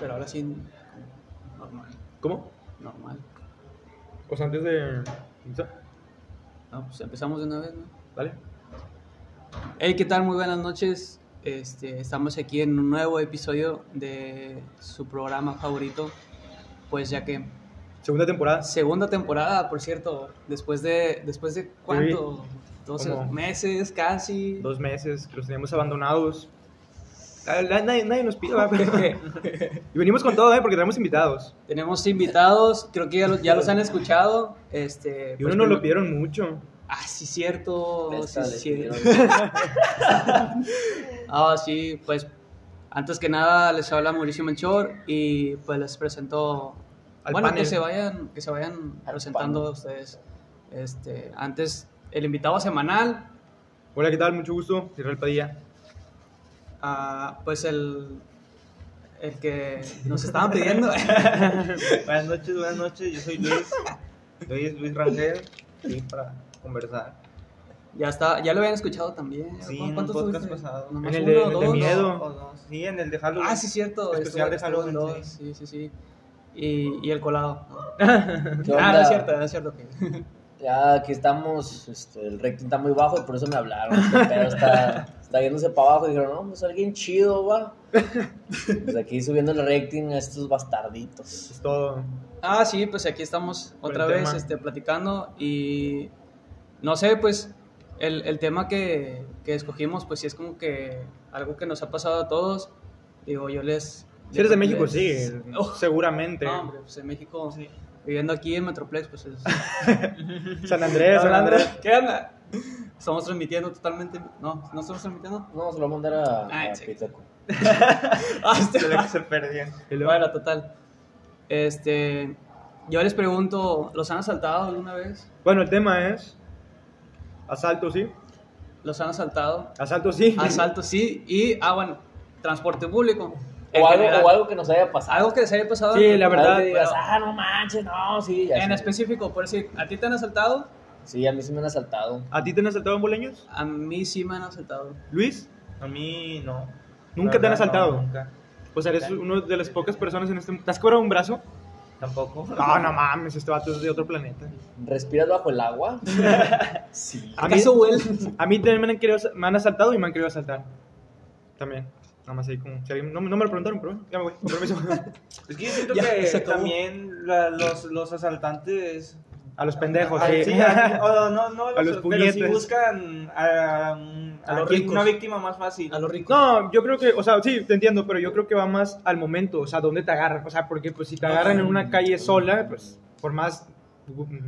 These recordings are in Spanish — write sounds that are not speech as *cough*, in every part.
pero ahora sí, normal, ¿Cómo? normal. Sea, antes de... No, pues empezamos de una vez, ¿no? ¿Vale? Hey, ¿qué tal? Muy buenas noches. Este, estamos aquí en un nuevo episodio de su programa favorito. Pues ya que Segunda temporada. segunda temporada, por cierto, después de después de cuánto, 12 como meses casi. Dos meses que los teníamos abandonados. Na- Nadie, nadie nos. Pero- *laughs* y venimos con todo, ¿eh? Porque tenemos invitados. Tenemos invitados, creo que ya, los- ya los han escuchado. Este, Y pues, uno nos lo pidieron mucho. Ah, sí, cierto. Esta Sí, pidieron. *laughs* Ah, sí, pues antes que nada les habla Mauricio Melchor y pues les presento Al bueno, panel. que se vayan que se vayan Al presentando panel. ustedes. Este, antes el invitado semanal, Hola, ¿qué tal? Mucho gusto. Israel Padilla. Ah, pues el el que nos estaban pidiendo. *laughs* Buenas noches, buenas noches. Yo soy Luis. Soy Luis Rangel. Aquí para conversar. ya está, ya lo habían escuchado también. Sí, ¿Cu- en un ¿Cuántos podcast pasado. En el de- uno, el de dos? miedo. O dos. Sí, en el de Halloween. Ah, sí, cierto. Especial de estuvo- Halloween, dos, sí. Sí, sí. Y, y el colado. *laughs* ¿Qué Ah, no es cierto, no es cierto. que- Ya aquí estamos, este, el rating está muy bajo y por eso me hablaron. Este pedo está, está yéndose para abajo y dijeron, no, pues alguien chido, va. *laughs* Pues aquí subiendo el rating a estos bastarditos. Es todo. Ah, sí, pues aquí estamos otra vez tema. este, platicando y no sé, pues el, el tema que, que escogimos, pues sí es como que algo que nos ha pasado a todos. Digo, yo les... Si eres de México, les- sí. *laughs* Oh, Seguramente. no, hombre, pues en México, viviendo aquí en Metroplex, pues es... *laughs* San Andrés, San Andrés. ¿Qué onda? Estamos transmitiendo totalmente... No, ¿no estamos transmitiendo? No, se lo voy a mandar a, Ah, a. Piteco. *laughs* Ah, este- De la que se luego- Bueno, total. Este... Yo les pregunto, ¿los han asaltado alguna vez? Bueno, el tema es. Asalto, sí. ¿Los han asaltado? Asalto, sí. Asalto, sí. Y, ah, bueno, transporte público. O algo, general. o algo que nos haya pasado. Algo que les haya pasado. Sí, la verdad, Algo que digas, pero ah, no manches, no, sí. Ya en específico, por decir, ¿a ti te han asaltado? Sí, a mí sí me han asaltado. ¿A ti te han asaltado en boleños? A mí sí me han asaltado. Luis, A mí no. ¿Nunca La te han verdad, asaltado? no, nunca. pues eres una de las pocas personas en este. ¿Te has cobrado un brazo? Tampoco. No, no mames, este vato es de otro planeta. ¿Respiras bajo el agua? *laughs* sí. A mí, ¿Acaso huele? a mí también me han, querido, me han asaltado y me han querido asaltar. También. Nada más ahí como. si alguien- no, no me lo preguntaron, pero ya me voy. Con permiso. *laughs* Es que yo siento *laughs* Ya, se que también la- los, los asaltantes. A los pendejos, sí. sí, a- o no, *laughs* no, A los pero sí puñetes. buscan a, a A los quien- ricos. una víctima más fácil. A los ricos. No, yo creo que, o sea, sí, te entiendo, pero yo creo que va más al momento, o sea, dónde te agarran. O sea, porque pues si te agarran en una calle sola, pues por más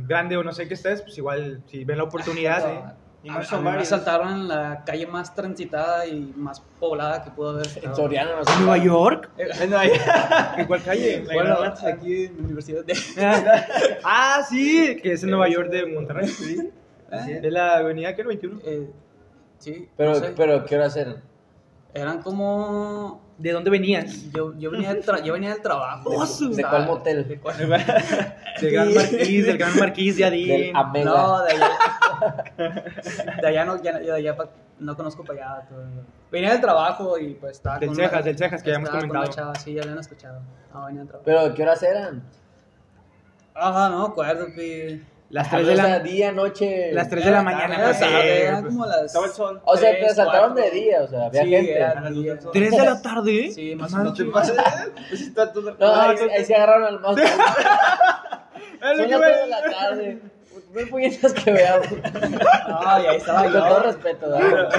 grande o no sé qué estés, pues igual si ven la oportunidad, ¿eh? Y A, mí me asaltaron en la calle más transitada y más poblada que pudo haber. En. Soriana nos ¿En Nueva York? Eh, Bueno, ahí- *laughs* ¿En cuál calle? La Bueno, aquí en la Universidad de... *laughs* ah, sí, que es en Nueva York de Monterrey. Sí. De la avenida que 21. Eh, sí, Pero, no sé. pero, ¿qué hora hacer? Eran como... ¿De dónde venías? Yo, yo, venía, del tra- yo venía del trabajo. Oh, su- ¿De Estaba- cuál motel? de cuál- *laughs* Del Gran Marquís, del Gran Marquís de Adín. No, de allá. *laughs* De allá no, ya, de allá pa- no conozco para allá. todo. Venía del trabajo y pues estaba Del con Cejas, una- del Cejas, que ya hemos comentado. chava, sí, ya lo han escuchado. No, venía del trabajo. Pero, ¿qué horas eran? Ajá, no, acuerdo que... Las Ah, 3 o de sea, la, día, noche. las 3 de la mañana. Era pues, eran pues. como las... Estaba el sol. O sea, te tres, asaltaron cuatro. de día, o sea, había Sí, gente. era A la luz día. del sol. ¿Tres de la tarde? Sí, más No o manches. menos. *laughs* Pues está todo- No, Ah, ahí, se agarraron al más. *laughs* Es lo Son que las me- 3 de la tarde. No puñetas que veamos. *laughs* No, y ahí estaba Con todo yo. respeto, ¿verdad?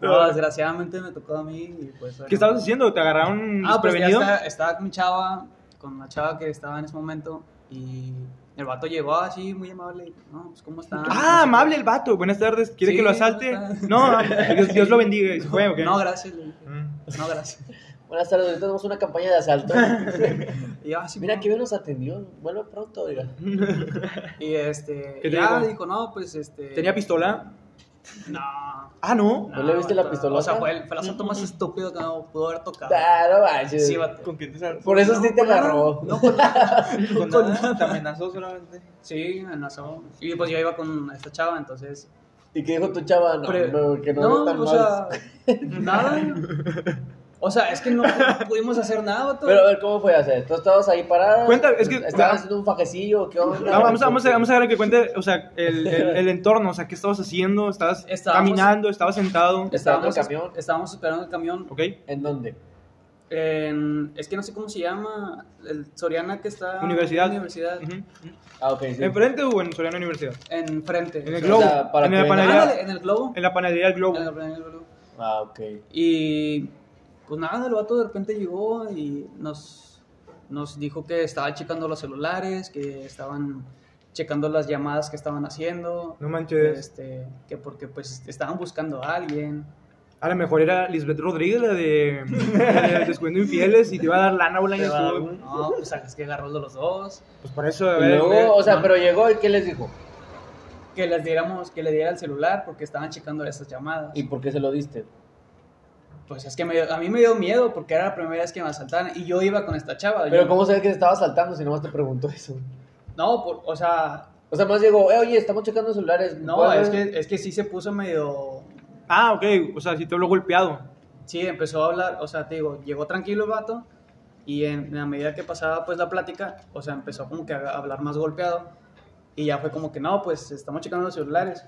No, desgraciadamente me tocó a mí y pues... ¿Qué estabas haciendo? ¿Te agarraron Ah, pues ya desprevenido? está- estaba con mi chava, con la chava que estaba en ese momento y el vato llegó así muy amable. No, pues ¿cómo está? Ah, amable el vato. Buenas tardes. ¿Quiere Sí, que lo asalte? No, Dios, Dios lo *laughs* bendiga. ¿Y se fue? No, gracias. le dije. Mm. No, gracias. Buenas tardes, ahorita tenemos una campaña de asalto. *laughs* Y yo, así, Mira, no. que bien nos atendió. Vuelve pronto, oiga. Y este, ¿Qué te ya dijo, no, pues este. ¿Tenía pistola? No. Ah, no. ¿No le viste la vato. pistolota? O sea, fue el, fue el asalto más estúpido que no pudo haber tocado. No manches. Sí, vato. ¿Con quién te? Por eso No, sí te agarró. No, con nada. *laughs* ¿Con con nada? nada. ¿Te amenazó solamente? Sí, me amenazó. Y pues yo iba con esta chava, entonces. ¿Y qué dijo tu chava? No, Pre- no, que no, tan o mal. sea, *laughs* nada. O sea, es que no pudimos hacer nada, vato. Pero a ver, ¿cómo fue a hacer? ¿Tú estabas ahí parada? Cuenta, es que- ¿Estabas haciendo un fajecillo? ¿Qué onda? No, vamos, a, vamos, a, vamos a ver que cuente, o sea, el, el, el *laughs* entorno, o sea, ¿qué estabas haciendo? ¿Estabas Estábamos- caminando? ¿Estabas sentado? Estábamos, el camión. estábamos esperando el camión. ¿Ok? ¿En dónde? En- es que no sé cómo se llama. El Soriana que está. Universidad. Universidad. Ah, ok, sí. ¿Enfrente o en Soriano Universidad? Enfrente. En el O Globo. sea, para en la panadería. En el globo. En la panadería del Globo. En el- en el globo. Ah, ok. Y pues nada, el vato de repente llegó y nos, nos dijo que estaba checando los celulares, que estaban checando las llamadas que estaban haciendo. No manches. Este, que porque pues estaban buscando a alguien. A lo mejor era Lisbeth Rodríguez, la de, Infieles, y te iba a dar lana o la Pero, estuvo. no, pues es que agarró de los dos. Pues por eso, a Y ver, luego, ve- o sea, no. pero llegó y ¿qué les dijo? Que les diéramos, que le diera el celular porque estaban checando esas llamadas. ¿Y por qué se lo diste? Pues es que me dio- a mí me dio miedo porque era la primera vez que me asaltaran y yo iba con esta chava. Pero yo- ¿cómo sabes que se estaba saltando si nomás te preguntó eso? No, por- o sea, O sea, más llegó, eh, oye, estamos checando celulares. no, ¿puedes es ver? que, es que sí se puso medio... Ah, ok, o sea, si te lo golpeado. Sí, empezó a hablar, o sea, te digo, llegó tranquilo el vato y en, en la medida que pasaba pues la plática, o sea, empezó como que a hablar más golpeado y ya fue como que no, pues estamos checando los celulares.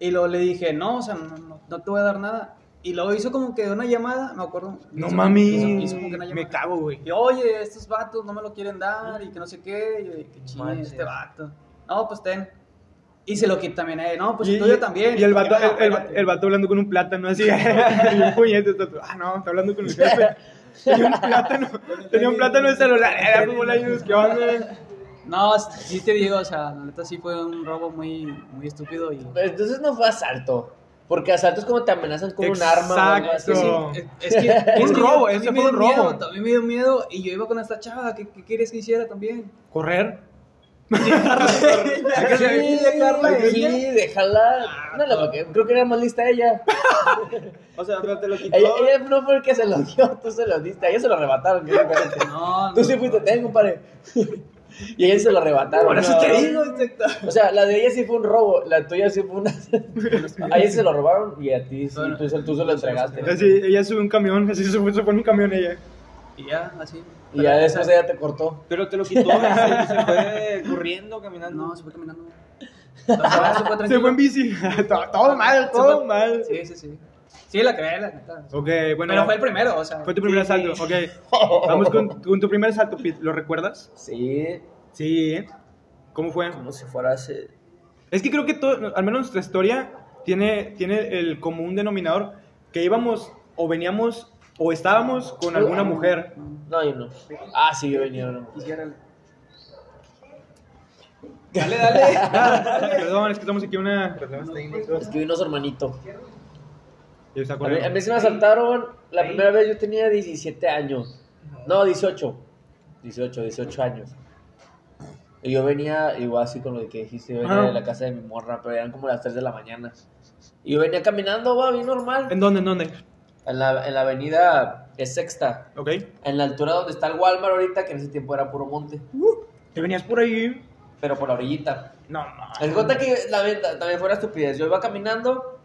Y luego le dije, no, o sea, no, no, no te voy a dar nada. Y luego hizo como que una llamada, me acuerdo. No mami, hizo- como que una me cago, güey. Y oye, estos vatos no me lo quieren dar y que no sé qué. Y yo, qué chingue Manches. este vato. No, pues ten. Y se lo quita también a él. No, pues y, tuyo también. Y el vato, el, el- el vato hablando con un plátano así. *laughs* y un puñete. Ah, no, está hablando con el jefe. Tenía un plátano. Tenía un plátano de celular. Era como la ¿qué onda? No, sí te digo, o sea, la neta sí fue un robo muy, muy estúpido y... Pero Entonces no fue asalto. Porque asalto es como te amenazan con un arma. o algo así. Exacto. Es, es que... es *laughs* Un robo, me fue un robo. miedo, También me dio miedo y yo iba con esta chava, ¿qué, qué querías que hiciera también? Correr. *laughs* Sí, *laughs* dejarla sí, ella. déjala. No, la- porque creo que era más lista ella. O sea, pero te lo quitó. Ella, ella no fue el que se lo dio, tú se lo diste. A ella se lo arrebataron. diferente. No, Tú no. sí fuiste, ten, compadre. Y a ella se lo arrebataron. Por eso No. te digo, insecto. O sea, la de ella sí fue un robo, la tuya sí fue una. *laughs* A ella se lo robaron y a ti sí, Bueno, tú, se- tú se lo entregaste. Así, ella sube un camión. Así se fue, se fue en un camión ella. Y ya, así. Y ya después ella te cortó. Pero te lo quitó. se, se fue corriendo, caminando. No, se fue caminando. No, se fue Se tranquilo. fue en bici. *laughs* todo, todo mal, todo fue- mal. Sí, sí, sí. Sí, la creé, la neta. Ok, bueno. Pero fue el primero, o sea. Fue tu primer sí, asalto, sí. ok. *laughs* Vamos con, con tu primer asalto, Pete. ¿Lo recuerdas? Sí, Sí. ¿eh? ¿Cómo fue? como si fuera ese. Es que creo que todo, al menos nuestra historia tiene, tiene el común denominador que íbamos o veníamos o estábamos con alguna mujer. No, yo no. Ah, sí, yo venía. no. Quisiera. Dale, dale. *laughs* Perdón, es que estamos aquí una... Es que vino su hermanito. A mí, a mí se me asaltaron. La primera vez yo tenía 17 años. No, 18. 18, 18 años. Y yo venía, igual así con lo que dijiste, yo venía Ajá. de la casa de mi morra, pero eran como las 3 de la mañana. Y yo venía caminando, va, bien normal. ¿En dónde, en dónde? En la, en la avenida es Sexta. Ok. En la altura donde está el Walmart ahorita, que en ese tiempo era puro monte. ¿Te venías por ahí? Pero por la orillita. No, no. El cuenta que la venta también fuera estupidez. Yo iba caminando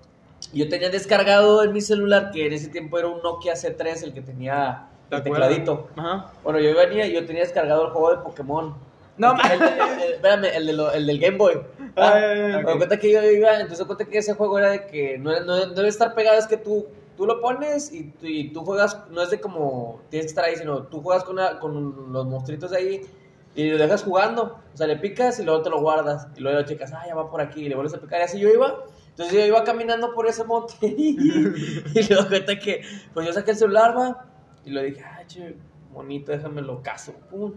yo tenía descargado en mi celular, que en ese tiempo era un Nokia C3, el que tenía ¿Te el tecladito. Ajá. Bueno, yo venía y yo tenía descargado el juego de Pokémon. No, el, el- el- espérame, el, de lo- el del Game Boy. Ah, Ah, ya. Me doy cuenta que yo iba, entonces cuenta que ese juego era de que no, no, no debe estar pegado, es que tú, tú lo pones y tú, y tú juegas, no es de como tienes que estar ahí, sino tú juegas con, una- con los monstruitos de ahí y lo dejas jugando. O sea, le picas y luego te lo guardas. Y luego checas, ah, ya va por aquí, y le vuelves a picar. Y así yo iba. Entonces yo iba caminando por ese monte *laughs* y luego cuenta que, pues yo saqué el celular, va, y lo dije, ah, che, bonito, déjamelo caso, pum.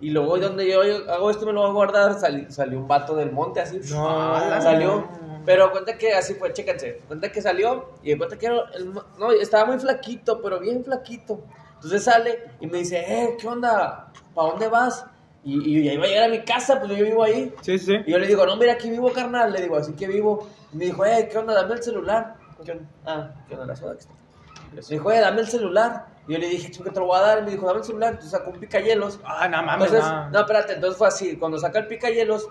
Y luego donde yo, yo hago esto, me lo voy a guardar, sali- salió un vato del monte así, No. salió. Pero cuenta que así fue, chéquense. Cuenta que salió y de cuenta que era el- no, estaba muy flaquito, pero bien flaquito. Entonces sale y me dice, eh, ¿qué onda? ¿Para dónde vas? Y, y ya iba a llegar a mi casa, pues yo vivo ahí. Sí, sí. Y yo le digo, no, mira, aquí vivo, carnal. Le digo, así que vivo. Y me dijo, eh, ¿qué onda? Dame el celular. ¿Qué onda? Ah, ¿qué onda? La soda que está. Me dijo, eh, dame el celular. Y yo le dije, chico, te lo voy a dar. Y me dijo, dame el celular. Entonces sacó un picayelos. Ah, no mames. Entonces, no. no, espérate, entonces fue así. Cuando saca el picayelos,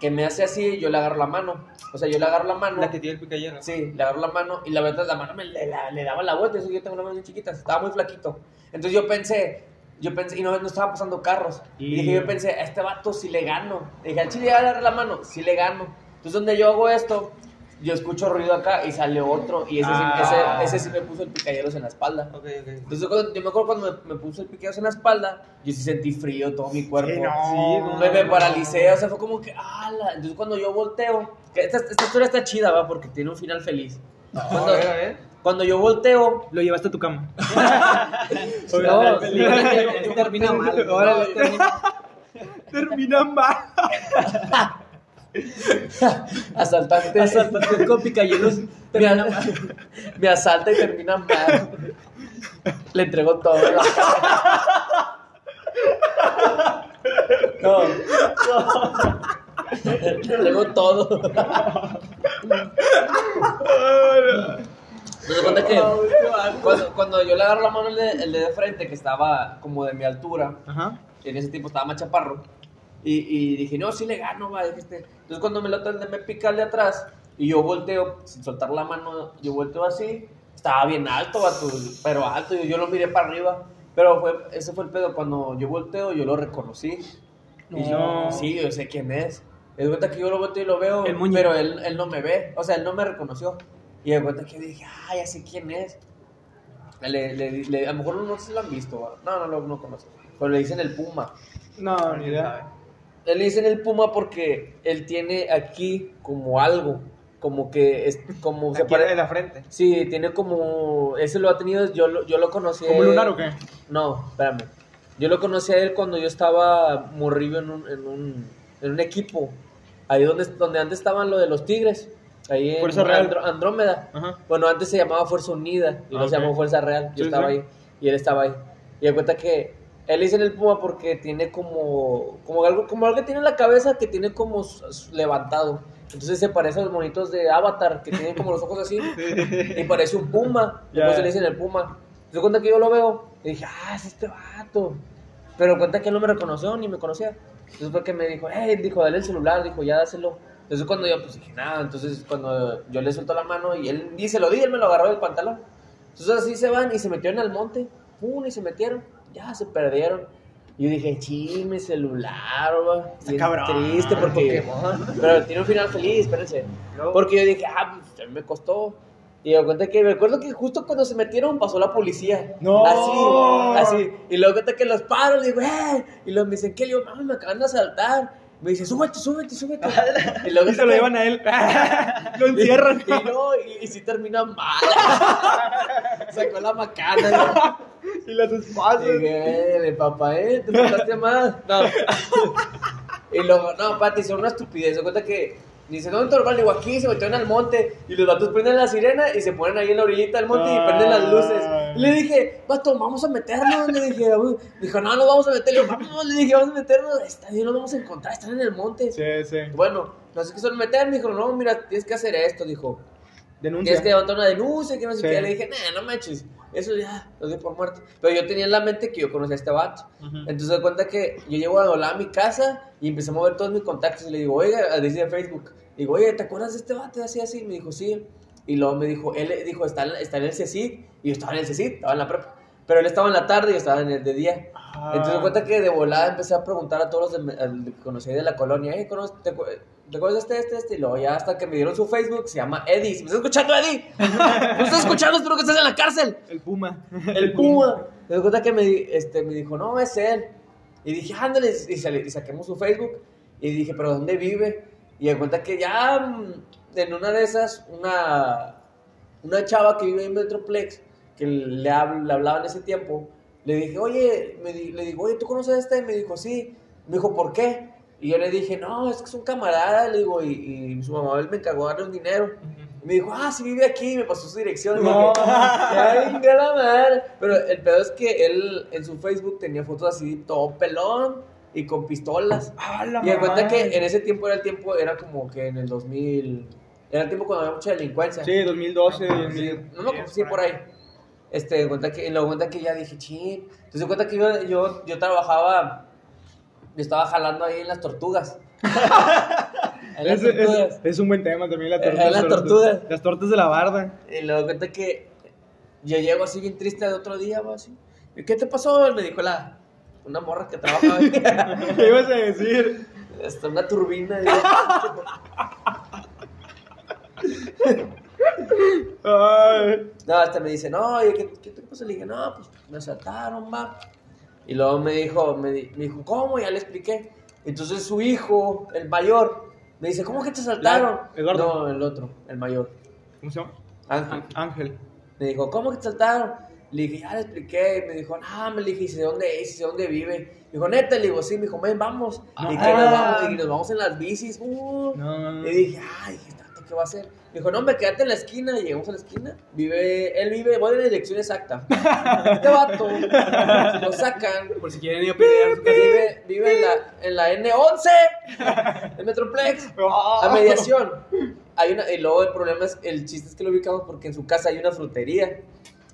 que me hace así, yo le agarro la mano. O sea, yo le agarro la mano. La que tiene el picayero. Sí, le agarro la mano y la verdad la mano me le, la- le daba la vuelta. Eso yo tengo una mano bien chiquita, estaba muy flaquito. Entonces yo pensé, yo pensé, y no, no estaban pasando carros. Y, Y- dije, yo pensé, a este vato sí le gano. Dije, al chile ya agarré la mano, sí le gano. Entonces donde yo hago esto, yo escucho ruido acá y sale otro. Y ese, sí- Ah. ese, ese sí me puso el picayelos en la espalda. Ok, ok. Entonces cuando- yo me acuerdo cuando me, me puso el picayelos en la espalda, yo sí sentí frío todo mi cuerpo. Sí, no. Sí, Me, me paralicé, o sea, fue como que, ala. Entonces cuando yo volteo, que esta, esta historia está chida, va, porque tiene un final feliz. A Cuando, ver, a ver. Cuando yo volteo, Lo llevaste a tu cama. *laughs* No, termina mal. No, termina- Termina mal. *laughs* asaltante, Asaltante con picayelos. me, me asalta y termina mal. Le entrego todo. *laughs* No. Le entrego todo. Me doy cuenta que cuando, cuando yo le agarro la mano el de, el de de frente, que estaba como de mi altura, Ajá. en ese tiempo estaba más chaparro. Y, y dije, no, sí le gano, va. dije, este. Entonces cuando me lo de me pica el de atrás y yo volteo, sin soltar la mano, yo volteo así, estaba bien alto, vato, pero alto, yo, yo lo miré para arriba. Pero fue, ese fue el pedo, cuando yo volteo, yo lo reconocí. Y yo, No. sí, yo sé quién es. Es cuenta que yo lo volteo y lo veo, pero él, él no me ve, o sea, él no me reconoció. Y de cuenta que dije, ah, ya sé quién es. Le, le- le- a lo mejor no se lo han visto, va. no, no lo no, conoce. Pero le dicen el Puma. No, ni idea. Él le dicen el Puma porque él tiene aquí como algo, como que es como se Aquí pare- en la frente. Sí, tiene como ese lo ha tenido, yo lo, yo lo conocí. ¿Como lunar o qué? No, espérame. Yo lo conocí a él cuando yo estaba morrido en un, en un, en un equipo. Ahí donde, donde antes estaban lo de los Tigres. Ahí en Fuerza Real. Andro- Andrómeda. Ajá. Bueno, antes se llamaba Fuerza Unida y Ah, no se ok. llamó Fuerza Real. Yo Sí, estaba sí. ahí y él estaba ahí. Y de cuenta que él le dicen el Puma porque tiene como, como algo, como algo que tiene en la cabeza que tiene como levantado. Entonces se parece a los monitos de Avatar que tienen como los ojos así. *laughs* Y parece un puma. Ya. Después le dicen el puma. Se cuenta que yo lo veo. Y dije, ah, es este vato. Pero cuenta que él no me reconoció ni me conocía. Entonces fue que me dijo, eh, dijo, dale el celular. Dijo, ya dáselo. Entonces cuando yo, pues dije, nada. Entonces cuando yo le suelto la mano y él dice, lo di, él me lo agarró del pantalón. Entonces así se van y se metieron al monte. Pum, y se metieron. Ya se perdieron. Y yo dije, chi, mi celular, va. Bien cabrón, triste porque. Pero tiene un final feliz, espérense. Porque yo dije, ah, pues me costó. Y me cuenta que me acuerdo que justo cuando se metieron pasó la policía. No. Así, así. Y luego cuenta que los paro, le digo, eh. Y luego me dicen, ¿qué? Le digo, mami, me acaban de asaltar. Me dice, súbete, súbete, súbete. *laughs* Y luego Y se lo llevan a él. *laughs* lo encierran. Y no, y, y sí termina mal. *laughs* Sacó la macana. ¿no? Y las espaldas. Dije, papá, eh, te portaste más. No. Y luego, no, Pati, son una estupidez. Se cuenta que dice, ¿dónde te lo Le digo, aquí se metieron al monte. Y los vatos prenden la sirena y se ponen ahí en la orillita del monte y prenden las luces. Y le dije, vato, vamos a meternos. Le dije, "Uy". dijo, no, no vamos a meternos. Vamos, le dije, vamos a meternos. Está bien, nos vamos a encontrar, están en el monte. Sí, sí. Bueno, no sé qué son meter. Me dijo, no, mira, tienes que hacer esto. Dijo, Denuncia. Tienes que levantar una denuncia, que no sé Sí. qué. Le dije, nah, no me eches. Eso ya, lo doy por muerto. Pero yo tenía en la mente que yo conocía a este vato. Ujú. Entonces de cuenta que yo llego a volar a mi casa y empecé a mover todos mis contactos. Y le digo, oiga, dice en Facebook. Digo, oye, ¿te acuerdas de este vato? Así, así. Me dijo, sí. Y luego me dijo, él dijo, está en, está en el CECID. Y yo estaba en el CECID, estaba en la prepa. Pero él estaba en la tarde y yo estaba en el de día. Ah. Entonces de cuenta que de volada empecé a preguntar a todos los de, que conocí de la colonia, "Eh, ¿conoces- ¿te, te acuerdas de este, este, este? Y luego ya hasta que me dieron su Facebook, se llama Eddie. ¿Me estás escuchando, Eddie? *laughs* ¿Me estás escuchando? Espero que estés en la cárcel. El Puma. El Puma. Me di cuenta que me, este, me dijo, no, es él. Y dije, ándale. Y, y saquemos su Facebook. Y dije, ¿pero dónde vive? Y di cuenta que ya mm, en una de esas, una, una chava que vive en Metroplex, que le, hab- le hablaba en ese tiempo, le dije, oye, me di- le digo, oye, ¿tú conoces a este? Y me dijo, sí. Me dijo, ¿por qué? Y yo le dije, no, es que es un camarada, le digo, y, y su mamá él me encargó de darle un dinero. Y me dijo, ah, sí vive aquí, y me pasó su dirección. Y No. dije, ay, la madre. Pero el pedo es que él en su Facebook tenía fotos así, todo pelón y con pistolas. Ah, la Y me cuenta que en ese tiempo era el tiempo, era como que en el 2000, era el tiempo cuando había mucha delincuencia. Sí, 2012. Sí, 2000. no me acuerdo, sí, por ahí. Este, cuenta que, en la cuenta que ya dije, ching. Entonces, cuenta que yo, yo, yo trabajaba, yo estaba jalando ahí en las tortugas. *laughs* En las Es, es- tortugas. es un buen tema también la tortuga. en las tortugas. Las tortas de la barda. Y luego cuenta que yo llego así bien triste de otro día, va así. ¿Y qué te pasó? Me dijo la, una morra que trabaja. *laughs* ¿Qué ibas a decir? Está una turbina. Ay. No, hasta me dice, no, oye, ¿qué, qué te pasó? Le dije, no, pues me asaltaron, va. Y luego me dijo, me, di- me dijo, ¿cómo? Ya le expliqué. Entonces su hijo, el mayor, me dice, ¿cómo que te asaltaron? La- Eduardo. No, el otro, el mayor. ¿Cómo se llama? Ángel. Ángel. Me dijo, ¿cómo que te saltaron? Le dije, ya le expliqué. Y me dijo, no, me dije, ¿y de dónde es? ¿Y de dónde vive? Me dijo, neta, le digo, sí. Me dijo, ven, vamos. Y que nos vamos, y nos vamos en las bicis. Uh. No. Y dije, ay, dije, tanto, ¿qué va a hacer? Me dijo, no, hombre, quédate en la esquina. Y llegamos a la esquina. Vive, él vive, voy en la dirección exacta. Este vato, lo sacan. Por si quieren ir a pelear su casa. Vive, vive en, la, en la N11, en Metroplex. A mediación. Hay una, y luego el problema es, el chiste es que lo ubicamos porque en su casa hay una frutería.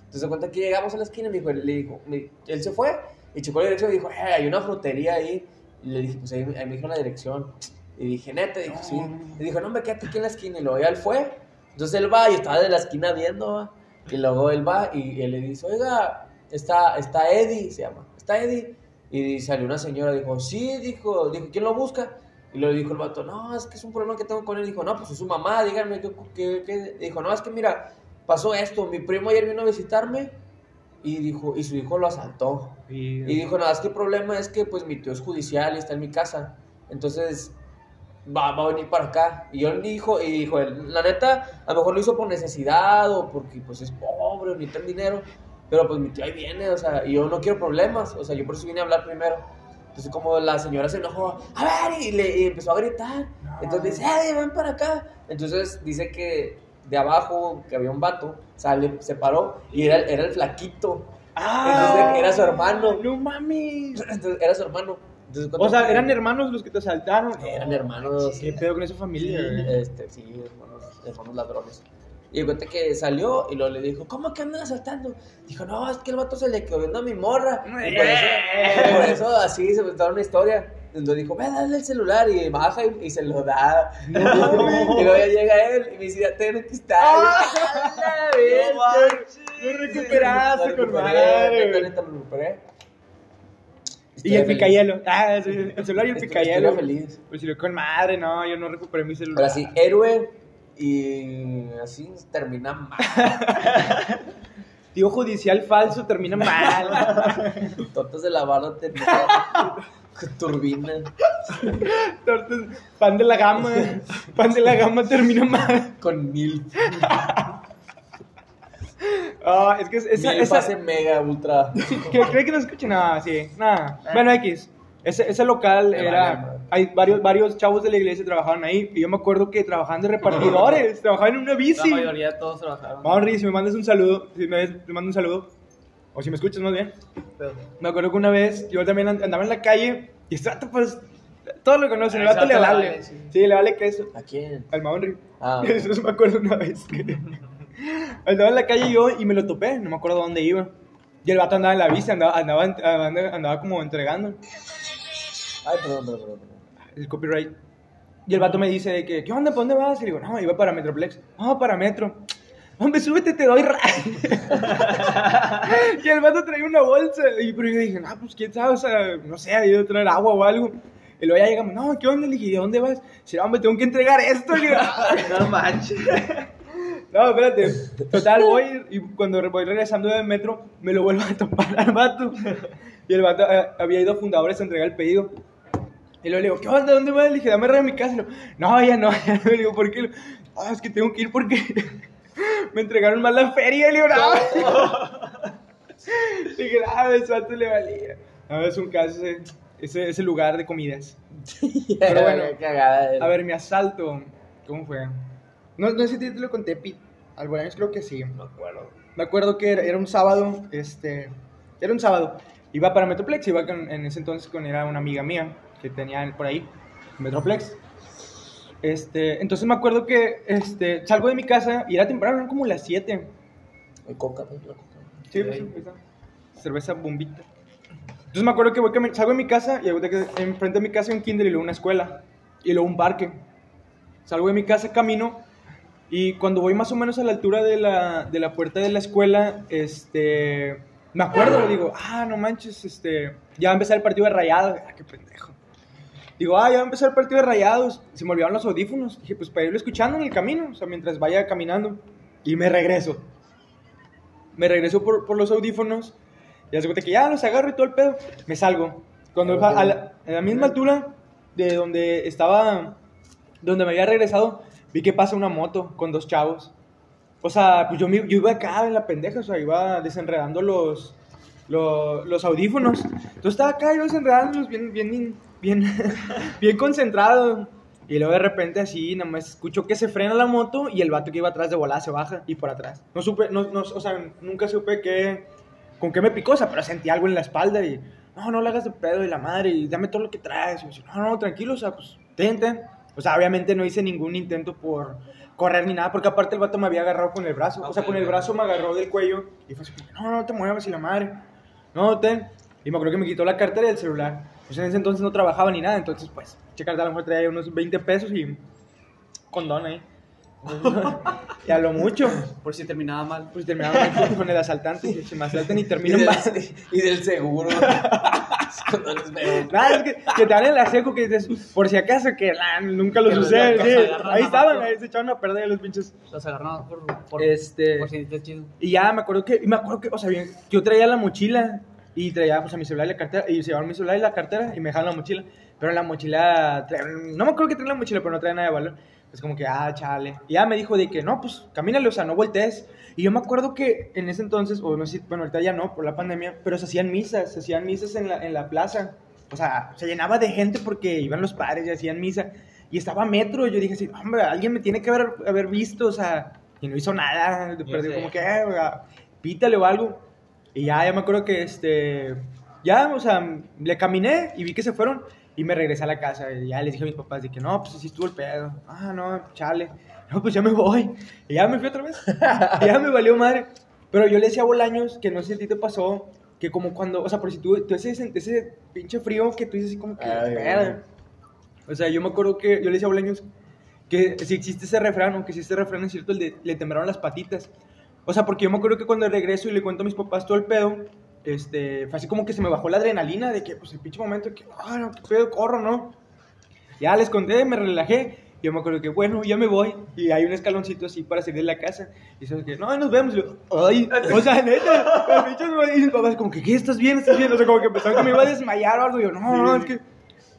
Entonces se cuenta que llegamos a la esquina y me dijo, le dijo, me- él se fue y checó la dirección y dijo, "Eh, hay una frutería ahí. Y le dije, pues ahí, ahí me dijo la dirección. Y dije, neta, dije, sí. Y dijo, no, me quédate aquí en la esquina. Y luego ya él fue. Entonces él va y estaba de la esquina viendo, ¿va? Y luego él va y, él le dice, oiga, está, está Eddie, se llama, está Eddie. Y salió una señora, dijo, sí, dijo, dijo, ¿quién lo busca? Y le dijo el vato, no, es que es un problema que tengo con él. Dijo, no, pues es su mamá, díganme qué, qué, qué-". Dijo, no, es que mira, pasó esto, mi primo ayer vino a visitarme y dijo, y su hijo lo asaltó. Y, Y dijo, nada, es que el problema es que pues mi tío es judicial y está en mi casa. Entonces va, va a venir para acá. Y yo le dijo, y dijo él, la neta, a lo mejor lo hizo por necesidad o porque pues es pobre o necesita el dinero. Pero pues mi tío ahí viene, o sea, y yo no quiero problemas. O sea, yo por eso vine a hablar primero. Entonces como la señora se enojó, a ver, y, le, y empezó a gritar. Entonces dice, ¡eh, ven para acá! Entonces dice que de abajo, que había un vato, sale, se paró y era, era el flaquito. Entonces era su hermano. Ah, No mames. Entonces, era su hermano. Entonces, O sea, eran hermanos los que te asaltaron. Eran hermanos. ¿Qué pedo con esa familia? güey? Este, sí, hermanos, hermanos ladrones. Y cuenta que salió y luego le dijo, ¿cómo que andan asaltando? Dijo, no, es que el vato se le quedó viendo a mi morra. Y por eso, *laughs* por eso así se inventaron una historia. Entonces dijo, ve, dale el celular y baja y, y se lo da. *laughs* y luego ya llega él y me dice, ya tengo que estar. ¡Ah! *laughs* Lo recuperaste, recuperé, güey. neta, lo recuperé. Y el Estoy feliz. picayelo. Ah, sí, el celular y el Estoy- picayelo. estoy feliz. Pues si lo con madre, no, yo no recuperé mi celular. Ahora sí, héroe y así termina mal. *laughs* Tío judicial falso termina mal. *laughs* Tortas de la barra termina turbina. Tortas, pan de la gama. Pan de la gama termina mal. Con mil. *laughs* Ah, es que es- esa, mil esa, fase mega ultra. *laughs* ¿Cree, cree que no escuche nada? Sí, nada. Bueno, X. Ese, ese local era. Hay varios, varios chavos de la iglesia trabajaban ahí. Y yo me acuerdo que trabajaban de repartidores. trabajaban en una La bici. mayoría de todos trabajaron. Mauri, si me mandas un saludo. Si me ves, te mando un saludo. O si me escuchas más bien. Me acuerdo que una vez yo también and- andaba en la calle. Y este vato, pues. Todos lo conocen. El vato le vale. vale, sí. Sí, le vale queso. ¿A quién? Al Mauri. Ah. *laughs* Eso me acuerdo una vez que *laughs* andaba en la calle yo y me lo topé, no me acuerdo dónde iba. Y el vato andaba en la bici, andaba, andaba, andaba, andaba como entregando Ay, perdón, perdón, perdón. El copyright. Y el vato me dice de que, ¿qué onda? ¿Para dónde vas? Y le digo, no, iba para Metroplex. No, para Metro. Hombre, súbete, te doy ra. *laughs* y el vato traía una bolsa. Y pero yo dije, no, pues quién sabe, o sea, no sé, ha ido a traer agua o algo. Y luego ya llegamos, no, ¿qué onda? Le dije, ¿de dónde vas? Dice, hombre, tengo que entregar esto. Le digo, *laughs* No manches. *laughs* No, espérate. Total, voy y cuando voy regresando del metro, me lo vuelvo a topar al vato. Y el vato eh, había ido a fundadores a entregar el pedido. Y luego le digo, ¿qué onda? ¿Dónde vas? Le dije, dame re a mi casa. No, ya no. ya *laughs* no". Le digo, ¿por qué? Ah, es que tengo que ir porque *laughs* me entregaron mal la feria. Le digo, no. *laughs* Le dije, ah, vato le valía. No, es un caso ese, ese, ese lugar de comidas. Pero bueno, eh. A ver, mi asalto, ¿cómo fue? No, no sé si te lo conté, Pete. Vez creo que sí. No me acuerdo. Me acuerdo que era, era un sábado, este, era un sábado. Iba para Metroplex, iba con- en ese entonces con era una amiga mía que tenía por ahí, Metroplex. Este, entonces me acuerdo que este, salgo de mi casa y era temprano, eran como las 7. Hay coca, la coca. Sí, pues, está. cerveza bombita. Entonces me acuerdo que voy cami- salgo de mi casa y que enfrente de mi casa hay un kinder y luego una escuela y luego un parque. salgo de mi casa, camino, y cuando voy más o menos a la altura de la, de la puerta de la escuela, este, me acuerdo, digo, ah, no manches, este, ya va a empezar el partido de rayados, ah, qué pendejo. Digo, ah, ya va a empezar el partido de rayados, se me olvidaron los audífonos, dije, pues para irlo escuchando en el camino, o sea, mientras vaya caminando, y me regreso. Me regreso por, por los audífonos, y hace cuenta que ya los agarro y todo el pedo, me salgo. Cuando a la, a la misma altura de donde estaba, donde me había regresado, vi que pasa una moto con dos chavos. O sea, pues yo, yo iba acá en la pendeja, o sea, iba desenredando los, los, los audífonos. Entonces estaba acá, yo desenredándolos bien, bien, bien, *laughs* bien concentrado. Y luego de repente así, nada más escucho que se frena la moto y el vato que iba atrás de volada se baja y por atrás. No supe, no, no, o sea, nunca supe qué, con qué me picó, o sea, pero sentí algo en la espalda y, no, no le hagas de pedo y la madre, y dame todo lo que traes. Y yo, no, no, tranquilo, o sea, pues, ten, ten. O sea, obviamente no hice ningún intento por correr ni nada, porque aparte el vato me había agarrado con el brazo. O sea, con el brazo me agarró del cuello y fue así, no, no te muevas y la madre. No, ten. Y me acuerdo que me quitó la cartera y el celular. Pues en ese entonces no trabajaba ni nada, entonces, pues, checar a lo mejor traía unos 20 pesos y condón ahí. *laughs* y a lo mucho, Por si terminaba mal. pues terminaba con el asaltante se me asaltan y *laughs* del, mal. *laughs* y del seguro. Nada, es que, que te abren la seco que dices, por si acaso, que nunca los sucede. locos sí. Ahí estaban, ahí se echaban a perder los pinches. Los agarraron por, por, Este- por si chido. Y ya me acuerdo que, y me acuerdo que, o sea, bien, yo traía la mochila y traía, pues, a mi celular y la cartera, y se llevaron mi celular y la cartera y me dejaron la mochila. Pero en la mochila, no me acuerdo que traía la mochila, pero no traía nada de valor. Es como que, ah, chale. Y ya me dijo de que, no, pues, camínale, o sea, no voltees. Y yo me acuerdo que en ese entonces, o no sé, bueno, ahorita ya no, por la pandemia, pero se hacían misas, se hacían misas en la, en la plaza. O sea, se llenaba de gente porque iban los padres y hacían misa. Y estaba metro, y yo dije así, hombre, alguien me tiene que haber, haber visto, o sea, y no hizo nada. Sé. como que, eh, pítale o algo. Y ya, ya me acuerdo que, este, ya, o sea, le caminé y vi que se fueron y me regresé a la casa. Y ya les dije a mis papás de que, no, pues así estuvo el pedo. Ah, no, chale. No, pues ya me voy. Y ya me fui otra vez. y ya me valió madre. Pero yo le decía a Bolaños que no sé si a ti te pasó, que como cuando, o sea, por si tú, tú ese, ese pinche frío que tú dices así como que, Ay. O sea, yo me acuerdo que yo le decía a Bolaños que si existe ese refrán, o que si este refrán es cierto, el de le temblaron las patitas. O sea, porque yo me acuerdo que cuando regreso y le cuento a mis papás todo el pedo, este, fue así como que se me bajó la adrenalina de que, pues, el pinche momento que, ah, no, qué pedo, corro, ¿no? Ya les conté, me relajé. Yo me acuerdo que, bueno, ya me voy. Y hay un escaloncito así para salir de la casa. Y sabes que, no, nos vemos. Y yo, ay, o sea, neta, pinches, y mis papás, como que, ¿qué? ¿Estás bien? ¿Estás bien? O sea, como que pensaban que me iba a desmayar o algo. Y yo, no, no, es que,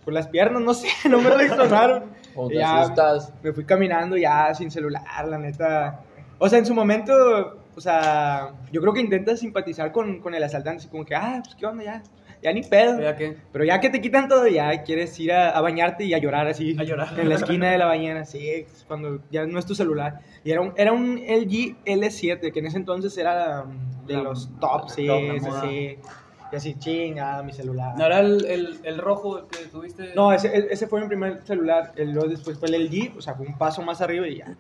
por las piernas, no sé, *laughs* no me reaccionaron. Y te ya, asustas. me fui caminando ya sin celular, la neta. O sea, en su momento, o sea, yo creo que intentas simpatizar con, con el asaltante, así como que, ah, pues qué onda, ya, ya ni pedo. Ya que. Pero ya que te quitan todo, ya quieres ir a, a bañarte y a llorar así. A llorar. En la esquina de la *laughs* bañera, sí, cuando ya no es tu celular. Y era un, era un LG L7, que en ese entonces era de La- los tops, sí, top, sí. Y así, chinga, mi celular. ¿No era el, el, el rojo el que tuviste? No, ese, e, ese fue mi primer celular. El, después fue el LG, o sea, fue un paso más arriba y ya.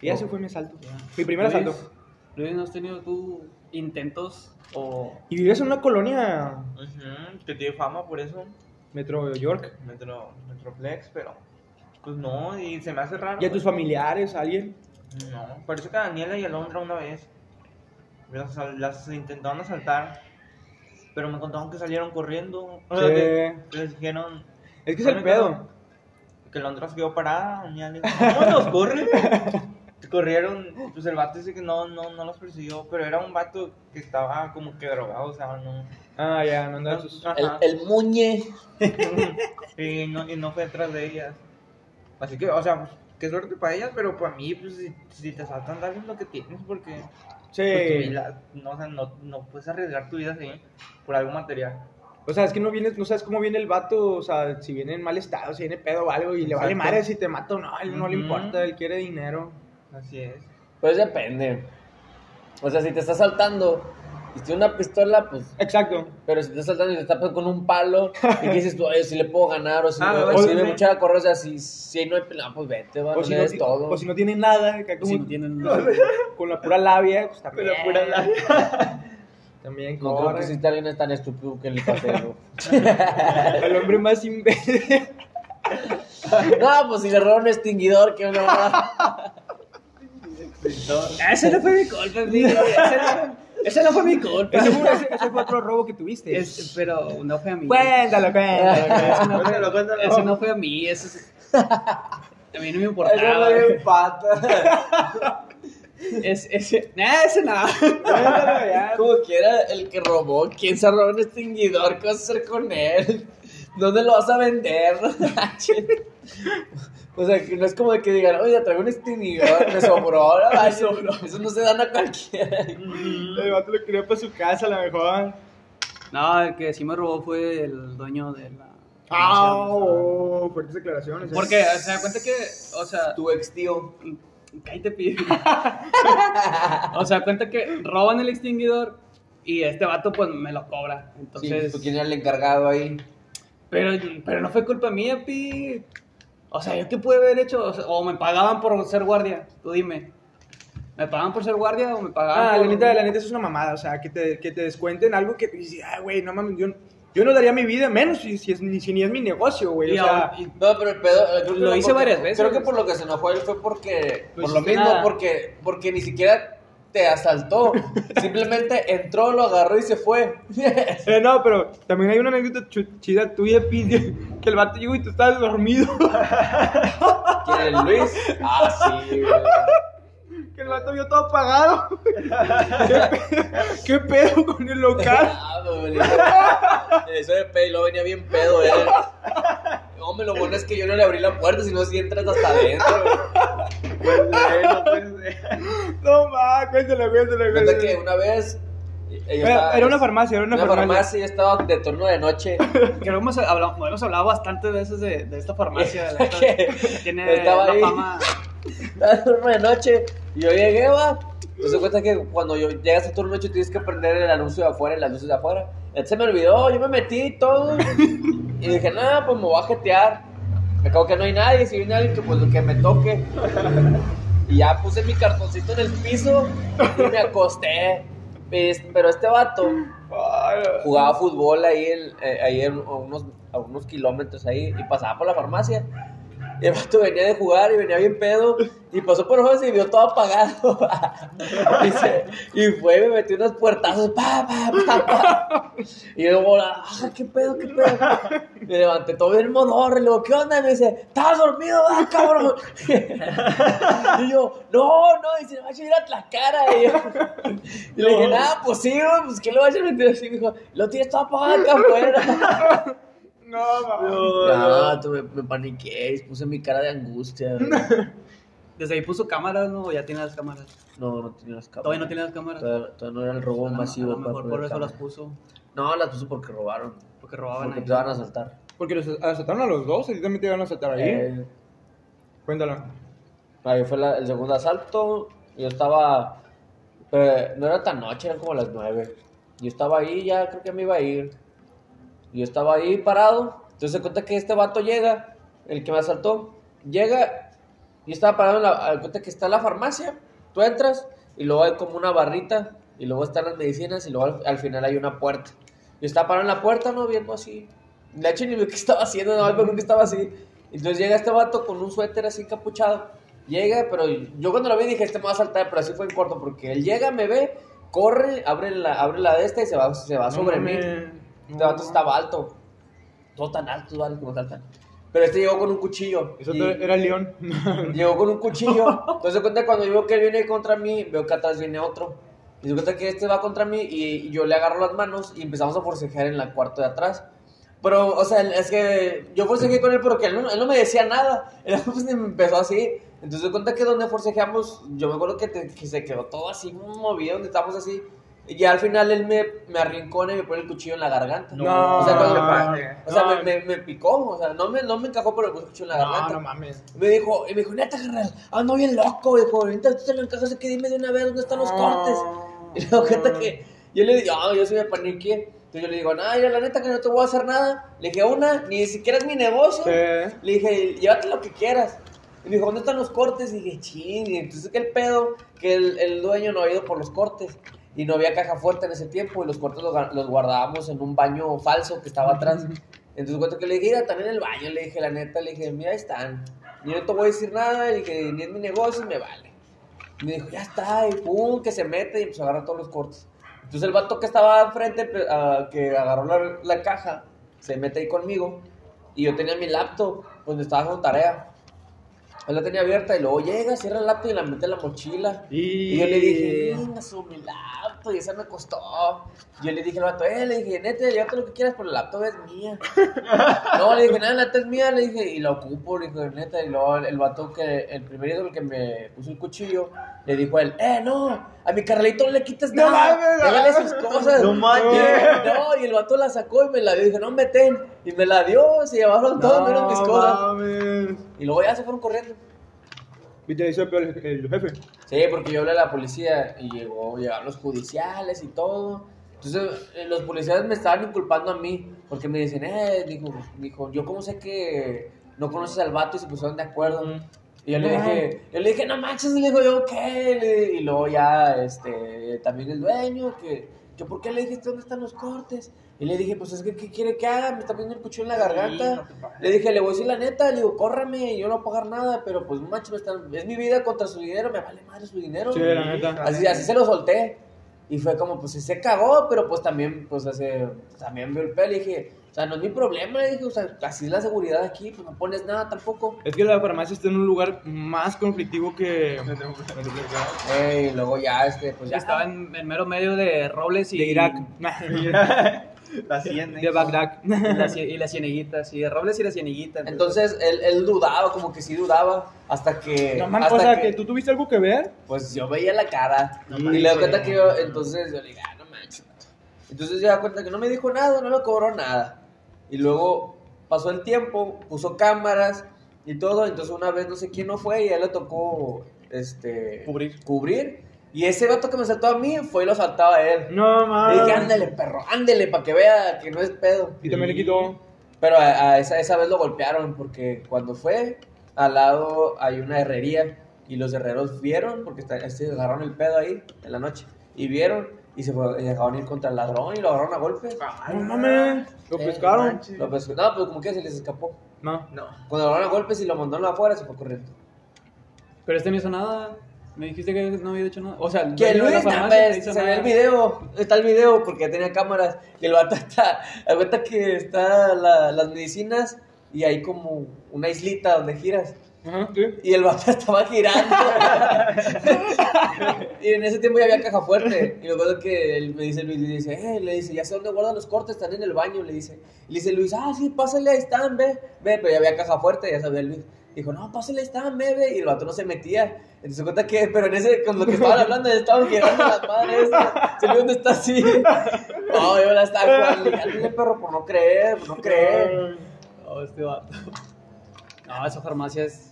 Y ese fue mi asalto. Mi primer Luis, asalto. Luis, ¿no has tenido tú intentos o Y vivías en una colonia Ujú, Que tiene fama por eso. Metro York. Metro, Metroplex, pero. Pues no, y se me hace raro. ¿Y a tus familiares, alguien? No, parece que a Daniela y Alondra una vez las, las intentaron asaltar, pero me contaron que salieron corriendo. O sea, Sí. que les dijeron Es que es el pedo. que Alondra se quedó parada. Daniela ¿Cómo nos corren? *laughs* Corrieron, pues el vato dice que no, no, no los persiguió, pero era un vato que estaba como que drogado, o sea, no. Ah, ya, no andas. sus- Ajá. El, el muñe. *laughs* y, no, y no fue detrás de ellas. Así que, o sea, pues, qué suerte para ellas, pero para mí, pues si, si te saltan, dale lo que tienes, porque. porque Sí. la- no, o sea, no, no puedes arriesgar tu vida así por algo material. O sea, es que no vienes, no sabes cómo viene el vato, o sea, si viene en mal estado, si viene pedo o algo, y le vale Exacto. madre si te mata o no, a él no le Ujú. importa, él quiere dinero. Así es. Pues depende. O sea, si te está saltando y tiene una pistola, pues. Exacto. Pero si te está saltando y te tapas con un palo, y que dices tú, oye, si le puedo ganar, o si, Ah, o bueno, si me echar a correr, o sea, si, si no hay pelea, pues vete, va, O no si, no, todo. o si no tienen nada, como- si no tienen con la pura labia, pues también. Con la pura labia. También no creo que exista alguien tan estúpido que le pase algo. *laughs* El hombre más imbécil. *laughs* No, pues si le robaron un extinguidor, que no. Ese no fue mi culpa, amigo. Ese no, ese no fue mi culpa. Ese fue, ese- ese *laughs* fue otro robo que tuviste. Es- pero no fue a mí. Cuéntalo, cuéntalo. Ese no fue, Cuéntalo, cuéntalo. ese no fue a mí. Ese es- a mí no me Eso importaba. no es pata. Es, ese, nah, ese no. *laughs* Como quiera, el que robó, ¿quién se robó un extinguidor? ¿Qué vas a hacer con él? ¿Dónde lo vas a vender? *laughs* o sea, que no es como de que digan, oye, traigo un extinguidor, me sobró, ¿no? *laughs* Eso, eso no se dan a cualquiera. El vato lo quería para su casa, a lo mejor. No, el que sí me robó fue el dueño de la. Ah, oh, fuertes declaraciones. Porque se da cuenta que, o sea, Tu ex tío. cállate, pide. *laughs* o sea, cuenta que roban el extinguidor y este vato, pues me lo cobra. Sí, Entonces, ¿tú quién era el encargado ahí? pero, pero no fue culpa mía, pi. O sea, ¿yo qué pude haber hecho? O, sea, o me pagaban por ser guardia, tú dime. ¿Me pagaban por ser guardia o me pagaban Ah, por... la neta, la neta eso es una mamada, o sea, que te, que te descuenten algo que dices, ah, güey, no mames, yo, yo no daría mi vida menos si, si, es, ni, si ni es mi negocio, güey, Y o sea, y- No, pero el pedo. creo que Lo hice porque- varias veces. Creo que por lo que se enojó él fue porque. Pues por lo mismo, nada. porque, porque ni siquiera te asaltó. Simplemente entró, lo agarró y se fue. *laughs* eh, no, pero también hay una anécdota chida tuya, Pi, *laughs* que el vato llegó y tú estabas dormido, *laughs* ¿Quién es Luis? Ah, sí, güey. Que el vato vio todo apagado, ¿Qué, pedo, qué pedo con el local, Ah, Eso de pedo, y luego venía bien pedo él. No, me lo bueno es que yo no le abrí la puerta, sino si entras hasta adentro. Pues, eh, no puede ser. no mames, cuéntale, cuéntale, Cuenta que cuéntale. una vez. eh, Era, estaba- era una farmacia, era una, una farmacia. farmacia, yo estaba de turno de noche. Creo *laughs* que hemos hablado, hemos hablado bastantes veces de, de esta farmacia. de *laughs* que tiene estaba una ahí. fama... *laughs* Estaba de noche. Y yo llegué, va. Entonces cuenta que cuando yo llegas a turno de noche tienes que prender el anuncio de afuera las luces de afuera. Entonces se me olvidó, yo me metí todo. Y dije, nada, pues me voy a jetear. Me acabo que no hay nadie, si viene alguien pues que me toque. Y ya puse mi cartoncito en el piso y me acosté. Pero este vato jugaba fútbol ahí, en, eh, ahí en- unos, a unos kilómetros ahí y pasaba por la farmacia. Y el vato venía de jugar y venía bien pedo y pasó por ojos y vio todo apagado. *laughs* y, se- y fue y me metió unos puertazos. Pa, pa, pa, pa. Y luego, ah, qué pedo, qué pedo. Me levanté todo bien modorro y le digo, ¿qué onda? Y me dice, ¿estabas dormido, ah, cabrón? *laughs* y yo, no, no, y se le va a echar la cara. Y, yo- y le dije, nada, pues sí, güey, pues ¿qué le va a echar meter así? Me dijo, lo tienes todo apagado acá afuera. No, tú me, me paniqué, puse mi cara de angustia. *laughs* Desde ahí puso cámaras, ¿no? ¿O ya tiene las cámaras? No, no tenía las cámaras. Todavía no tiene las cámaras. Todavía, todavía no era el robo A lo- masivo. a lo mejor por eso las puso. No, las puso porque robaron. Porque robaban Porque ahí. te van a asaltar. Porque los asaltaron a los dos, a ti también te iban a asaltar ahí. Eh, Cuéntalo. ahí fue la- el segundo asalto. Yo estaba. eh, no era tan noche, eran como las nueve. Yo estaba ahí, ya creo que me iba a ir. Yo estaba ahí parado. Entonces se cuenta que este vato llega, el que me asaltó, llega. Yo estaba parado en la. cuenta que está la farmacia. Tú entras y luego hay como una barrita. Y luego están las medicinas y luego al, al final hay una puerta. Yo estaba parado en la puerta, ¿no? Viendo así. De hecho, ni vi qué estaba haciendo, no, pero que estaba así. Entonces llega este vato con un suéter así encapuchado. Llega, pero yo cuando lo vi dije, este me va a saltar, pero así fue en corto, porque él llega, me ve, corre, abre la, abre la de esta y se va, se va sobre mí. Este vato estaba alto. Todo tan alto, ¿vale? Como saltan. Pero este llegó con un cuchillo. Eso y- era el león. *laughs* Llegó con un cuchillo. Entonces cuenta cuando yo veo que él viene contra mí, veo que atrás viene otro. Y se cuenta que este va contra mí y, y yo le agarro las manos y empezamos a forcejear en la cuarto de atrás. Pero, o sea, es que yo forcejeé con él porque él no, él no me decía nada. *laughs* Él pues, me empezó así. Entonces se cuenta que donde forcejeamos, yo me acuerdo que, te- que se quedó todo así movido, donde estábamos así. Y al final él me, me arrincona y me pone el cuchillo en la garganta. No, o sea, cuando- no, o sea, no. me, me, me picó, o sea, no me, no me encajó, pero me puso el cuchillo en la garganta. No, no mames. Me dijo, y me dijo, neta, carnal, ando bien loco, dijo, ahorita tú te lo encajas que dime de una vez dónde están los cortes. *laughs* Y luego cuenta que yo le digo, ah, yo soy me paniqué. Entonces yo le digo, nah, ya la neta que no te voy a hacer nada. Le dije, una, ni siquiera es mi negocio. Sí. Le dije, llévate lo que quieras. Y me dijo, ¿dónde están los cortes? Y dije, ching, y entonces que el pedo, que el, el dueño no ha ido por los cortes. Y no había caja fuerte en ese tiempo y los cortes los, los guardábamos en un baño falso que estaba atrás. Entonces, cuento que le dije, mira, en el baño, le dije, la neta, le dije, mira, ahí están. Ni no te voy a decir nada, le dije, ni es mi negocio, me vale. Y me dijo, ya está, y pum, que se mete y empezó a agarrar todos los cortes. Entonces, el vato que estaba enfrente, pe- ah, que agarró la, la caja, se mete ahí conmigo. Y yo tenía mi laptop, pues me estaba haciendo tarea. Él la tenía abierta y luego llega, cierra el laptop y la mete en la mochila. Y yo le dije, venga, su mi laptop, y esa me costó. Yo le dije al vato, eh, le dije, neta, llévate lo que quieras, pero el laptop es mía. *laughs* no, le dije, nada, la neta es mía, le dije, y la ocupo, le dije, neta, y luego el, el vato que, el primer el que me puso el cuchillo, le dijo a él, eh, no, a mi Carlito no le quites No nada, mames, no. sus cosas. No manches. Y- No, y el vato la sacó y me la dio, dije, no, meten, y me la dio, se llevaron todo, menos mis cosas. mames. Y luego ya se fueron corriendo. Y te hizo peor el, el jefe. Sí, porque yo hablé a la policía y llegó, llegaron los judiciales y todo. Entonces, eh, los policías me estaban inculpando a mí, porque me dicen, eh, dijo, dijo, yo cómo sé que no conoces al vato y se pusieron de acuerdo. Y yo le dije, yo le dije, no manches, le digo yo, ¿qué? Le- y luego ya, este, también el dueño, que, que ¿por qué le dijiste dónde están los cortes? Y le dije, pues es que, ¿qué quiere que haga? Me está poniendo el cuchillo en la garganta. no le dije, le voy a decir la neta, le digo, córrame, yo no voy a pagar nada, pero pues, macho, me están, es mi vida contra su dinero, me vale madre su dinero. Sí, la neta. Así, así se lo solté. Y fue como, pues sí se cagó, pero pues también, pues hace, también vio el pelo y dije, o sea, no es mi problema, le dije, o sea, así es la seguridad aquí, pues no pones nada tampoco. Es que la farmacia está en un lugar más conflictivo que. *laughs* Eh, y luego ya, este, pues ya. Estaba en, en mero medio de Robles y De Irak. *laughs* La cien, ¿eh? De Bagdad. Y la, *laughs* cieneguita, sí, de Robles y la cieneguita. Entonces él, él dudaba, como que sí dudaba, hasta que. No mames, hasta o sea, que tú tuviste algo que ver. Pues yo veía la cara. No y le doy cuenta que yo, entonces yo le dije, ah, no manches. vato". Entonces se da cuenta que no me dijo nada, no me cobró nada. Y luego pasó el tiempo, puso cámaras y todo. Entonces una vez no sé quién no fue y a él le tocó este, Cubrir. cubrir. Y ese vato que me saltó a mí fue y lo saltaba a él. No Le mames. dije, ándale, perro, ándale, para que vea que no es pedo. Y también le quitó. Pero a, a esa, esa vez lo golpearon porque cuando fue, al lado hay una herrería y los herreros vieron, porque está, este, agarraron el pedo ahí en la noche, y vieron y se fue, y dejaron ir contra el ladrón y lo agarraron a golpes. No mames. Lo Eh, pescaron. Lo pescó- no, pero como que se les escapó. No. No. Cuando lo agarraron a golpes y lo mandaron afuera, se fue corriendo. Pero este no hizo nada. Me dijiste que no había hecho nada. O sea, Que Luis, la farmacia no hizo se ve nada. el video, está el video porque ya tenía cámaras y el vato está, cuenta que está la- las medicinas y hay como una islita donde giras. Ajá, sí. Y el vato *laughs* estaba girando. y en ese tiempo ya había caja fuerte. Y me acuerdo que él me dice Luis, le dice, eh, le dice, ya sé dónde guardan los cortes, están en el baño, le dice. Y le dice Luis, ah, sí, pásale, ahí están, ve, ve, pero ya había caja fuerte, ya sabía Luis. Dijo, no, pásale, ve, ve. Y el vato no se metía. Entonces se cuenta que, pero en ese, con lo que estaban hablando, estaban girando las madres. Se ve dónde está así. No, yo la estaba jugando. Dale, perro, por no creer, por no creer. No, este vato. No, esa farmacia es.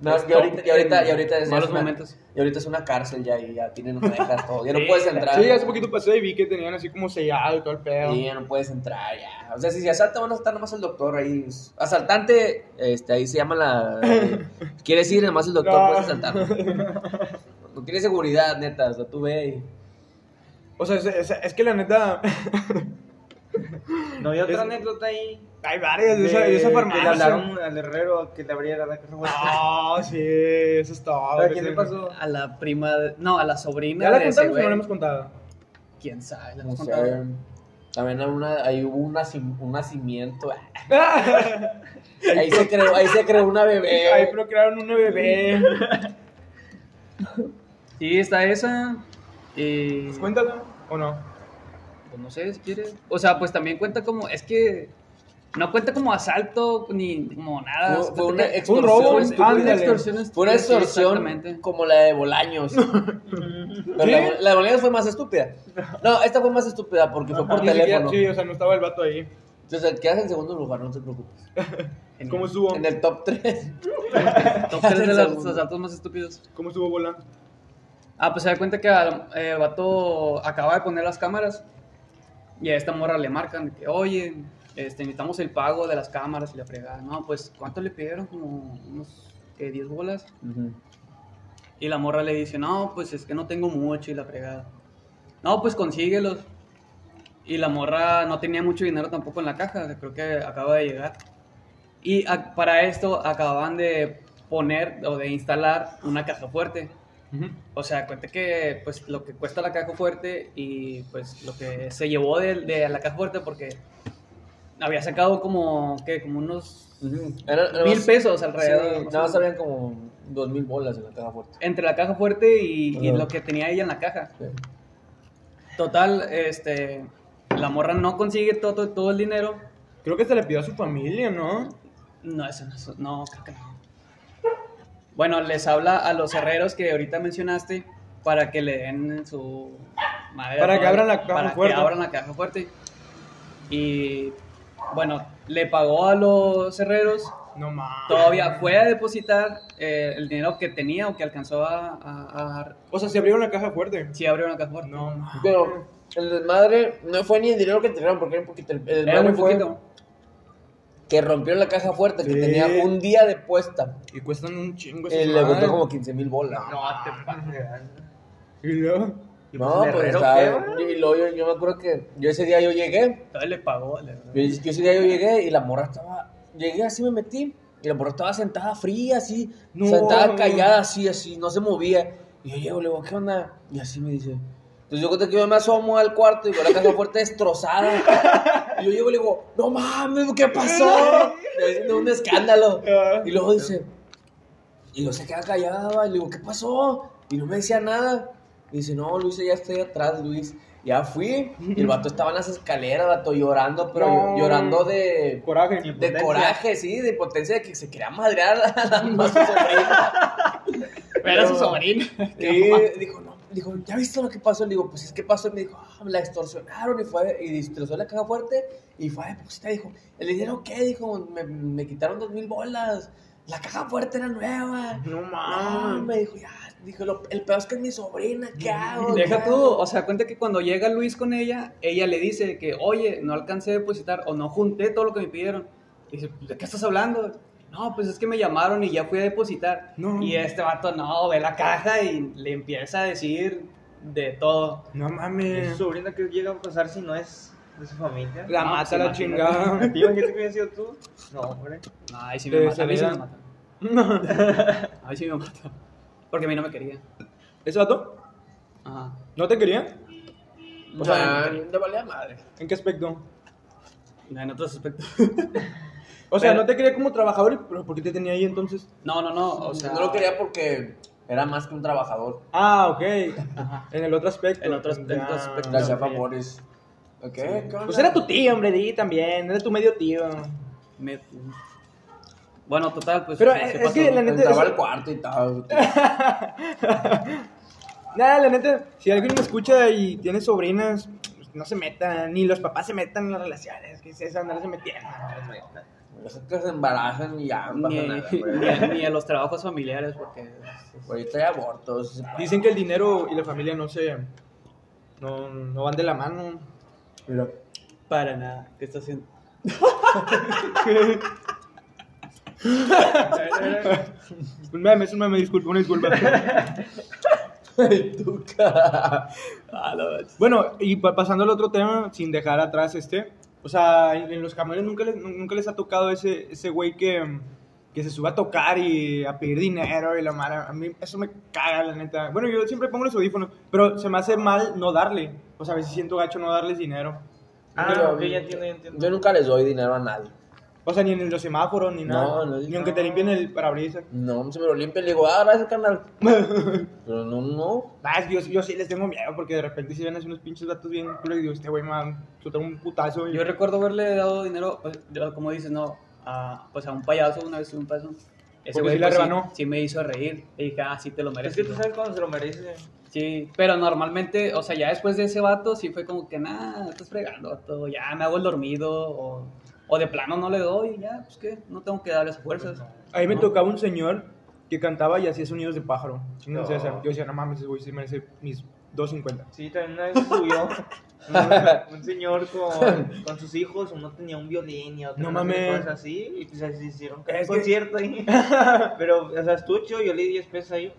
No, es y ahorita, y ahorita, y ahorita es malos una- momentos. Y ahorita es una cárcel ya y ya tienen rejas todo. Ya no puedes entrar. Sí, hace poquito pasé y vi que tenían así como sellado y todo el pedo. Sí, ya no puedes entrar ya. O sea, si se asalta van a estar nomás el doctor ahí. Asaltante, este, ahí se llama la... *laughs* Quiere decir, nomás el doctor No. puede asaltar. No tiene seguridad, neta. O sea, tú ve y... O sea, es, es- es que la neta. No había otra Es- anécdota ahí. Hay varias de, esa, de esa Que le farmacia. hablaron al herrero que le abriera la caja. Ah, sí, eso es todo. ¿A quién le pasó? A la prima. de- No, a la sobrina ¿Ya la de ese contamos o no la hemos contado? ¿Quién sabe? La hemos contado. También hay una, ahí hubo un, nacim- un nacimiento. *laughs* Ahí se creó, ahí se creó una bebé. Ahí procrearon un bebé. Sí, está esa. Y. Pues cuéntalo, ¿o no? Pues no sé si quieres. O sea, pues también cuenta como. Es que. No cuenta como asalto ni como nada. Fue- una extorsión Fue- fue estúpida. una extorsión. Fue una extorsión como la de Bolaños. *laughs* Pero ¿Sí? la, la de Bolaños fue más estúpida. No, esta fue más estúpida porque fue por teléfono. Sí, o sea, no estaba el vato ahí. Entonces, quedas en segundo lugar, no te preocupes. *laughs* ¿Cómo estuvo? En el top 3. *laughs* Top 3 de los asaltos más estúpidos. ¿Cómo estuvo Bola? Ah, pues se da cuenta que al eh, el vato acaba de poner las cámaras y a esta morra le marcan de que, oye, este, necesitamos el pago de las cámaras y la fregada. No, pues, ¿cuánto le pidieron? Como unos, ¿qué? ¿10 bolas? Y la morra le dice, no, pues es que no tengo mucho y la fregada. No, pues consíguelos. Y la morra no tenía mucho dinero tampoco en la caja, creo que acaba de llegar. Y a- para esto acababan de poner o de instalar una caja fuerte. O sea, cuente que pues lo que cuesta la caja fuerte y pues lo que se llevó de, de la caja fuerte porque había sacado como, ¿qué? Como unos Era- era mil más- pesos Sí, alrededor. nada más habían como dos mil bolas en la caja fuerte. Entre la caja fuerte y, lo que tenía ella en la caja. Sí. Total, este, la morra no consigue todo, todo el dinero. Creo que se le pidió a su familia, ¿no? No, eso no, eso- no, creo que no. Bueno, les habla a los herreros que ahorita mencionaste para que le den su madera. Para que abran la caja para fuerte. que abran la caja fuerte. Y bueno, le pagó a los herreros. No mames. Todavía fue a depositar eh, el dinero que tenía o que alcanzó a, a, a- O sea, se abrieron la caja fuerte. Sí, abrió una caja fuerte. No mames. Pero el desmadre no fue ni el dinero que tiraron, porque era un poquito. El, Era desmadre fue poquito. que rompió la caja fuerte, que Sí. tenía un día de puesta. Y cuestan un chingo Y esas le costó como 15 mil bolas. No, te pases. Y luego. ¿Y No, pues el pues herrero qué, va? y luego yo, yo me acuerdo que yo ese día yo llegué, Todavía le pagó. le- yo, yo ese día yo llegué y la morra estaba, llegué así me metí y la morra estaba sentada fría así, No. sentada callada así, así, no se movía. Y yo llego, le digo, ¿qué onda? Y así me dice. Entonces yo cuento que yo me asomo al cuarto y veo la caja fuerte destrozada. Y yo llego y le digo, no mames, ¿qué pasó? Haciendo un escándalo. Y luego dice, y luego se queda callada, y le digo, ¿qué pasó? Y no me decía nada. Y dice, no, Luis, ya estoy atrás, Luis. Ya fui. Y el vato estaba en las escaleras, vato, llorando, pero No. llorando de, Coraje. de Impotencia. coraje, sí, de impotencia de que se quería madrear a la, a *laughs* su sobrina. Era su sobrino. Y dijo, no, dijo, ¿ya viste lo que pasó? Le digo, pues es que pasó. Y me dijo, ah, me la extorsionaron y fue, y destrozó la caja fuerte. Y fue, pues te dijo, ¿el dinero qué? Dijo, me, me quitaron dos mil bolas. La caja fuerte era nueva. No No, mames. me dijo, ya, dijo, lo- el peor es que es mi sobrina, ¿qué hago? Deja ¿Qué tú, hago?" o sea, cuenta que cuando llega Luis con ella, ella le dice que, oye, no alcancé a depositar o no junté todo lo que me pidieron. Y dice, ¿de qué estás hablando? No, pues es que me llamaron y ya fui a depositar. No. Y este vato, no, ve la caja y le empieza a decir de todo. No ¿Y mames. su sobrina que llega a pasar si no es de su familia? La No, mata pues, la chingada. *laughs* ¿Tío, qué te hubiera sido tú? No, hombre. No, ahí sí Te me mata. A mí sí me mata. Ahí *laughs* sí me mata. Porque a mí no me quería. ¿Ese vato? Ajá. ¿No te quería? O sea, le valía madre. ¿En qué aspecto? En otros aspectos. *laughs* O sea, Pero- no te quería como trabajador, pero ¿por qué te tenía ahí entonces? No, no, no. O sea, no lo quería porque era más que un trabajador. Ah, ok. Ajá. En el otro aspecto. En otro- en otro aspecto. Le hacía favores. ¿Ok? ¿Qué onda? Pues era tu tío, hombre, di también. Era tu medio tío. Me- Bueno, total, pues. Pero, es pasó, que la neta- Entraba eso- al cuarto y tal. *laughs* Nada, la neta, si alguien me escucha y tiene sobrinas, pues, no se metan, ni los papás se metan en las relaciones, que es eso, andarse metiendo. Deja que se embarazan y ya, Ni, nada, *laughs* ni, a- ni a los trabajos familiares, porque. Ahorita hay abortos. Dicen que el dinero y la familia no se. No, no van de la mano. Mira. Para nada. ¿Qué está haciendo? *laughs* *laughs* Un meme, es un meme, disculpa, una disculpa. *laughs* Bueno, y pa- pasando al otro tema, sin dejar atrás este. O sea, en, en los camiones nunca les, nunca les ha tocado ese, ese güey que, que se sube a tocar y a pedir dinero y la mara. A mí eso me caga, la neta. Bueno, yo siempre pongo los audífonos, pero se me hace mal no darle. O sea, a veces siento gacho no darles dinero. Ah, ok, ya entiendo, ya entiendo. Yo nunca les doy dinero a nadie. O sea, ni en los semáforos, ni nada. No, no, ni aunque te limpien el parabrisas. No, se me lo limpia y le digo, ah, gracias, carnal. *laughs* Pero no, no. Ah, es que yo, yo sí les tengo miedo porque de repente si ven así unos pinches datos bien culos y digo, este güey me va a un putazo. Y... Yo recuerdo haberle dado dinero, pues, como dices, no, a, pues a un payaso, una vez un payaso. Ese güey sí pues, rebanó. sí, me hizo reír. Y dije, ah, sí te lo Es mereces. que tú sabes cuando se lo merece. Sí, pero normalmente, o sea, ya después de ese vato, sí fue como que, nada, estás fregando, vato, ya me hago el dormido, o, o de plano no le doy, ya, pues que, no tengo que darle esas fuerzas. Ahí me tocaba un señor que cantaba y hacía sonidos de pájaro. No. Yo decía, no mames, ese güey sí merece mis 2.50. Sí, también una vez se subió un, un señor con, con sus hijos, uno tenía un violín y otro No qué mames. cosas así, y pues así hicieron Es un que- concierto ahí. *laughs* Pero, o sea, estuvo chido, yo le di 10 pesos ahí.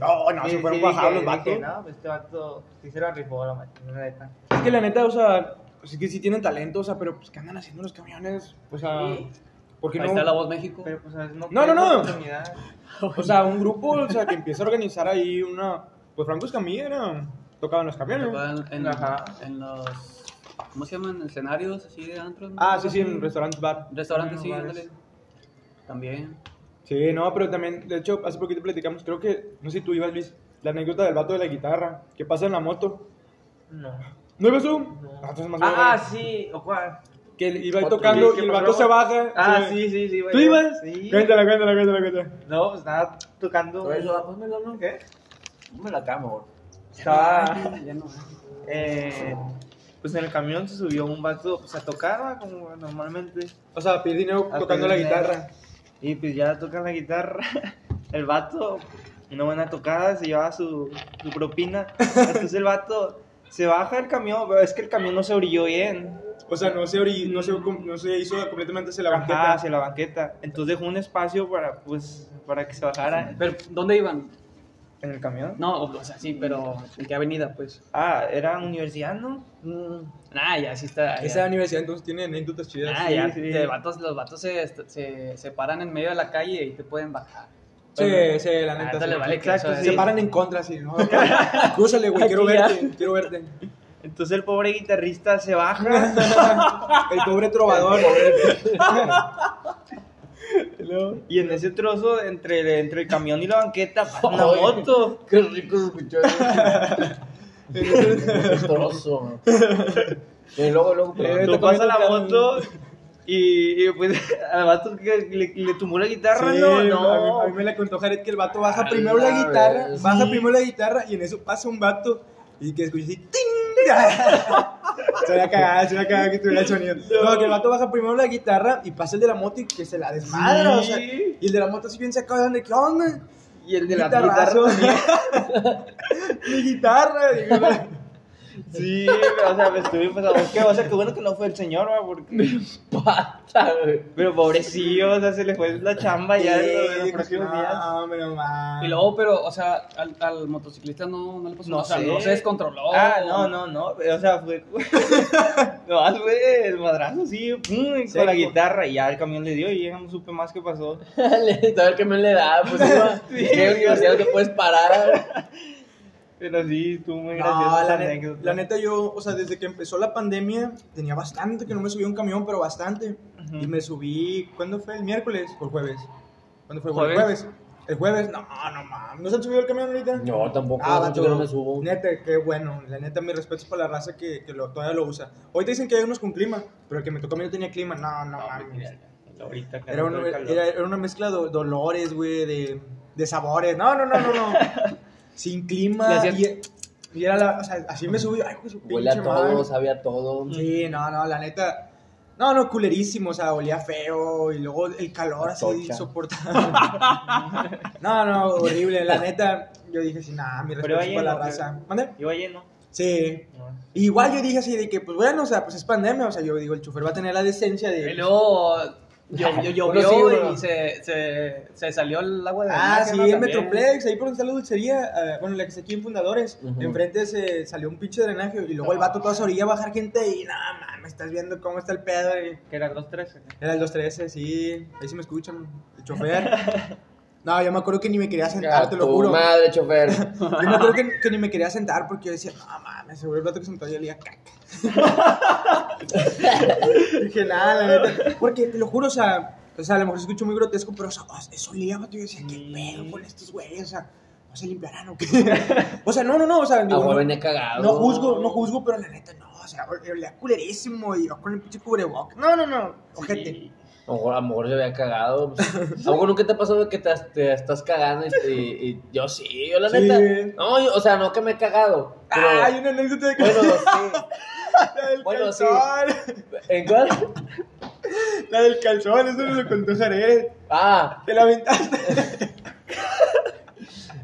No, no, se fueron bajados los vatos. no, pues este vato sí se la rifó la neta. Es que la neta, o sea, pues es que sí tienen talento, o sea, pero pues ¿qué andan haciendo los camiones? O sea, Sí. ¿por qué Ahí no? está la voz México. Pero pues no No, no, no. *laughs* O sea, un grupo, o sea, que empieza a organizar ahí una... Pues Franco Escamilla era... Tocaban los camiones. Tocaban en, Ajá. en los. ¿Cómo se llaman? Escenarios así de antros. ¿no? Ah, sí, sí, en restaurantes bar. Restaurantes, sí, Bares. ándale. También. Sí, no, pero también, de hecho, hace poquito platicamos, creo que, no sé si tú ibas, Luis, la anécdota del vato de la guitarra, que pasa en la moto. No. ¿No ibas tú? No. Ah, entonces más Ah, bueno. sí, ¿o cuál? Que iba ahí tocando ¿Qué y el vato se baja. Ah, sí, sí, sí. ¿Tú ibas? Sí. Cuéntala, cuéntala, cuéntala, cuéntala. No, pues estaba tocando. Por eso, pónmelo, ¿no? ¿Qué? Dame la cama. Estaba. Ya no. eh, pues en el camión se subió un vato pues, a tocar, como normalmente. O sea, pedir dinero A tocando la guitarra. Y pues ya tocan la guitarra. *laughs* El vato, una buena tocada, se lleva su, su propina. *laughs* Entonces el vato se baja del camión, pero es que el camión no se orilló bien. O sea, no se, ori- no se, no se hizo completamente hacia la Ajá, banqueta. hacia la banqueta. Entonces dejó un espacio para, pues, para que se bajara Pero, ¿dónde iban? en el camión. No, o sea, sí, pero ¿en qué avenida, pues? Ah, era universidad, ¿no? Ah, ya, sí está. Esa ya. universidad entonces tiene anécdotas chidas. Ah, sí, ya, sí. de vatos, los vatos se, se, se paran en medio de la calle y te pueden bajar. Sí, sí, la Ah, neta. dale, sí. vale, Exacto, eso Se es- paran en contra, sí, ¿no? *laughs* Crúzale, güey, quiero verte, quiero verte. Entonces el pobre guitarrista se baja *laughs* El pobre trovador. *laughs* y en ese trozo entre, entre el camión y la banqueta pasa una Ay. moto. Qué rico escuchar eso. trozo. Y luego, luego, Eh, Tú te pasa la moto y, y pues *laughs* al vato que le, le tumbó la guitarra, Sí, no, A, mí, no. a mí me la contó Jared que el vato baja A primero la la guitarra, vez. baja Sí. primero la guitarra y en eso pasa un vato y que escucha así ¡ting! *laughs* se había cagado, se había cagado que tuviera el sonido. *laughs* No, que el vato baja primero la guitarra y pasa el de la moto y que se la desmadra, o sea, Sí. y el de la moto así bien sacado de ¿qué onda? Y el de la guitarra. Mi guitarra, digo, Sí, o sea, me estuve pensando, ¿qué? O sea, qué bueno que no fue el señor, va, porque. Pata, güey. Pero pobrecillo, o sea, se le fue la chamba ya de los- Sí, próximos días. no, no mames. Y luego, pero, o sea, al, al motociclista no, no le pasó No nada. O sea, sé. no se descontroló. Ah, no, no, no. O sea, fue. no, fue el madrazo, sí, pum, con la guitarra. Y ya el camión le dio y ya no supe más qué pasó. Ver qué me le da, pues iba. ¿Qué universidad te puedes parar? Pero sí, estuvo muy gracioso. No, la, ne- anécdota. la neta yo, o sea, desde que empezó la pandemia, tenía bastante que no me subía a un camión, pero bastante. Ujú. Y me subí, ¿cuándo fue? ¿El miércoles o el jueves? ¿Cuándo fue? ¿Jueves? ¿El jueves? ¿El jueves? No, no mames. ¿No se han subido al camión ahorita? No, tampoco. Ah, que no me subo. Neta, qué bueno. La neta, mi respeto para la raza que, que lo, todavía lo usa. Ahorita dicen que hay unos con clima, pero el que me tocó a mí no tenía clima. No, no, mames. Ahorita Era, una- era, era una mezcla de dolores, güey, de, de sabores. No, no, no, no, no. *laughs* Sin clima. Y, y era la, o sea, así me subí. Ay, pues, Huele a pinche madre. todo, sabe a todo. Sí, no, no, la neta. No, no, culerísimo, o sea, olía feo y luego el calor así insoportable. *laughs* no, no, horrible, la neta. Yo dije así, nah, mi Pero respeto para la raza. ¿Mande? Iba lleno. Sí. No. Igual yo dije así de que, pues bueno, o sea, pues es pandemia, o sea, yo digo, el chofer va a tener la decencia Y de. luego llovió, llovió Bueno, sí, bro. y se, se, se salió el agua de Ah, drenaje, sí, ¿no? en. Metroplex, ahí por donde está la dulcería, eh, bueno, la que está aquí en Fundadores, enfrente se salió un pinche drenaje y luego el vato toda su orilla a bajar gente y nada, mames, estás viendo cómo está el pedo. y- Que era 2.13. Era el 213, sí, ahí sí me escuchan, el chofer. *laughs* No, yo me acuerdo que ni me quería sentar, te lo juro. madre, chofer. *laughs* Yo me acuerdo que, que ni me quería sentar porque yo decía, no mames, seguro el vato que se me todavía olía a caca. *laughs* Dije, nada, la neta. Porque te lo juro, o sea, o sea, a lo mejor se escuchó muy grotesco, pero o sea, oh, eso olía, vato. Yo decía, qué pedo con estos güeyes, o sea, ¿no se limpiarán o qué? *laughs* O sea, no, no, no, o sea, digo, no, cagado. no juzgo, no juzgo, pero la neta, no, o sea, olía culerísimo y yo con el pinche cubrebocas. No, no, no, ojete. Sí. A lo mejor, a lo mejor se había cagado. pues. ¿A lo mejor nunca te ha pasado que te, te estás cagando y, y- y yo sí, yo la Sí. neta. No, yo- o sea, no que me he cagado. Pero, Ah, hay una anécdota de que... bueno, sí. *laughs* la del bueno, sí. calzón. ¿En cuál? La del calzón, eso me lo contó Jared. Ah, Te la aventaste. *laughs*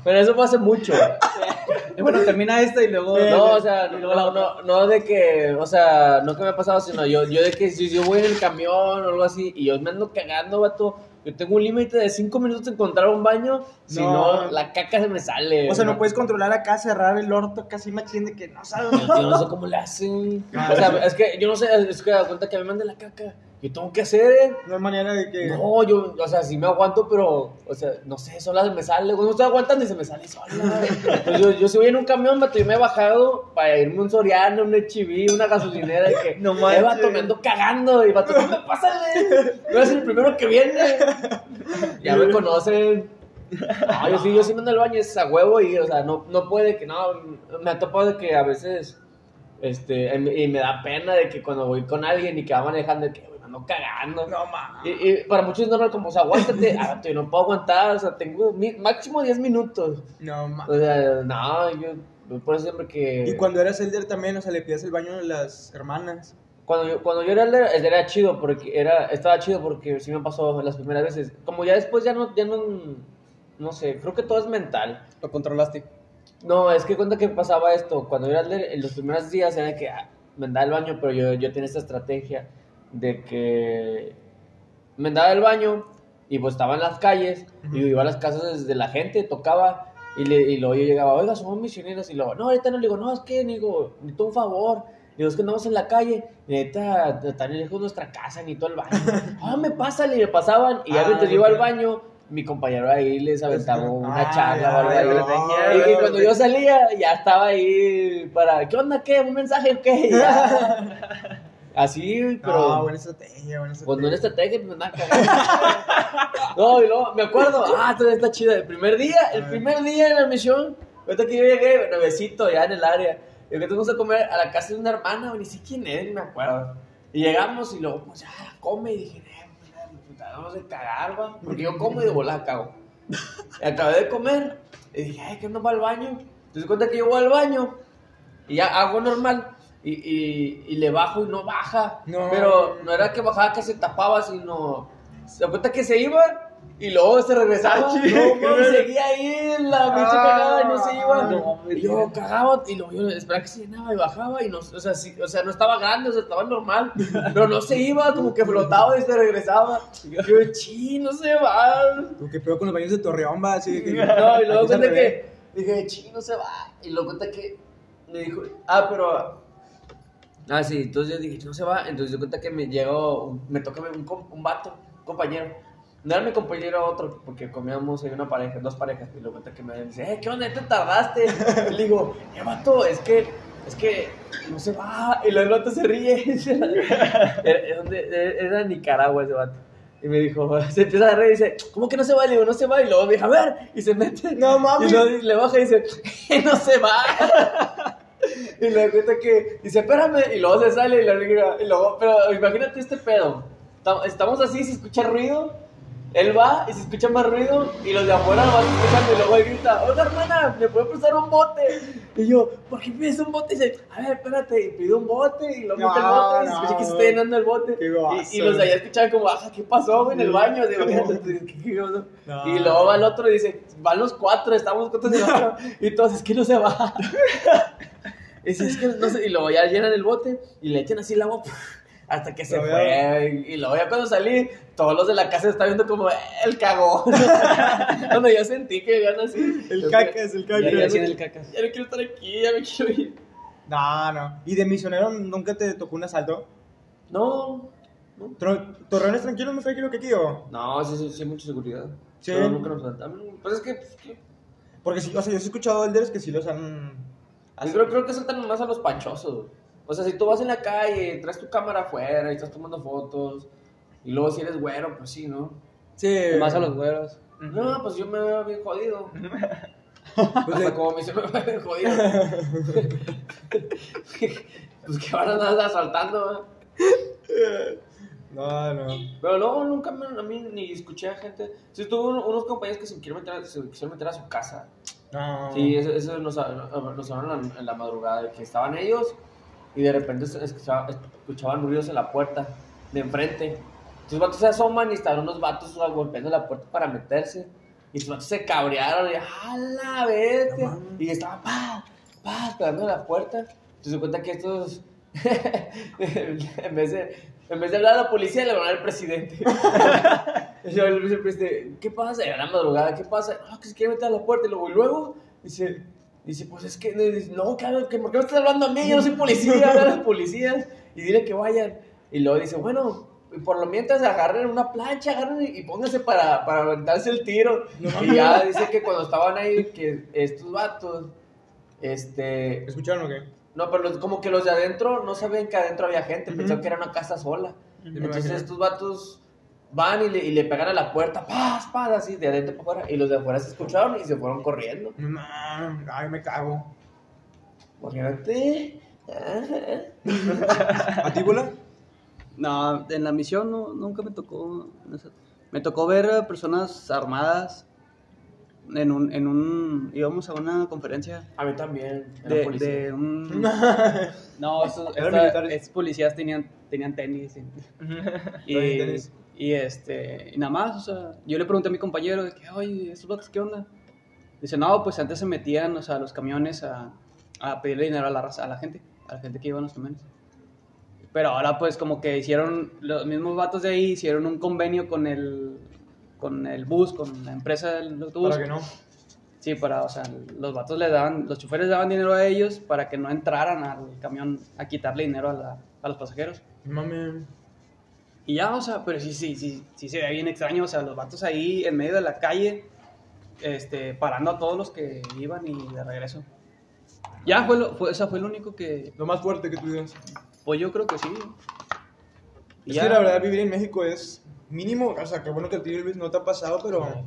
pero eso fue hace mucho. *laughs* Y bueno, termina esta y luego. No, o sea, no, no, no de que, o sea, no que me ha pasado, sino yo, yo de que si yo voy en el camión o algo así y yo me ando cagando, vato, yo tengo un límite de 5 minutos de encontrar un baño, si no, la caca se me sale. O sea, no puedes controlar acá, cerrar el orto casi machín de que no sabes. Yo no sé cómo le hacen. *laughs* O sea, es que yo no sé, es que da cuenta que me mande la caca. Yo tengo que hacer, ¿eh? No hay manera de que. No, yo, o sea, sí me aguanto, pero, o sea, no sé, sola me sale. Cuando estoy aguantando y se me sale sola. Pues yo, yo si voy en un camión, vato, yo me he bajado para irme a un Soriano, un HB, una gasolinera. Y que, *laughs* No no manches. vato, me ando cagando. Y vato, ¿qué me pasa, güey? Yo soy el primero que viene. Ya me conocen. No, yo sí, yo sí me ando al baño, es a huevo y, o sea, no, no puede que, no, me ha topado de que a veces, este, y me da pena de que cuando voy con alguien y que va manejando, que, ando cagando. No mames. Y, y para muchos es normal, como, o sea, aguántate, *laughs* ah, yo no puedo aguantar, o sea, tengo mi- máximo 10 minutos. No mames. O sea, no, yo, yo por eso siempre que... Y cuando eras elder también, o sea, le pidas el baño a las hermanas. Cuando yo, cuando yo era el el era chido, porque era, estaba chido porque sí me pasó las primeras veces. Como ya después ya no, ya no, no sé, creo que todo es mental. Lo controlaste. No, es que cuenta que pasaba esto. Cuando yo era el en los primeros días era que ah, me andaba al baño, pero yo, yo tenía esta estrategia de que me andaba al baño y pues estaba en las calles y yo iba a las casas de la gente, tocaba y, le, y luego yo llegaba, oiga, somos misioneros y luego, no, ahorita no le digo, no, es que digo, necesito un favor. Digo, es que andamos en la calle, y neta, tan lejos de nuestra casa, ni todo el baño. *laughs* Ah, me pasa, y me pasaban, y ya Ah, mientras yo iba al baño, mi compañero ahí les aventaba una Ah, charla ahí. ya, Y, y cuando yo salía, ya estaba ahí para, ¿qué onda? ¿Qué? ¿Un mensaje o qué? *laughs* Así, pero... No, buena estrategia, buena estrategia. Pues no en estrategia, pues nada, cagando. No, y luego me acuerdo, ah, todavía está chida. El primer día, el primer día en la misión, ahorita que yo llegué, nuevecito ya en el área, y que fuimos a comer a la casa de una hermana, ni sé quién es, ni me acuerdo. Y llegamos y luego, pues ya, come, y dije, eh, pues, puta, vamos a cagar, va. Porque yo como y de volada cago. Y acabé de comer, y dije, ay, que no va al baño. Entonces cuenta que yo voy al baño, y ya hago normal. Y, y, y le bajo y no baja. No. Pero no era que bajaba que se tapaba, sino. Se cuenta que se iba y luego se regresaba. Ah, no, *laughs* seguía ahí en la pinche Ah, cagada y no se iba. no, y yo cagaba y luego yo esperaba que se llenaba y bajaba y no, o sea, sí, o sea, no estaba grande, o sea, estaba normal. *laughs* Pero no se iba, como que flotaba y se regresaba. Y yo, chi, no se va. Tú, ¿Qué pedo con los baños de Torreón, va? Así que... *laughs* No, y luego cuenta que dije, chino se va. Y luego cuenta que me dijo, ah, pero. Ah, sí, entonces yo dije, no se va. Entonces yo cuenta que me llegó, me toca un, un vato, un compañero. No era mi compañero, era otro, porque comíamos en una pareja, dos parejas. Y luego cuenta que me dice, eh, ¿qué onda? ¿Te tardaste? Y le digo, eh, vato, es que, es que no se va. Y el vato se ríe. *laughs* era, era Nicaragua ese vato. Y me dijo, se empieza a reír y dice, ¿cómo que no se va? Le digo, no se va. Y luego me dijo, a ver. Y se mete. No mames. Y luego le baja y dice, no se va. Y le cuenta que, dice, espérame. Y luego se sale y, digo, y luego, pero imagínate este pedo. Tam- Estamos así, se escucha ruido. Él va y se escucha más ruido y los de afuera lo van escuchando y luego él grita, oiga hermana, ¿me puede prestar un bote? Y yo, ¿por qué pides un bote? Y dice, a ver, espérate, y pide un bote y luego mete el bote y se escucha que se está llenando el bote. Y, y los de allá escuchaban como, ajá, ¿qué pasó en el baño? Digo, "Imagínate, tú dices, ¿qué- qué pasó?". No. Y luego va el otro y dice, van los cuatro, estamos cuatro. Y todos, es que no se va. Y dice, es que no sé. Y luego ya llenan el bote y le echan así el agua hasta que se Lo fue. Y luego ya cuando salí, todos los de la casa estaban viendo como, "Eh, el cagón. *laughs* Cuando yo sentí que iban así. El cacas, el Ya, cacas. ya, el cacas. ya no quiero estar aquí, ya me quiero ir. No, no. ¿Y de misionero nunca te tocó un asalto? No, Tro- ¿Torreón es tranquilo, más tranquilo que aquí o...? no, sí, sí, sí, mucha seguridad. Sí. Pero nunca nos saltamos. Pues es que, pues, que- Porque sí, o sea, yo he escuchado elders que sí los han... Yo creo, creo que saltan más a los panchosos. O sea, si tú vas en la calle, traes tu cámara afuera y estás tomando fotos, y luego si eres güero, pues sí, ¿no? Sí. Más a los güeros. No, pues yo me veo bien jodido. Pues *laughs* Hasta de- como me hice me veo bien jodido. *laughs* pues que van a andar asaltando, ¿eh? No, no. Pero luego nunca me, a mí ni escuché a gente. Sí, tuve uno- unos compañeros que se quisieron meter, se quisieron meter a su casa. No. Sí, eso, eso nos, nos hablaron en, la madrugada, de que estaban ellos y de repente escuchaban ruidos en la puerta de enfrente. Entonces los vatos se asoman y estaban unos vatos golpeando la puerta para meterse. Y estos vatos se cabrearon y ¡a la bestia! Y estaban pa, pa, pegando a la puerta. Entonces se cuenta que estos, *laughs* en, vez de, en vez de hablar a la policía, le hablaron al presidente. *laughs* y yo el vicepresidente, ¿qué pasa? Era la madrugada, ¿qué pasa? No, que se quiere meter a la puerta. Y luego, y luego dice, dice, pues es que, dice, no, que ¿por qué me estás hablando a mí? Yo no soy policía, habla a los policías y dile que vayan. Y luego dice, bueno, por lo mientras agarren una plancha, agarren y pónganse para, para aventarse el tiro. y ya dice que cuando estaban ahí, que estos vatos, este... ¿Escucharon o qué? No, pero los- como que los de adentro no sabían que adentro había gente, pensaban que era una casa sola. me Entonces estos vatos van y le, y le pegan a la puerta, paz, paz, así, de adentro para afuera. Y los de afuera se escucharon y se fueron corriendo. No, ay, me cago. Imagínate. *laughs* ¿A ti, bola? No, en la misión no, nunca me tocó. Me tocó ver a personas armadas en un, en un. íbamos a una conferencia A mí también. era de, policía. de un. *laughs* No, Eran esta- estos policías tenían, tenían tenis. *laughs* Y, y, este, y nada más, o sea, yo le pregunté a mi compañero de que, oye, ¿estos vatos qué onda? Dice, no, pues antes se metían, o sea, los camiones a, a pedirle dinero a la raza, a la gente, a la gente que iba en los camiones. Pero ahora, pues, como que hicieron, los mismos vatos de ahí hicieron un convenio con el, con el bus, con la empresa del autobús. Para que no. Sí, para, o sea, los vatos le daban, los choferes daban dinero a ellos para que no entraran al camión a quitarle dinero a, la- a los pasajeros. Mami. Y ya, o sea, pero sí, sí, sí, sí se ve bien extraño, o sea, los vatos ahí en medio de la calle, este, parando a todos los que iban y de regreso. Ya, fue, lo, fue, o sea, fue lo único que, Lo más fuerte que digas. pues yo creo que sí. Y Es ya. que la verdad vivir en México es mínimo, o sea, qué bueno que a ti Luis no te ha pasado, pero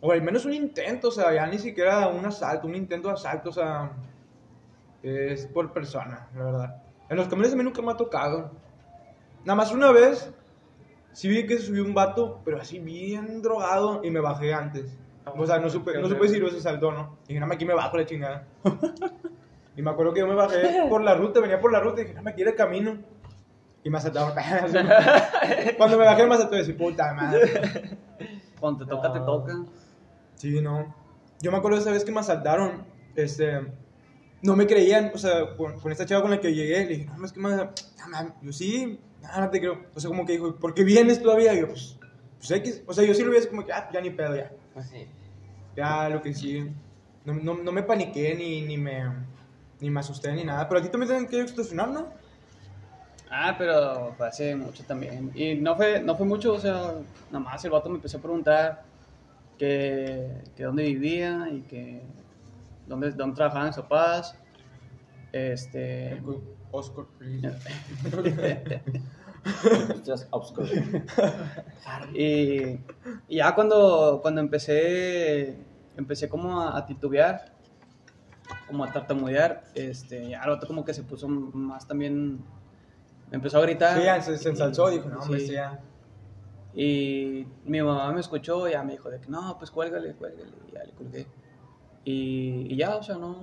o al menos un intento, o sea, ya ni siquiera un asalto, un intento de asalto, o sea, es por persona, la verdad. En los camiones a mí nunca me ha tocado. Nada más una vez sí vi que se subió un vato, pero así bien drogado y me bajé antes. O sea, no supe, no supe si lo se saltó, ¿no? Y dije, no, aquí me bajo la chingada. *laughs* y me acuerdo que yo me bajé *laughs* por la ruta, venía por la ruta y dije, no, me quiere camino. Y me asaltaron. *laughs* Cuando me bajé me asaltó y decía, puta madre. Cuando te toca, te toca. Sí, no. Yo me acuerdo esa vez que me asaltaron, este, no me creían, o sea, con, con esta chava con la que llegué, le dije, no, es que me, no, man, yo sí, no, no te creo. O sea, como que dijo, ¿por qué vienes todavía? Y yo, pues, pues X. O sea, yo sí lo vi así como que, ah, ya ni pedo, ya. Pues sí. Ya, lo que sí. No, no, no me paniqué ni, ni me, ni me asusté ni nada. Pero aquí también tienen que extorsionar, ¿no? Ah, pero fue hace mucho también. Y no fue, no fue mucho, o sea, nada más el vato me empezó a preguntar que, que dónde vivía y que dónde, dónde trabajaban mis papás. Este. Oscar, *laughs* obscuro. Y, y ya cuando, cuando empecé, empecé como a, a titubear, como a tartamudear, este, ya el otro como que se puso más también, empezó a gritar. Sí, ya se, se ensalzó, dijo, no, hombre, Sí. ya. Y mi mamá me escuchó y ya me dijo de que no, pues cuélgale, cuélgale, y ya le colgué. Y, y ya, o sea, no,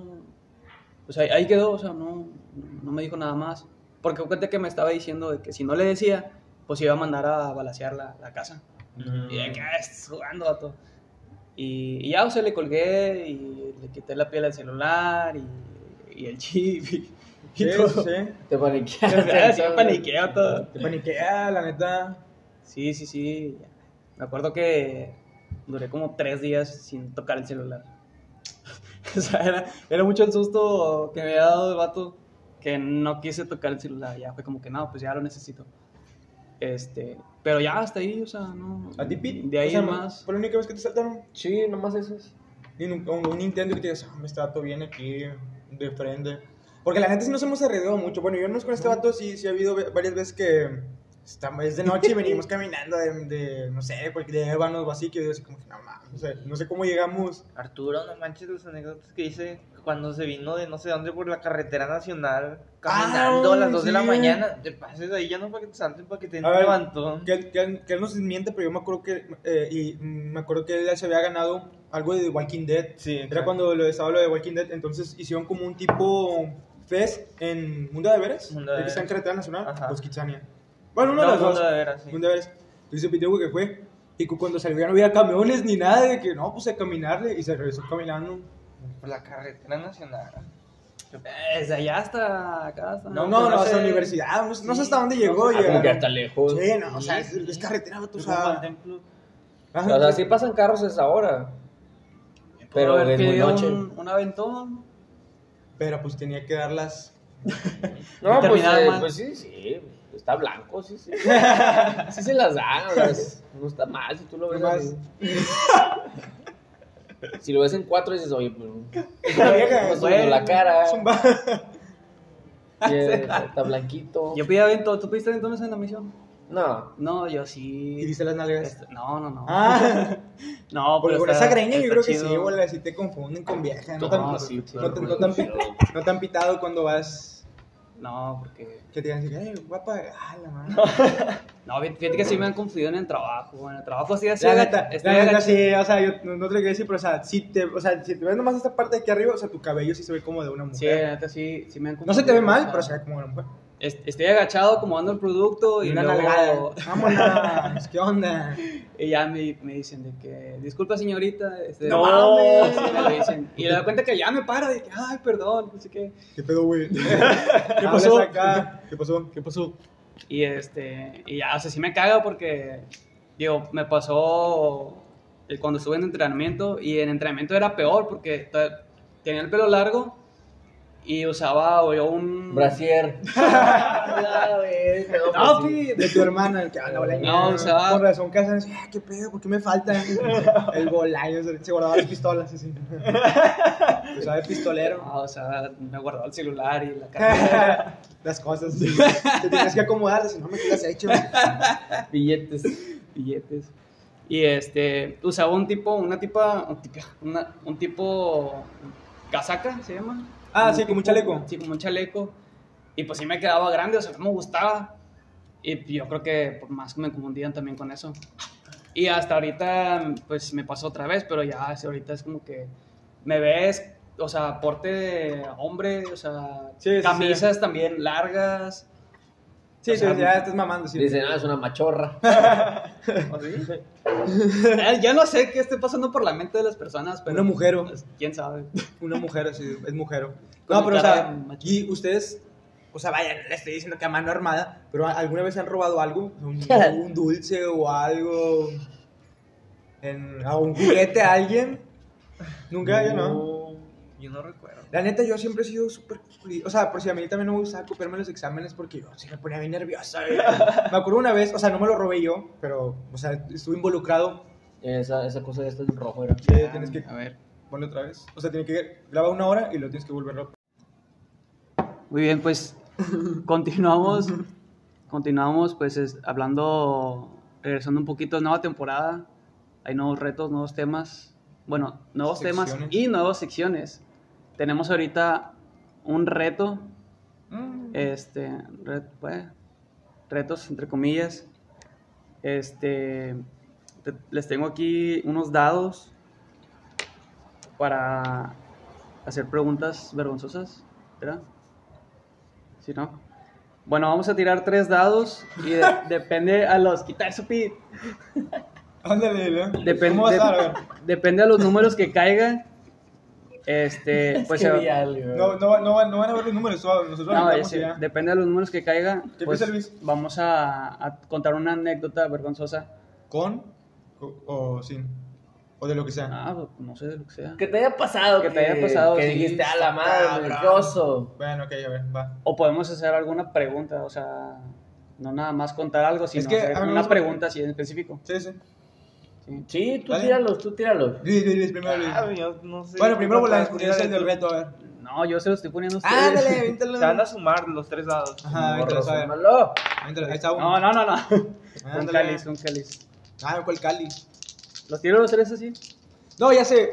pues ahí, ahí quedó, o sea, no, no me dijo nada más. Porque cuenta que me estaba diciendo de que si no le decía, pues iba a mandar a balasear la, la casa. Y de que, ah, estás jugando, vato. Y, y ya, o sea, le colgué y le quité la piel al celular y, y el chip y, y Sí, todo. sí. Te O paniqueaste. *laughs* sea, sí me paniqueo todo. Te paniquea, la neta. Sí, sí, sí. Me acuerdo que duré como tres días sin tocar el celular. *laughs* o sea, era, era mucho el susto que me había dado el vato que no quise tocar el celular. Ya fue como que no, pues ya lo necesito. Este, pero ya hasta ahí, o sea, no. ¿A ti, Pete? De ahí O sea, más. ¿Fue la única vez que te saltaron? Sí, nomás eso es. Y un, un, intento que te digas, ah, me trato bien aquí, de frente. Porque la neta sí nos hemos arreglado mucho. Bueno, yo no con este vato sí, sí ha habido varias veces que estamos, es de noche y venimos *laughs* caminando de, de, no sé, de ébanos o así, que yo digo así como que no mames, o sea, no sé cómo llegamos. Arturo, no manches las anécdotas que dice cuando se vino de no sé dónde por la carretera nacional Ah, caminando a las 2 de la sí. mañana. Te pases ahí ya no para que te salten, para que te levantón. Que él, que, que él nos miente, pero yo me acuerdo que, eh, y me acuerdo que él se había ganado algo de The Walking Dead. Sí, Era exacto. cuando lo estaba lo de Walking Dead, entonces hicieron como un tipo fest en Mundo de Veras, Mundo de que está en. Carretera Nacional, Ajá. pues Kitsania. Bueno, uno No, de los dos. Mundo de Veras, sí. Mundo de Veras. Entonces que fue Y cu- cuando salió ya no había camiones ni nada, de que no, pues a caminarle. Y se regresó caminando. Por la carretera nacional. Desde allá hasta acá. Hasta No, no, no, pues, hasta la universidad. No, no sé hasta dónde llegó. Ah, como que hasta lejos. Sí, no, o sea, es, es carretera, tú sabes. templo. O sea, sí pasan carros a esa hora. Pero es muy noche. Un, un aventón. Pero pues tenía que darlas. *laughs* No, pues, eh, pues sí, sí. Está blanco, sí, sí. sí se las dan, no está mal si tú lo ves Nomás- así. Si lo ves en cuatro dices, oye, pero... *laughs* La vieja, pues, bueno, la cara, Es un ba- y, eh, está blanquito. Yo pedí aventón. ¿Tú pediste aventones en la misión? No, No, yo sí. Y dice las nalgas. Este, no, no, no. Ah, *laughs* No, por, pero está- esa greña yo está creo que chido. sí, bola, si te confunden con vieja. No, No, tan, sí, no, claro, te- no tan, sí. pi- no tan pitado cuando vas. No, porque. Que te digan así, eh, guapa. Ah, la madre. *laughs* No, fíjate que sí me han confundido en el trabajo. En el trabajo sí así. La neta, estoy la neta agach- sí, o sea, yo no, no te lo quería decir, pero o sea, si te, o sea, si te ves nomás esta parte de aquí arriba, o sea, tu cabello sí se ve como de una Sí, mujer. la neta sí, sí me han no confundido. se te ve mal, pero se ve como una mujer. Est- Estoy agachado acomodando el producto y, Y una luego- nalgada. Vámonos, ¿qué onda? *laughs* Y ya me, me dicen de que, disculpa señorita. Este, No mames", sí me dicen. Y le doy cuenta que ya me para, de que, ay, perdón, no sé qué. ¿Qué pedo, güey? *laughs* ¿Qué pasó? acá? ¿Qué pasó? ¿Qué pasó? Y este, y ya, o sea, sí me caga porque, digo, me pasó cuando estuve en entrenamiento y en entrenamiento era peor porque tenía el pelo largo y usaba yo un... brasier. *laughs* Ah, güey, no, pues, De tu hermana, el que habla bolaño. No, o sea- Con razón, que hacen ah, ¿qué pedo? ¿Por qué me faltan? *laughs* El bolaño, se guardaba las pistolas, así. *laughs* O sea, de pistolero. No, o sea, me guardaba el celular y la cartera. Las cosas. Te tienes que acomodar, si no me quedas hecho. Billetes. billetes. Y este, usaba un tipo, una tipa, un, tipa- una- un tipo casaca, se llama. Ah, sí, como un chaleco. Sí, como un chaleco. Y pues sí me quedaba grande, o sea, no me gustaba. Y yo creo que por más que me confundían también con eso. Y hasta ahorita, pues me pasó otra vez, pero ya ahorita es como que me ves, o sea, porte de hombre, o sea, Sí, sí, camisas también largas. Sí, O sea, sí, ya estás mamando, sí. Dicen, ah, es una machorra. *laughs* *laughs* Eh, ya no sé qué esté pasando por la mente de las personas, pero. Una mujer. pues, ¿Quién sabe? Una mujer, sí, es mujer. *laughs* No, pero o sea, y ustedes, o sea, vaya, le estoy diciendo que a mano armada, pero ¿alguna vez han robado algo? Un, un dulce o algo, en, a un juguete a alguien. Nunca, yo no. Yo no recuerdo. La neta, yo siempre he sido súper... O sea, por si a mí también no me gustaba copiarme los exámenes porque yo sí me ponía bien nerviosa. güey. *laughs* Me acuerdo una vez, o sea, no me lo robé yo, pero, o sea, estuve involucrado. Esa, esa cosa de esta en rojo era. Sí, tienes que A ver. ponerlo otra vez. O sea, tienes que grabar una hora y lo tienes que volverlo. Muy bien, pues continuamos. Continuamos, pues es- hablando, regresando un poquito, nueva temporada. Hay nuevos retos, nuevos temas. Bueno, nuevos temas y nuevas secciones. Tenemos ahorita un reto. Mm. Este, ret- bueno, retos entre comillas. Este, te- les tengo aquí unos dados para hacer preguntas vergonzosas, ¿verdad? ¿Sí, no? Bueno, vamos a tirar tres dados y de- *laughs* depende a los... Quita eso, Pi. Ándale, ¿no? Depende, ¿Cómo va a estar? A ver. depende a los números que caigan. Este, *laughs* pues... que. No, no, no, no van a ver los números, nosotros No, ya. depende de los números que caigan. ¿Qué Pues, Luis? vamos a, a contar una anécdota vergonzosa. ¿Con o, o sin? O de lo que sea. Ah, pues, no sé de lo que sea. Que te haya pasado. Que te haya pasado, Que sí. dijiste, a la madre, Cabrón. qué oso. Bueno, ok, a ver, va. O podemos hacer alguna pregunta, o sea, no nada más contar algo, sino que hacer una pregunta así en específico. Sí, sí. Sí. Sí, tú Dale. tíralos, tú tíralos. Luis, Luis, Luis, primero Luis. Ah, yo no sé. Bueno, primero porque es el del reto, a ver. No, yo se lo estoy poniendo a ustedes. Ándale, avíntalo. *laughs* Se van a sumar los tres dados. Ajá, avíntalo, a ver. Avíntalo, ahí está uno. No, no, no, no. *laughs* Un cáliz, un cáliz. Ah, ¿cuál Cali? ¿Los tiro los tres así? No, ya sé.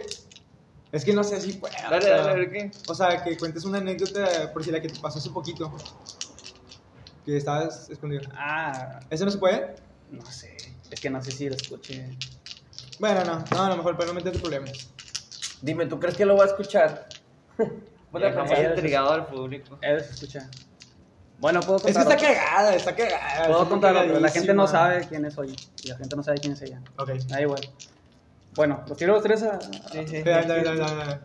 Es que no sé si puedo. Dale, dale, a ver qué. O sea, que cuentes una anécdota por si la que te pasó hace poquito. Que estabas escondido. Ah, ¿Eso no se puede? no sé. Es que no sé si lo escuché. Bueno, no, no, a lo mejor, pero no metes problemas. Dime, ¿tú crees que lo va a escuchar? *laughs* Pensar. intrigado al público. Él se escucha. Bueno, puedo Es que contar. está cagada, está cagada. Puedo está pero la gente no sabe quién es hoy. Y la gente no sabe quién es ella. Ok. Da igual. Bueno, los tiro los tres a. Sí, sí. Dale, dale, dale, dale.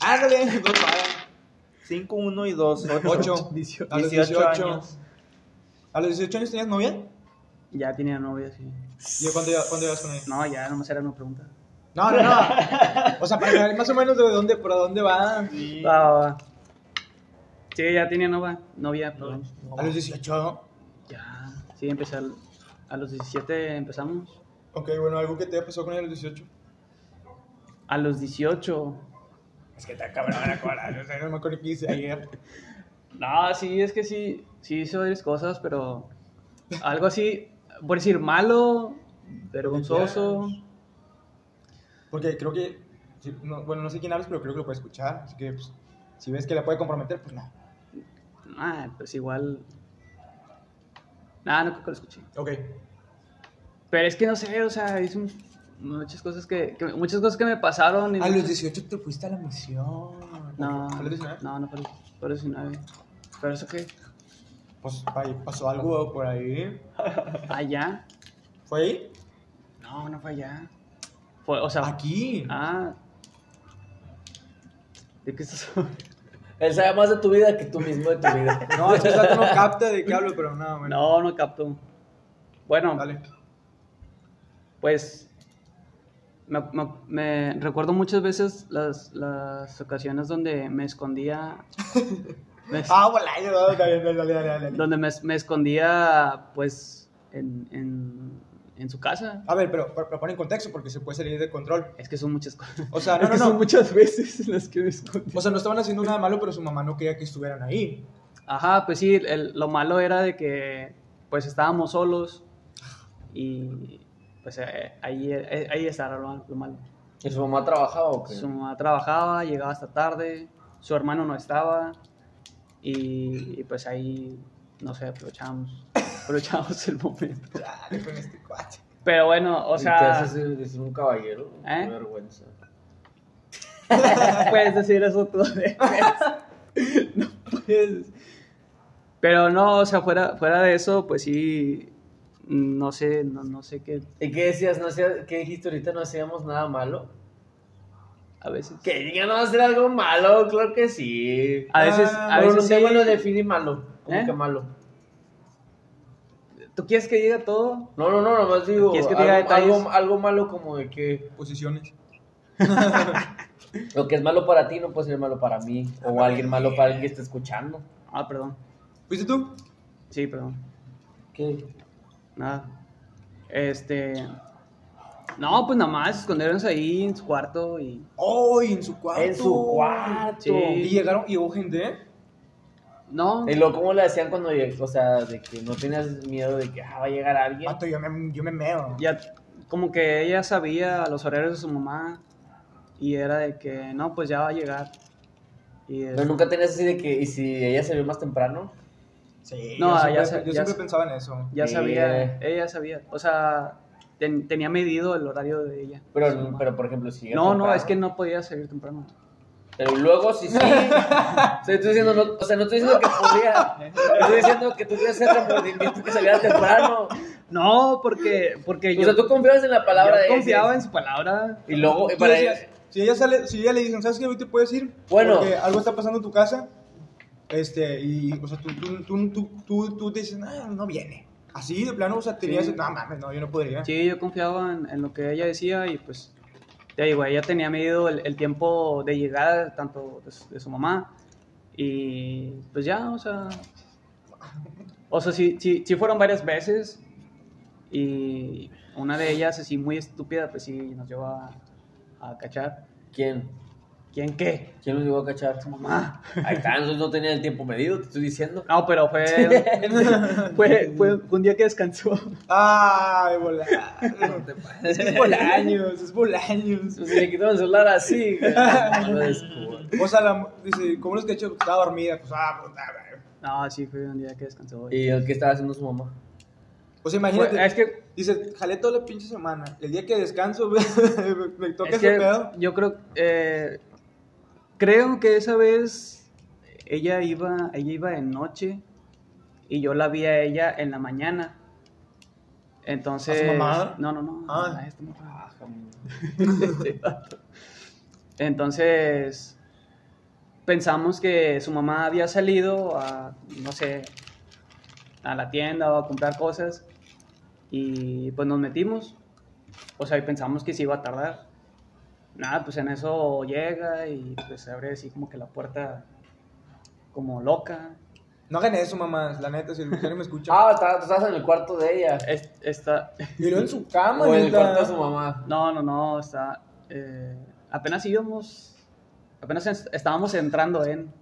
Ándale, *laughs* dos para. 5, 1 y 2. 8. 18. A los 18 18 años. ¿A los 18 años tenías novia? Ya tenía novia, sí. ¿Y cuándo, llevas- con ella? No, ya nomás era una pregunta. No, no, no. O sea, para saber más o menos de dónde, por dónde va. Va, va, va. Sí, ya tenía novia. Novia, perdón. A los 18. Ya. Sí, empecé al- a los 17 empezamos. Ok, bueno, algo que te pasó con ella a los 18. A los 18. Es que está cabrón o sea, no me acuerdo qué hice ayer. *laughs* No, sí, es que sí, sí hizo varias cosas, pero algo así, por decir, malo, vergonzoso. Porque creo que, no, bueno, no sé quién hablas, pero creo que lo puede escuchar. Así que, pues, si ves que la puede comprometer, pues no. Ah, pues igual. Nada, no creo que lo escuché. Ok. Pero es que no sé, o sea, un- muchas cosas que, que- muchas cosas que me pasaron. y A los muchas- 18 te fuiste a la misión. No, ¿A los 19? no, no, por, por 19. ¿Pero eso qué? Pues ahí pasó algo por ahí. *laughs* ¿Allá? ¿Fue ahí? No, no fue allá. Fue, o sea, Aquí. ah. ¿De qué estás *laughs* Él sabe más de tu vida que tú mismo de tu vida. *laughs* No, es que Sato no capta de qué hablo, pero no, bueno. No, no capto. Bueno, Dale. pues me, me- me recuerdo muchas veces las, las ocasiones donde me escondía, Ah, bueno, dale, dale, dale, dale, dale. donde me, me escondía pues en, en, en su casa. A ver, pero, pero, pero pon en contexto porque se puede salir de control. Es que son muchas cosas. O sea, Es no, que no, son no. muchas veces *laughs* las que me escondí. O sea, no estaban haciendo nada malo, pero su mamá no quería que estuvieran ahí. Ajá, pues sí, el- lo malo era de que pues estábamos solos y pues eh, ahí, eh, ahí estaba lo, lo malo. ¿Y su mamá trabajaba o qué? Su mamá trabajaba, llegaba hasta tarde, su hermano no estaba y, y, pues ahí, no sé, aprovechamos, *laughs* aprovechamos el momento. Dale con este cuate. Pero bueno, o ¿Y sea, ¿Qué haces de de ser un caballero? ¿Eh? Qué vergüenza. *laughs* puedes decir eso tú. *laughs* No puedes. Pero no, o sea, fuera, fuera de eso, pues sí, no sé, no, no sé qué, ¿Y qué decías? ¿No hacía- ¿Qué dijiste ahorita? ¿No hacíamos nada malo? A veces. Que digan no hacer algo malo, claro que sí. A veces, Ah, a veces no sé, sí. bueno, define malo. ¿Cómo ¿Eh? que malo? ¿Tú quieres que diga todo? No, no, no, nomás digo. ¿Quieres que diga algo, detalles? algo, algo malo como de que Posiciones. *laughs* lo que es malo para ti no puede ser malo para mí. O alguien malo para alguien que esté escuchando. Ah, perdón. ¿Fuiste tú? Sí, perdón. ¿Qué? Nada. Este. No, pues nada más escondernos ahí en su cuarto y. ¡Oh! y en su cuarto. En su cuarto. Sí. Y llegaron, y hubo gente. No. Y luego, ¿cómo le decían cuando? O sea, de que no tenías miedo de que ah, va a llegar alguien. Vato, yo me, yo me meo. Ya, como que ella sabía los horarios de su mamá y era de que no, pues ya va a llegar. Y Pero nunca tenías así de que, ¿y si ella salió más temprano? Sí, No, yo siempre, ya yo ya siempre sé. pensaba en eso. ya Sí. sabía, ella sabía. O sea, ten- tenía medido el horario de ella. Pero, pero por ejemplo, si no, no, es que no podía salir temprano. Pero luego sí, sí. *laughs* O sea, estoy diciendo, no, o sea, no estoy diciendo que podría. Estoy diciendo que tú tienes ese remordimiento que saliera temprano. No, porque, porque O yo, sea, tú confías en la palabra yo de confiaba ese. en su palabra. Y luego, para decías, si ella sale, si ella le dicen, ¿sabes qué? Hoy te puedes ir. Bueno. Porque algo está pasando en tu casa. Este, y, o sea, tú, tú, tú, tú, tú, tú te dices, no, no viene. Así, de plano, o sea, tenías, Sí. no mames, no, yo no podría. Sí, yo confiaba en, en lo que ella decía y pues, te digo, ella tenía medido el, el tiempo de llegada tanto de, su- de su mamá y pues ya, o sea, o sea, sí, sí, sí fueron varias veces y una de ellas así muy estúpida, pues sí nos llevó a, a cachar. ¿Quién? ¿Quién qué? ¿Quién los llegó a cachar? Su mamá. Ahí está, entonces no tenía el tiempo medido, te estoy diciendo. No, pero fue, *laughs* fue, un día que descansó. Ay, bola. Es que es Bolaños, es Bolaños. Pues si le quitaron el celular así, *laughs* no. O sea, la, dice, ¿cómo es que hecho? Estaba dormida. Pues, ah, puta, güey. No, sí, fue un día que descansó. ¿Y el qué estaba haciendo su mamá? O sea, imagínate. Es que Dice, jalé toda la pinche semana. El día que descanso, *laughs* me toca Es ese que pedo. yo creo, eh, creo que esa vez ella iba, ella iba de noche y yo la vi a ella en la mañana. Entonces. ¿A su mamá? No, no, no. Ah. a esta morra. Este. Entonces. Pensamos que su mamá había salido a, no sé, a la tienda o a comprar cosas. Y pues nos metimos. O sea, y pensamos que se iba a tardar. Nada, pues en eso llega y pues se abre así como que la puerta como loca. No hagan eso, mamás, la neta, si el usuario me escucha. *laughs* Ah, estás, tú estabas en el cuarto de ella. Es- Está, luego en su cama, O en el neta. cuarto de su mamá. no, no, no, está, eh, apenas íbamos, apenas es- estábamos entrando en,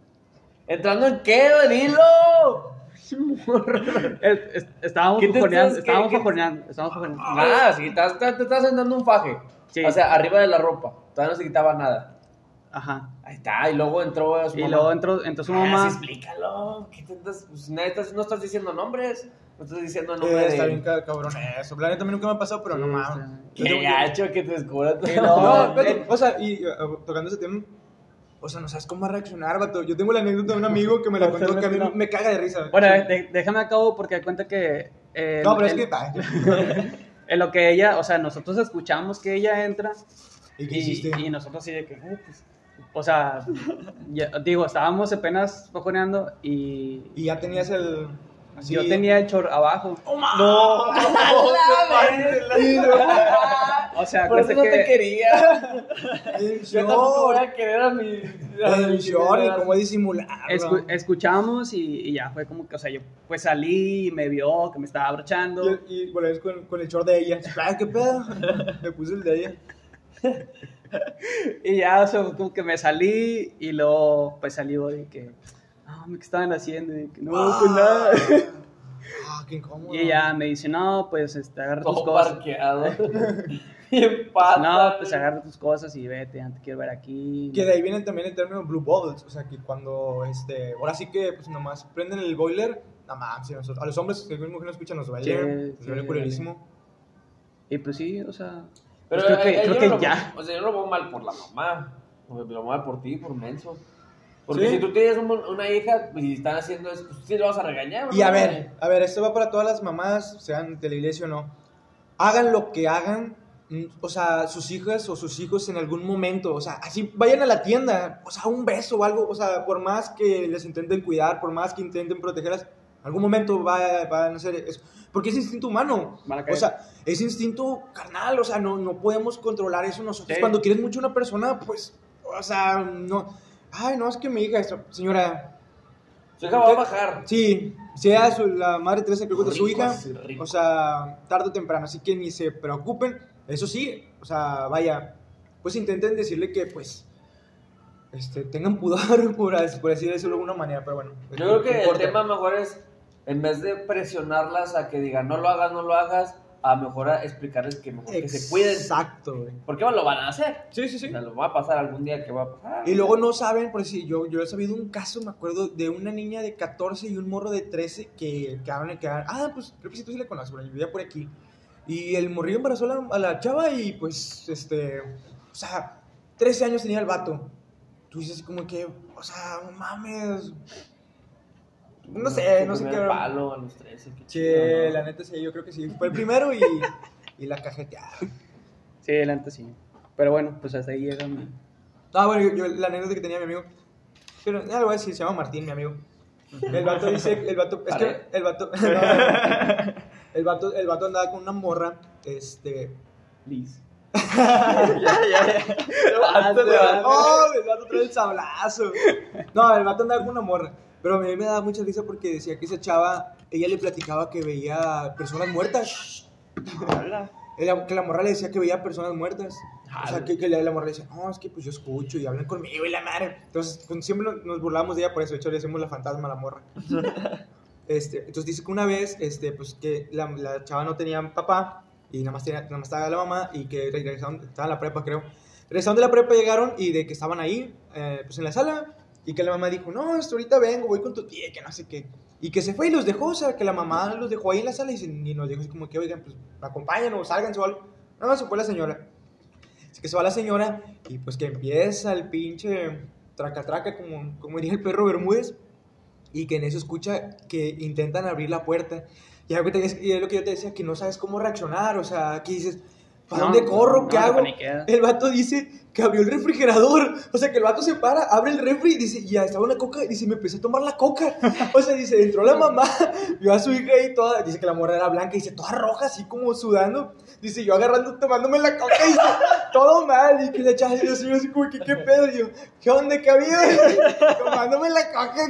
¿Entrando en qué, Danilo? *laughs* es- es- estábamos ¿Qué te estás- estábamos qué- qué- fajoneando, estábamos fajoneando. Nada, si estás, te, estás dando un faje. Sí. O sea, arriba de la ropa. Todavía no se quitaba nada. Ajá. Ahí está, y luego entró su Y mamá. luego entró, entró su Ah, mamá. sí, explícalo. ¿Qué te estás, pues, neta, no estás diciendo nombres. No estás diciendo el nombre Eh, está bien ca- cabrón eso. La neta a mí nunca me ha pasado, pero no Sí, mames. Yo tengo- Qué gacho que te descubra todo. Y No, No, espérate, o sea, y uh, tocando ese tema, o sea, no sabes cómo reaccionar, vato. Yo tengo la anécdota de un amigo que me la *laughs* contó que a mí No. me caga de risa. Bueno, Sí. de- de- déjame acabo porque cuenta que... eh, No, pero es en- que. *laughs* En lo que ella, o sea, nosotros escuchamos que ella entra ¿Y qué y, hiciste? y nosotros así de que, "Uh, pues", o sea, ya- digo, estábamos apenas fajoneando y Y ya tenías el. Así- yo tenía el chor abajo. No, O sea, Por eso no que te quería. El Yo tampoco voy short. a querer a mi... a mi El short y cómo disimularlo. escu- escuchamos y, y ya fue como que, o sea, yo pues salí y me vio que me estaba abrochando. Y, y volvés con, con el short de ella. Qué pedo. *laughs* Me puse el de ella. *laughs* Y ya, o sea, como que me salí y luego pues salió de que, no, ¿qué estaban haciendo? Y que, no, pues nada. Ah, qué incómodo. *laughs* Y ella me dice, no, pues este, agarra tus Todo cosas. parqueado. *laughs* *laughs* Bien pata. No, pues agarra tus cosas y vete, ya te quiero ver aquí. Que de ahí viene también el término blue balls, o sea, que cuando, este, ahora sí que, pues nomás prenden el boiler, nada más, si nosotros- a los hombres, alguna mujer no escucha, nos duele, nos duele culerísimo. Y pues sí, o sea, Pero pues creo que, eh, creo que no lo- ya. O sea, yo no lo veo mal por la mamá. Lo veo mal por ti, por menso. Porque Sí. si tú tienes un- una hija y están haciendo eso, pues sí lo vas a regañar. Y a ¿no? ver, a ver, esto va para todas las mamás, sean de la iglesia o no, hagan lo que hagan, mm, o sea, sus hijas o sus hijos en algún momento, o sea, así vayan a la tienda, o sea, un beso o algo, o sea, por más que les intenten cuidar, por más que intenten protegerlas, en algún momento va, van a hacer eso, porque es instinto humano, o sea, es instinto carnal, o sea, no, no podemos controlar eso nosotros, Sí. cuando quieres mucho a una persona, pues, o sea, no, ay, no, es que mi hija, esto, señora, Su hija va a bajar. Sí, sea su, la madre Teresa que de su hija, rico. o sea, tarde o temprano, así que ni se preocupen. Eso sí, o sea, vaya, pues intenten decirle que, pues, este, tengan pudor, *laughs* por, por así decirlo de alguna manera, pero bueno. Yo creo que no el importa. tema mejor es, en vez de presionarlas a que digan no lo hagas, no lo hagas, a mejor a explicarles que mejor que se cuiden. Exacto, güey. Porque lo van a hacer. Sí, sí, O sí. sea, lo va a pasar algún día que va a pasar. Y luego no saben, por si yo, yo he sabido un caso, me acuerdo, de una niña de 14 y un morro de 13 que quedaron, quedaron ah, pues creo que sí tú sí le conoces, bueno, yo vivía por aquí. Y el morrillo embarazó a la, a la chava y pues, este, o sea, 13 años tenía el vato. Tú dices como que, o sea, no mames. No sé, no sé qué. palo a los 13. qué Che, chido, ¿no? la neta sí, yo creo que sí. Fue el primero y, y la cajetearon. Sí, adelante sí. Pero bueno, pues hasta ahí llega mi... Ah, bueno, yo, yo- la anécdota que tenía mi amigo. Pero ya lo voy a decir, se llama Martín, mi amigo. El vato dice, el vato, es que el vato, *laughs* no, el vato, el vato andaba con una morra, este, Liz. oh, el vato trae el sablazo. No, el vato andaba con una morra, pero a mí me daba mucha risa porque decía que esa chava, ella le platicaba que veía personas muertas. *laughs* Ella- que la morra le decía que veía personas muertas. O sea, que, que la, la morra le decía, no, es que pues yo escucho y hablan conmigo y la madre. Entonces, pues, siempre nos, nos burlamos de ella por eso. De hecho, le decimos la fantasma a la morra. *laughs* este, entonces dice que una vez, este, pues que la, la chava no tenía papá y nada más, tenía, nada más estaba la mamá y que regresaron, estaba en la prepa, creo. Regresaron de la prepa, llegaron y de que estaban ahí, eh, pues en la sala. Y que la mamá dijo, no, esto ahorita vengo, voy con tu tía, que no sé qué. Y que se fue y los dejó, o sea, que la mamá los dejó ahí en la sala y, se- y nos dijo así como que, oigan, pues acompañan o salgan o algo. No, se fue la señora. Así que se va la señora y pues que empieza el pinche traca traca, como, como diría el perro Bermúdez, y que en eso escucha que intentan abrir la puerta. Y y es lo que yo te decía, que no sabes cómo reaccionar, o sea, que dices, ¿para No, dónde corro? no, ¿Qué hago? El vato dice que abrió el refrigerador. O sea, que el vato se para, abre el refri y dice, y ya estaba una coca. Dice, me empecé a tomar la coca. *laughs* O sea, dice, entró la mamá, *laughs* vio a su hija ahí toda. Dice que la morra era blanca, dice, toda roja, así como sudando. Dice, yo agarrando, tomándome la coca. Y dice, *laughs* todo mal. Y que le echaba así, yo así como, que, ¿qué pedo? Y yo, ¿qué onda, qué había? Tomándome la coca.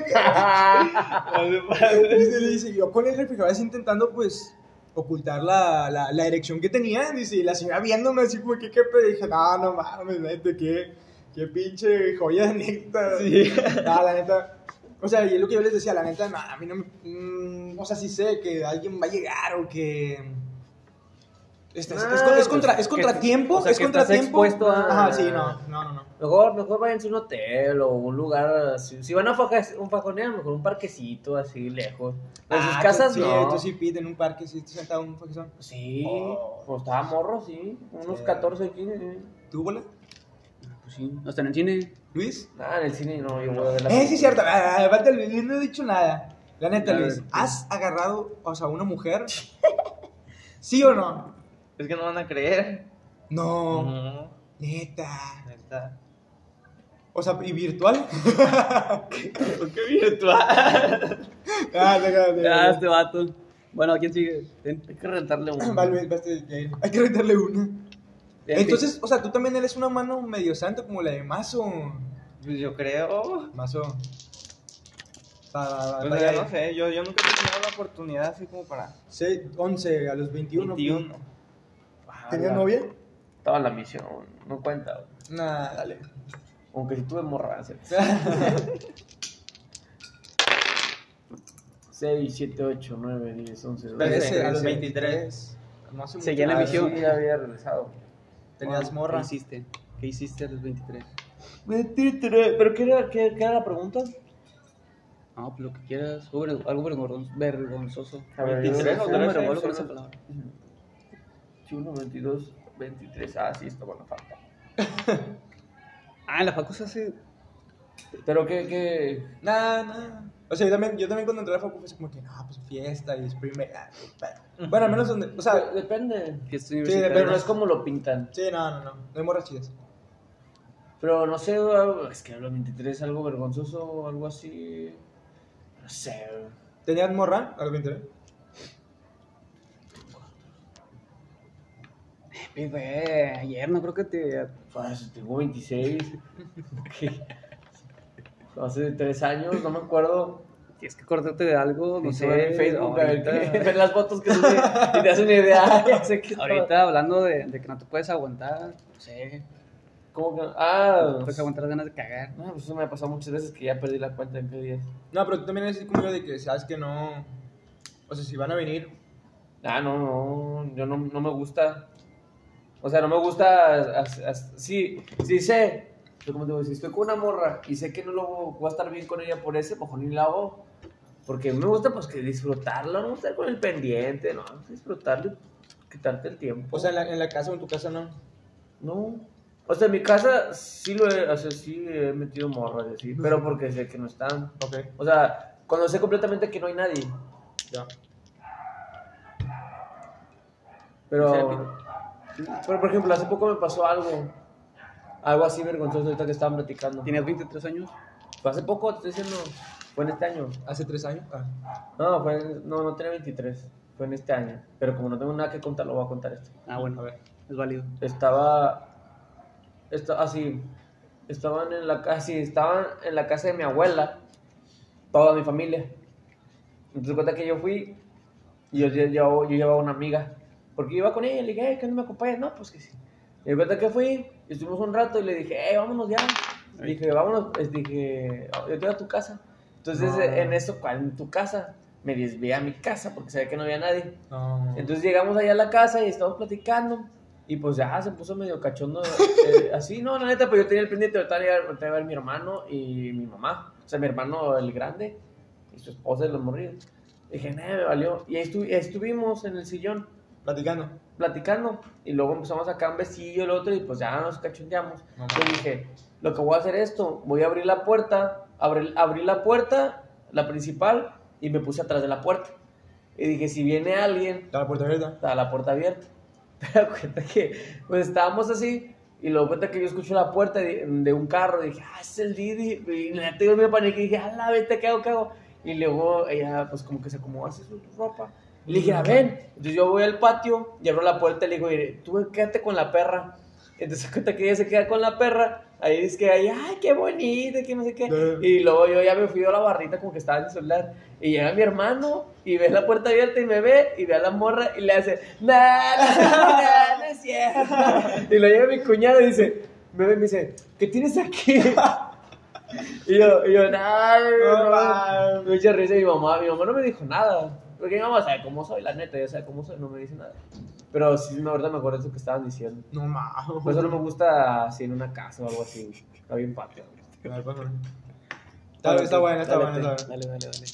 Dice, yo con el refrigerador así intentando, pues, ocultar la, la, la erección que tenía. Dice, y la señora viéndome así como que, ¿qué dije, no, no mames, neta, qué, qué pinche joya de *laughs* neta. Sí. No, la neta. O sea, y es lo que yo les decía, la neta, no, a mí no me. mm, o sea, sí sé que alguien va a llegar o que. Este, es, Ah, es, es pues, contra, es contratiempo, o sea, es que contratiempo. a- Ajá, sí, no, no, no. no. Mejor, mejor váyanse a un hotel o un lugar así. Si van a un fajonear, mejor un parquecito así lejos. En sus Ah, casas sí, no. tú sí, Pete, en un parque, sí, tú sentado en un paquezón. Sí, Oh. pues estaba morro, sí. Unos Sí. 14, 15. ¿Tú, bola? Pues sí, hasta en el cine. ¿Luis? Ah, en el cine no, yo voy a ver la Eh, sí, cierto. Ah, ah, Aparte, Luis, no he dicho nada. La neta, Luis. ¿has agarrado, o sea, una mujer? *laughs* ¿Sí o no? Es que no van a creer. No, No, neta. neta. O sea, ¿y virtual? *laughs* ¿Qué virtual? *laughs* ah, déjame. Ah, este vato. Bueno, ¿quién sigue? Hay que rentarle uno. Vale, ya, hay que rentarle una. En Entonces, o sea, tú también eres una mano medio santa como la de Mazo. Pues yo creo. Mazo. Va, va, Pues ya no sé, yo, yo nunca he tenido la oportunidad así como para Sí, 11 a los 21. 21. ¿Tenías Ah, novia? Estaba en la misión, no cuenta. Nah, dale. Aunque si tuve morra. 6, 7, 8, 9, 10, 11, 12. 13 a los 23. 23. No hace Seguía en la misión. Sí, ya había regresado. Tenías ¿Qué morra. hiciste? ¿Qué hiciste a los 23? 23. ¿Pero qué era, qué, qué era la pregunta? No, pues lo que quieras. Algo vergon- Algo vergon- vergonzoso. A ver, 23 yo- o No me 13, revuelvo con sí, esa no. palabra. 21, 22, 23. Ah, sí, esto bueno, falta. *laughs* Ah, en la facu se hace. Pero qué, qué. Nah, nah. O sea, yo también, yo también cuando entré a la facu fue así como que, no, pues fiesta y es primera. Bueno, al menos donde, o sea, Pero depende. Fiesta Sí. Pero no es como lo pintan. sí, no, no, no, no hay morras chidas. Pero no sé, es que a los 23 algo vergonzoso o algo así. No sé. ¿Tenías morra a los 23? Eh, güey, ayer no creo que te. Pues tengo 26. ¿Qué? Hace 3 años, no me acuerdo. Tienes que acordarte de algo, no sé. en Facebook, a ver, ahorita, qué- *laughs* ver las fotos que sube y te das una idea. *laughs* Ya sé que estaba- ahorita hablando de, de que no te puedes aguantar, no sé. ¿Cómo que? Ah, No puedes aguantar las ganas de cagar. no, pues eso me ha pasado muchas veces que ya perdí la cuenta en qué días. No, pero tú también eres como yo de que sabes que no. O sea, si van a venir. Ah, no, no, yo no, no me gusta. O sea, no me gusta. sí, sí sé. Pero como te digo, si estoy con una morra y sé que no lo voy a estar bien con ella por ese, mejor ni la hago. Porque me gusta, pues, que disfrutarlo, no estar con el pendiente, no, disfrutarlo, quitarte el tiempo. O sea, en la, en la casa o en tu casa no. no. O sea, en mi casa sí lo he, o sea, sí he metido morras, así, pero porque sé que no están. Ok, O sea, cuando sé completamente que no hay nadie. ya. Pero, pero, por ejemplo, hace poco me pasó algo. Algo así vergonzoso ahorita que estaban platicando. ¿Tienes 23 años? Fue hace poco, te estoy diciendo. Fue en este año. ¿Hace tres años? Ah. No, fue no, no tenía 23. Fue en este año. Pero como no tengo nada que contar, lo voy a contar esto. Ah, bueno, A ver. es válido. Estaba. Esta, así. Estaban en la casa. estaban en la casa de mi abuela. Toda mi familia. Entonces cuenta que yo fui. Y yo, yo, yo, yo llevaba una amiga. Porque iba con ella y le dije, "Eh, ¿qué no me acompañas? No, pues que sí. Y de cuenta que fui. y Estuvimos un rato y le dije, eh, vámonos ya. Ay. Dije, vámonos. pues, dije, "Ah, yo te voy a tu casa. Entonces No. en eso, ¿cuál en tu casa? Me desvié a mi casa porque sabía que no había nadie. No. Entonces llegamos allá a la casa y estábamos platicando. Y pues ya se puso medio cachondo. eh, *laughs* así, no, la neta, pues yo tenía el pendiente de ahorita iba a- ver mi hermano y mi mamá. O sea, mi hermano el grande y su esposa y los morridos. Dije, nada, me valió. Y ahí estu- estuvimos en el sillón. Platicando. platicando. Y luego empezamos acá un besillo el otro y pues ya nos cachondeamos. No Yo dije, lo que voy a hacer es esto, voy a abrir la puerta, abrí, abrí la puerta, la principal, y me puse atrás de la puerta. Y dije, si viene alguien, Está la puerta abierta. estaba la puerta abierta. *laughs* Te das cuenta que, pues estábamos así, y luego cuenta que yo escucho la puerta de, de un carro, y dije, ah, es el Didi. Y la me paniqué y dije, ah, la vete, ¿qué hago, qué hago? Y luego ella, pues como que se acomodó así su ropa. Le dije, a ven. Entonces yo voy al patio y abro la puerta y le digo, "Mire, tú quédate con la perra. Entonces *laughs* cuenta que ella se queda con la perra. Ahí es que, ay, ay, qué bonito, que no sé qué. Y luego yo ya me fui a la barrita como que estaba en el celular. Y llega mi hermano y ve la puerta abierta y me ve y ve a la morra y le hace, nah, nah, no es cierto. Y luego llega mi cuñado y dice, me ve y me dice, ¿qué tienes aquí? *laughs* Y yo, y yo, nah, no, no, echa risa mi mamá. Mi mamá no me dijo nada. Porque mi mamá sabe cómo soy, la neta, ya sabe cómo soy, no me dice nada. Pero sí, la verdad me acuerdo de eso que estaban diciendo. No mames. Por eso no me gusta así en una casa o algo así. Está bien patio. A ver, pásame. Está, está buena, está Dale, buena, buena. Dale, dale, dale.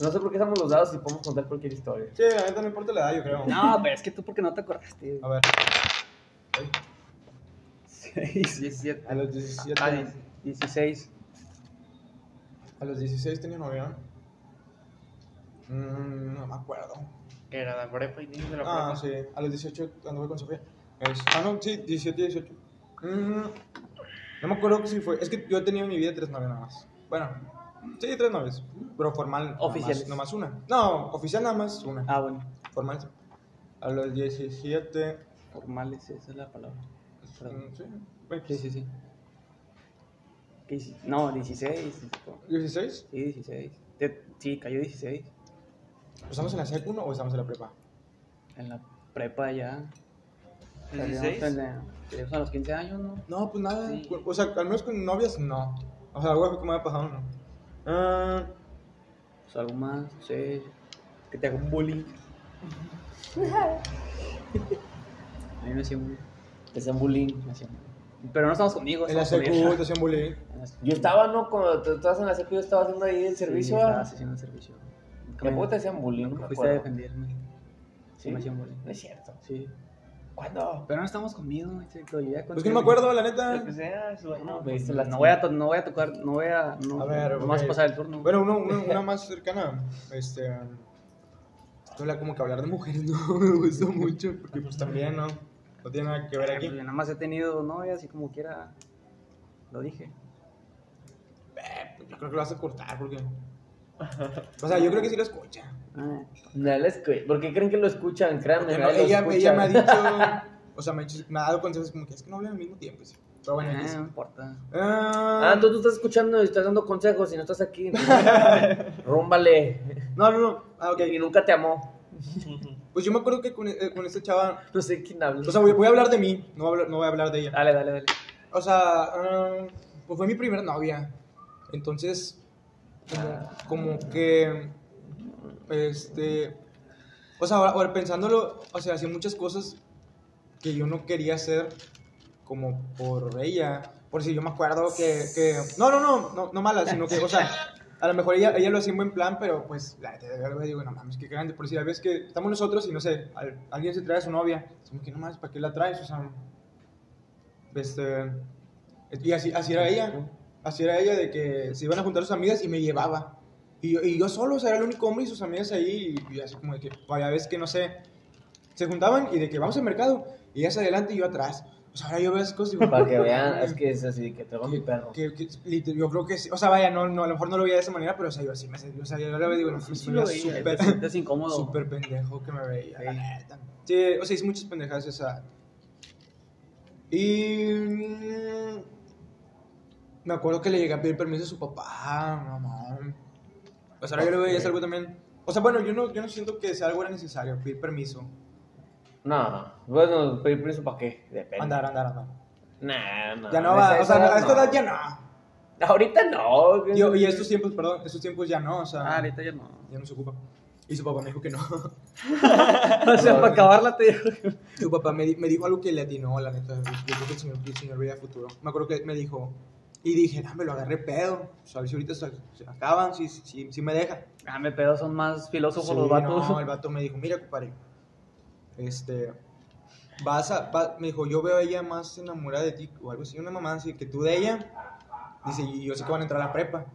No sé por qué estamos los dados y podemos contar cualquier historia. Sí, la neta no importa la edad, yo creo. No, pero es que tú porque no te acordaste. A ver, Seis. 17. a los 17. Ah, diez- 16. A los 16 tenía novia. Mm, no me acuerdo. Que era la prepa y niños de la Ah, prepa. sí. A los 18 anduve con Sofía. Es- ah, no, sí, 17, 18. Mm, no me acuerdo si fue. Es que yo he tenido en mi vida tres novias nada más. Bueno, sí, tres novias. Pero formal. Oficiales. Nomás, nomás una. No, oficial nada más una. Ah, bueno. Formal. A los 17. Formales, esa es la palabra. Perdón. mm, sí. bueno, Sí, sí, sí. ¿Qué hici- No, 16. 16. Sí, 16. Te- Sí, cayó 16. ¿Estamos en la SEC 1 o estamos en la prepa? En la prepa ya. ¿16? Teníamos a los 15 años, ¿no? No, pues nada. Sí. O sea, al menos con novias, no. O sea, algo que me ha pasado, no. Ah, O algo más, no sé. Que te haga un bullying. *laughs* A mí me hacía un Que sean bullying. me hacía un- Pero no estamos conmigo. en la ella. te hacían bullying. Yo estaba, ¿no? Cuando tú estabas en la secu, yo estaba haciendo ahí el servicio. Sí, estabas haciendo el servicio. Tampoco te hacían bullying, no Nunca me fuiste a acuerdo. defenderme. Sí, me hacían bullying. No es cierto. Sí. ¿Cuándo? Pero no estamos conmigo, exacto. Yo ya Pues que no me acuerdo, la neta. Lo que sea, es bueno. Me diste la No voy a, no voy a tocar, no voy a. No, A ver, no vas a pasar el turno. Bueno, uno, uno- *laughs* una más cercana. Este. Habla como que hablar de mujeres *laughs* no me gusta mucho. Porque pues también, ¿no? No tiene nada que ver Yo aquí. nada más he tenido novias y como quiera. Lo dije. Eh, pues, yo creo que lo vas a cortar porque. O sea, yo creo que sí lo escucha. Ah, No lo escu- ¿Por qué creen que lo escuchan? Créanme, no, ella, escucha. ella me ha dicho. *laughs* O sea, me ha, dicho- me ha dado consejos como que es que no hablan al mismo tiempo. sí. Pero bueno, ah, no importa. Ah, Ah, entonces tú estás escuchando y estás dando consejos y no estás aquí. *laughs* Rúmbale. no, no, no. Ah, ok. Y nunca te amó. Pues yo me acuerdo que con, eh, con esta chava. No sé quién habla. O sea, voy, voy a hablar de mí, no voy a hablar, no voy a hablar de ella. Dale, dale, dale. O sea, ah, pues fue mi primera novia. Entonces, como, que, este, o sea, ahora, pensándolo, o sea, hacía muchas cosas que yo no quería hacer como por ella. Por si yo me acuerdo que, que no, no, no, no, no mala, sino que, o sea, a lo mejor ella, ella lo hacía en buen plan, pero pues, la de digo, no mames, qué grande. Por si a veces que estamos nosotros y no sé, al- alguien se trae a su novia, como que no mames, ¿para qué la traes? O sea, este, y así, así era ella. Así era ella de que se iban a juntar sus amigas y me llevaba. Y yo, y yo solo, o sea, era el único hombre y sus amigas ahí. Y, y así como de que, vaya, ves que no sé. Se juntaban y de que vamos al mercado. Y ella hacia adelante y yo atrás. O sea, ahora yo veo esas cosas y digo, Para que vean, es que es así, que traigo mi perro. que, que- yo creo que sí. O sea, vaya, no, no, a lo mejor no lo veía de esa manera, pero o sea, yo así me o sea, yo le digo, no, Sí, sí lo veía súper- te sientes incómodo. Súper pendejo que me veía, la Sí. neta. Sí, o sea, hice muchas pendejadas esa. Y. Me acuerdo que le llegué a pedir permiso a su papá, mamá. Pues ahora yo le veía es algo también. O sea, bueno, yo no, yo no siento que sea algo era necesario, pedir permiso. No, bueno, pedir permiso para qué, depende. Andar, andar, andar. Nah, no. Ya no va, o sea, a esta edad ya no. Ahorita no. Yo, y estos tiempos, perdón, estos tiempos ya no, o sea, Ah, ahorita ya no. ya no se ocupa. Y su papá me dijo que no. *laughs* O sea, para acabarla te digo. Su papá me, me dijo algo que le atinó, la neta. Yo creo que el señor, el señor veía futuro. Me acuerdo que me dijo, y dije, no, me lo agarré pedo. A ver si ahorita se, se acaban, si, si, si me dejan. Ah, me pedo, son más filósofos Sí, los vatos. No, el vato me dijo, mira, compadre. este, vas a, va- me dijo, yo veo a ella más enamorada de ti, o algo así, una mamá así, que tú de ella. Dice, y yo sé que van a entrar a la prepa.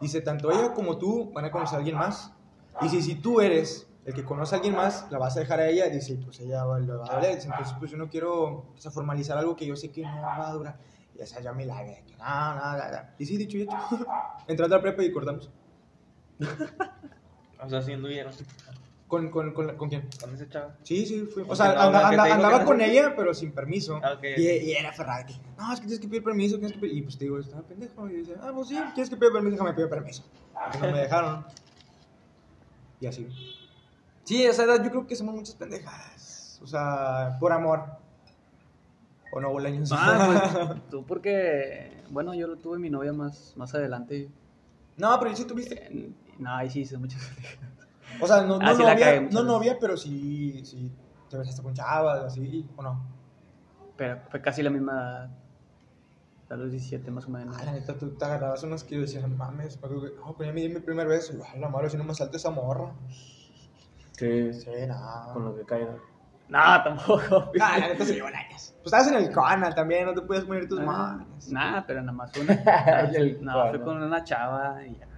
Dice, tanto ella como tú van a conocer a alguien más. Dice, si tú eres el que conoce a alguien más, la vas a dejar a ella. Dice, pues ella va, le va a. Dice, entonces, pues yo no quiero o sea, formalizar algo que yo sé que no va a durar. Y esa ya me la ve, que no, no, no, no. Y sí, dicho y hecho. *laughs* Entrando a la prepa y cortamos. *laughs* O sea, sí anduvieron ¿Con, con, con, la- ¿con quién? con ese chavo. Sí, sí, fui. O sea, no, anda- que anda- te andaba que no con ella, pero sin permiso. Ah, ok, Y, ok. y era Ferrari. que, No, es que tienes que pedir permiso, tienes que pedir. Y pues te digo, estaba pendejo. Y dice, ah, pues sí, tienes que pedir permiso, déjame pedir permiso. Y no me dejaron. Y así. Sí, a esa edad yo creo que somos muchas pendejadas. O sea, por amor. O no, boleños. Ah, pues *laughs* tú porque, bueno, yo lo tuve mi novia más, más adelante. no, pero sí tuviste. Eh, No, ahí sí hice muchas O sea, no, no Ah, sí la cagué novia, no novia, pero sí, sí. Te besaste con chavas, así, o no. Pero fue casi la misma edad. A los 17 más o menos. Ah, la neta, tú te agarrabas unos que yo decía, mames, no, pero ya me di mi primer beso. Y yo, "Ay, la madre, si no me salta esa morra. Sí, Sí, nada. con lo que caiga. No, tampoco. *laughs* Ah, la neta se llevó años. Pues estabas en el Cona también, no te puedes poner tus manos. Nada, pero nada más una. *laughs* El no, fue con una chava y ya.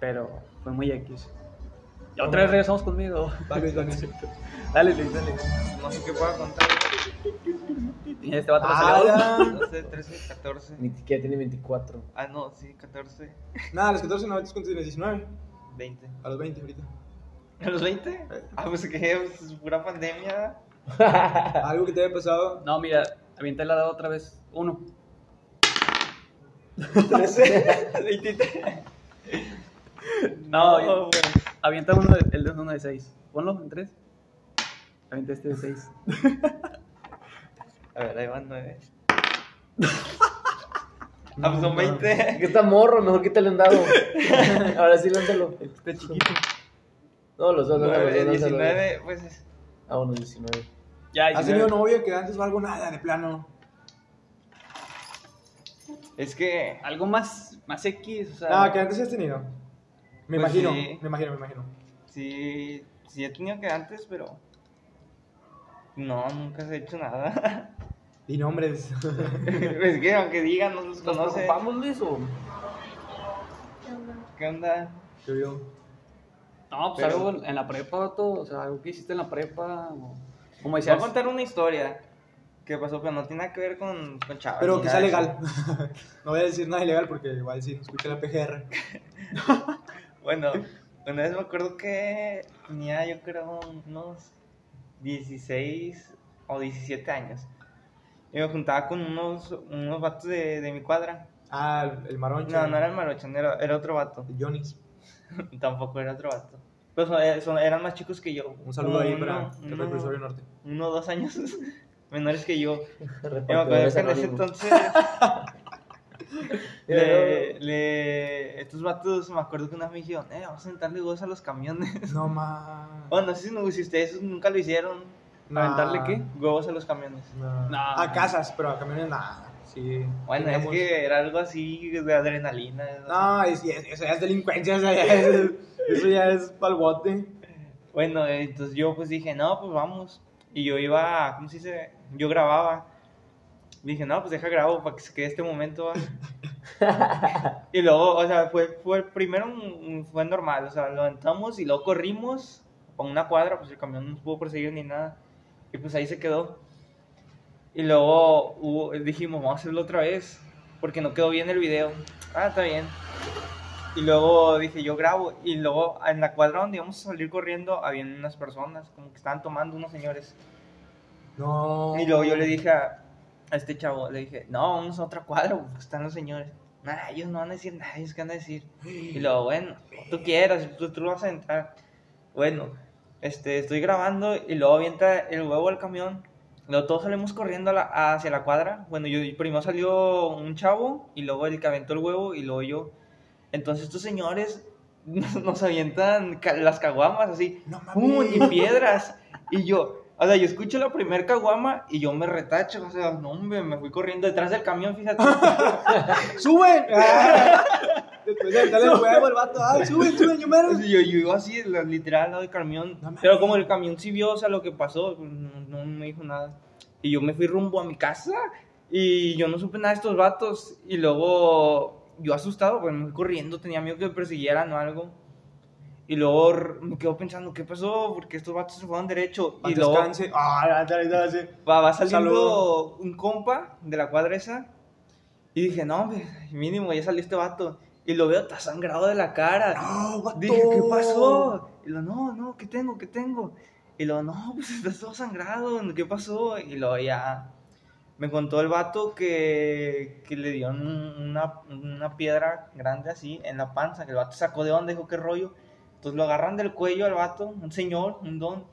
Pero fue muy X. Y otra vez regresamos conmigo. Vale, Dani. *laughs* Dale, Luis, dale. No sé qué pueda contar. Y este vato Ah, ya. 12, 13, 14. Ni siquiera tiene 24. Ah, no, sí, 14, Nada, a los 14 no, ¿cuántos tienes? 19. 20. A los 20 ahorita. *laughs* ¿A los 20? Ah, pues que es pura pandemia. *laughs* Algo que te haya pasado. No, mira, avienta la dado otra vez. Uno. 13, 23. *laughs* No, yo- güey. avienta uno de, el de uno de seis. Ponlo en tres. Avienta este de seis. A ver, ahí van 9. Ah, pues son 20. Que está morro, mejor quítale un dado. Ahora sí, lánzalo. Este chiquito. No, los dos, lánzalo, los dos, lánzalo. 19, pues es. Ah, bueno, 19. Ya, ¿Has 19. tenido novia que antes o algo? Nada, de plano. Es que. Algo más, más X, o sea. Nada, que antes has tenido. Me Pues imagino, sí. me imagino, me imagino. Sí, sí he tenido que antes, pero. No, nunca se ha hecho nada. Y nombres. *laughs* es que aunque digan, no los ¿Nos conoce. preocupamos, Luis, o...? ¿Qué onda? Yo digo. No, pues Pero- algo en la prepa, vato, o sea, algo que hiciste en la prepa. O, como Te voy decías. a contar una historia que pasó, pero no tiene nada que ver con, con chavas. Pero ni que sea nada de legal. *laughs* no voy a decir nada ilegal porque igual si nos escucha la PGR. *laughs* Bueno, una vez me acuerdo que tenía yo creo unos 16 o 17 años. Y me juntaba con unos, unos vatos de, de mi cuadra. Ah, el, el maroncho. No, no era el Maruchan, era, era otro vato. El Jonis. *laughs* Tampoco era otro vato. Pero son- eh, son- eran más chicos que yo. Un saludo ahí Uno- para el uno- reclusorio norte. Uno o dos años *laughs* menores que yo. *laughs* Yo me acuerdo que en ese entonces le, le- estos vatos me acuerdo que una vez me dijeron, eh, vamos a sentarle huevos a los camiones. No más. Bueno, no sé si, no- si ustedes nunca lo hicieron, ¿Aventarle qué? huevos a los camiones. A casas, pero a camiones nada. Sí. Bueno, Teníamos- es que era algo así de adrenalina. No, es, es- eso ya es delincuencia, eso ya es, eso ya es palbote. Bueno, entonces yo pues dije, no, pues vamos. Y yo iba, ¿cómo se dice? Yo grababa. Dije, no, pues deja grabo para que se quede este momento. va". *laughs* y luego, o sea, fue, fue primero fue normal, o sea, lo aventamos y luego corrimos a una cuadra, pues el camión no nos pudo perseguir ni nada. Y pues ahí se quedó. Y luego hubo- dijimos, vamos a hacerlo otra vez, porque no quedó bien el video. Ah, está bien. Y luego dije, yo grabo. Y luego en la cuadra donde íbamos a salir corriendo, había unas personas, como que estaban tomando unos señores. No. Y luego yo le dije a, a este chavo, le dije, no, vamos a otra cuadra, porque están los señores. Nada, ellos no van a decir nada, ellos qué van a decir. Y luego, bueno, tú quieras, tú, tú vas a entrar. Bueno, este, estoy grabando y luego avienta el huevo al camión. Luego todos salimos corriendo la- hacia la cuadra. Bueno, yo primero salió un chavo y luego el que aventó el huevo y luego yo. Entonces estos señores *laughs* nos, nos avientan ca- las caguamas así. No mames. ¡pum! y piedras. Y yo, o sea, yo escucho la primer caguama y yo me retacho. O sea, no, hombre, me fui corriendo detrás del camión, fíjate. *laughs* ¡Suben! *laughs* Después de darle el huevo, el vato, ah, sube, sube, yo. Yo, yo iba así, literal, al lado del camión. No pero como el camión sí vio, o sea, lo que pasó, no, no me dijo nada. Y yo me fui rumbo a mi casa y yo no supe nada de estos vatos. Y luego, yo asustado, pues me fui corriendo, tenía miedo que me persiguieran o algo. Y luego me quedo pensando, ¿qué pasó? Porque estos vatos se fueron derecho. Y luego descanse. Ah, dale, dale, dale. va, va saliendo Saludo. un compa de la cuadra esa. Y dije, no, hombre, mínimo, ya salió este vato. Y lo veo, está sangrado de la cara. No, vato. Dije, ¿qué pasó? Y lo, no, no, ¿qué tengo? ¿Qué tengo? Y lo, no, pues estás todo sangrado, ¿qué pasó? Y lo ya me contó el vato que, que le dio un- una, una piedra grande así en la panza, que el vato sacó de onda, dijo, ¿qué rollo? Entonces lo agarran del cuello al vato, un señor, un don,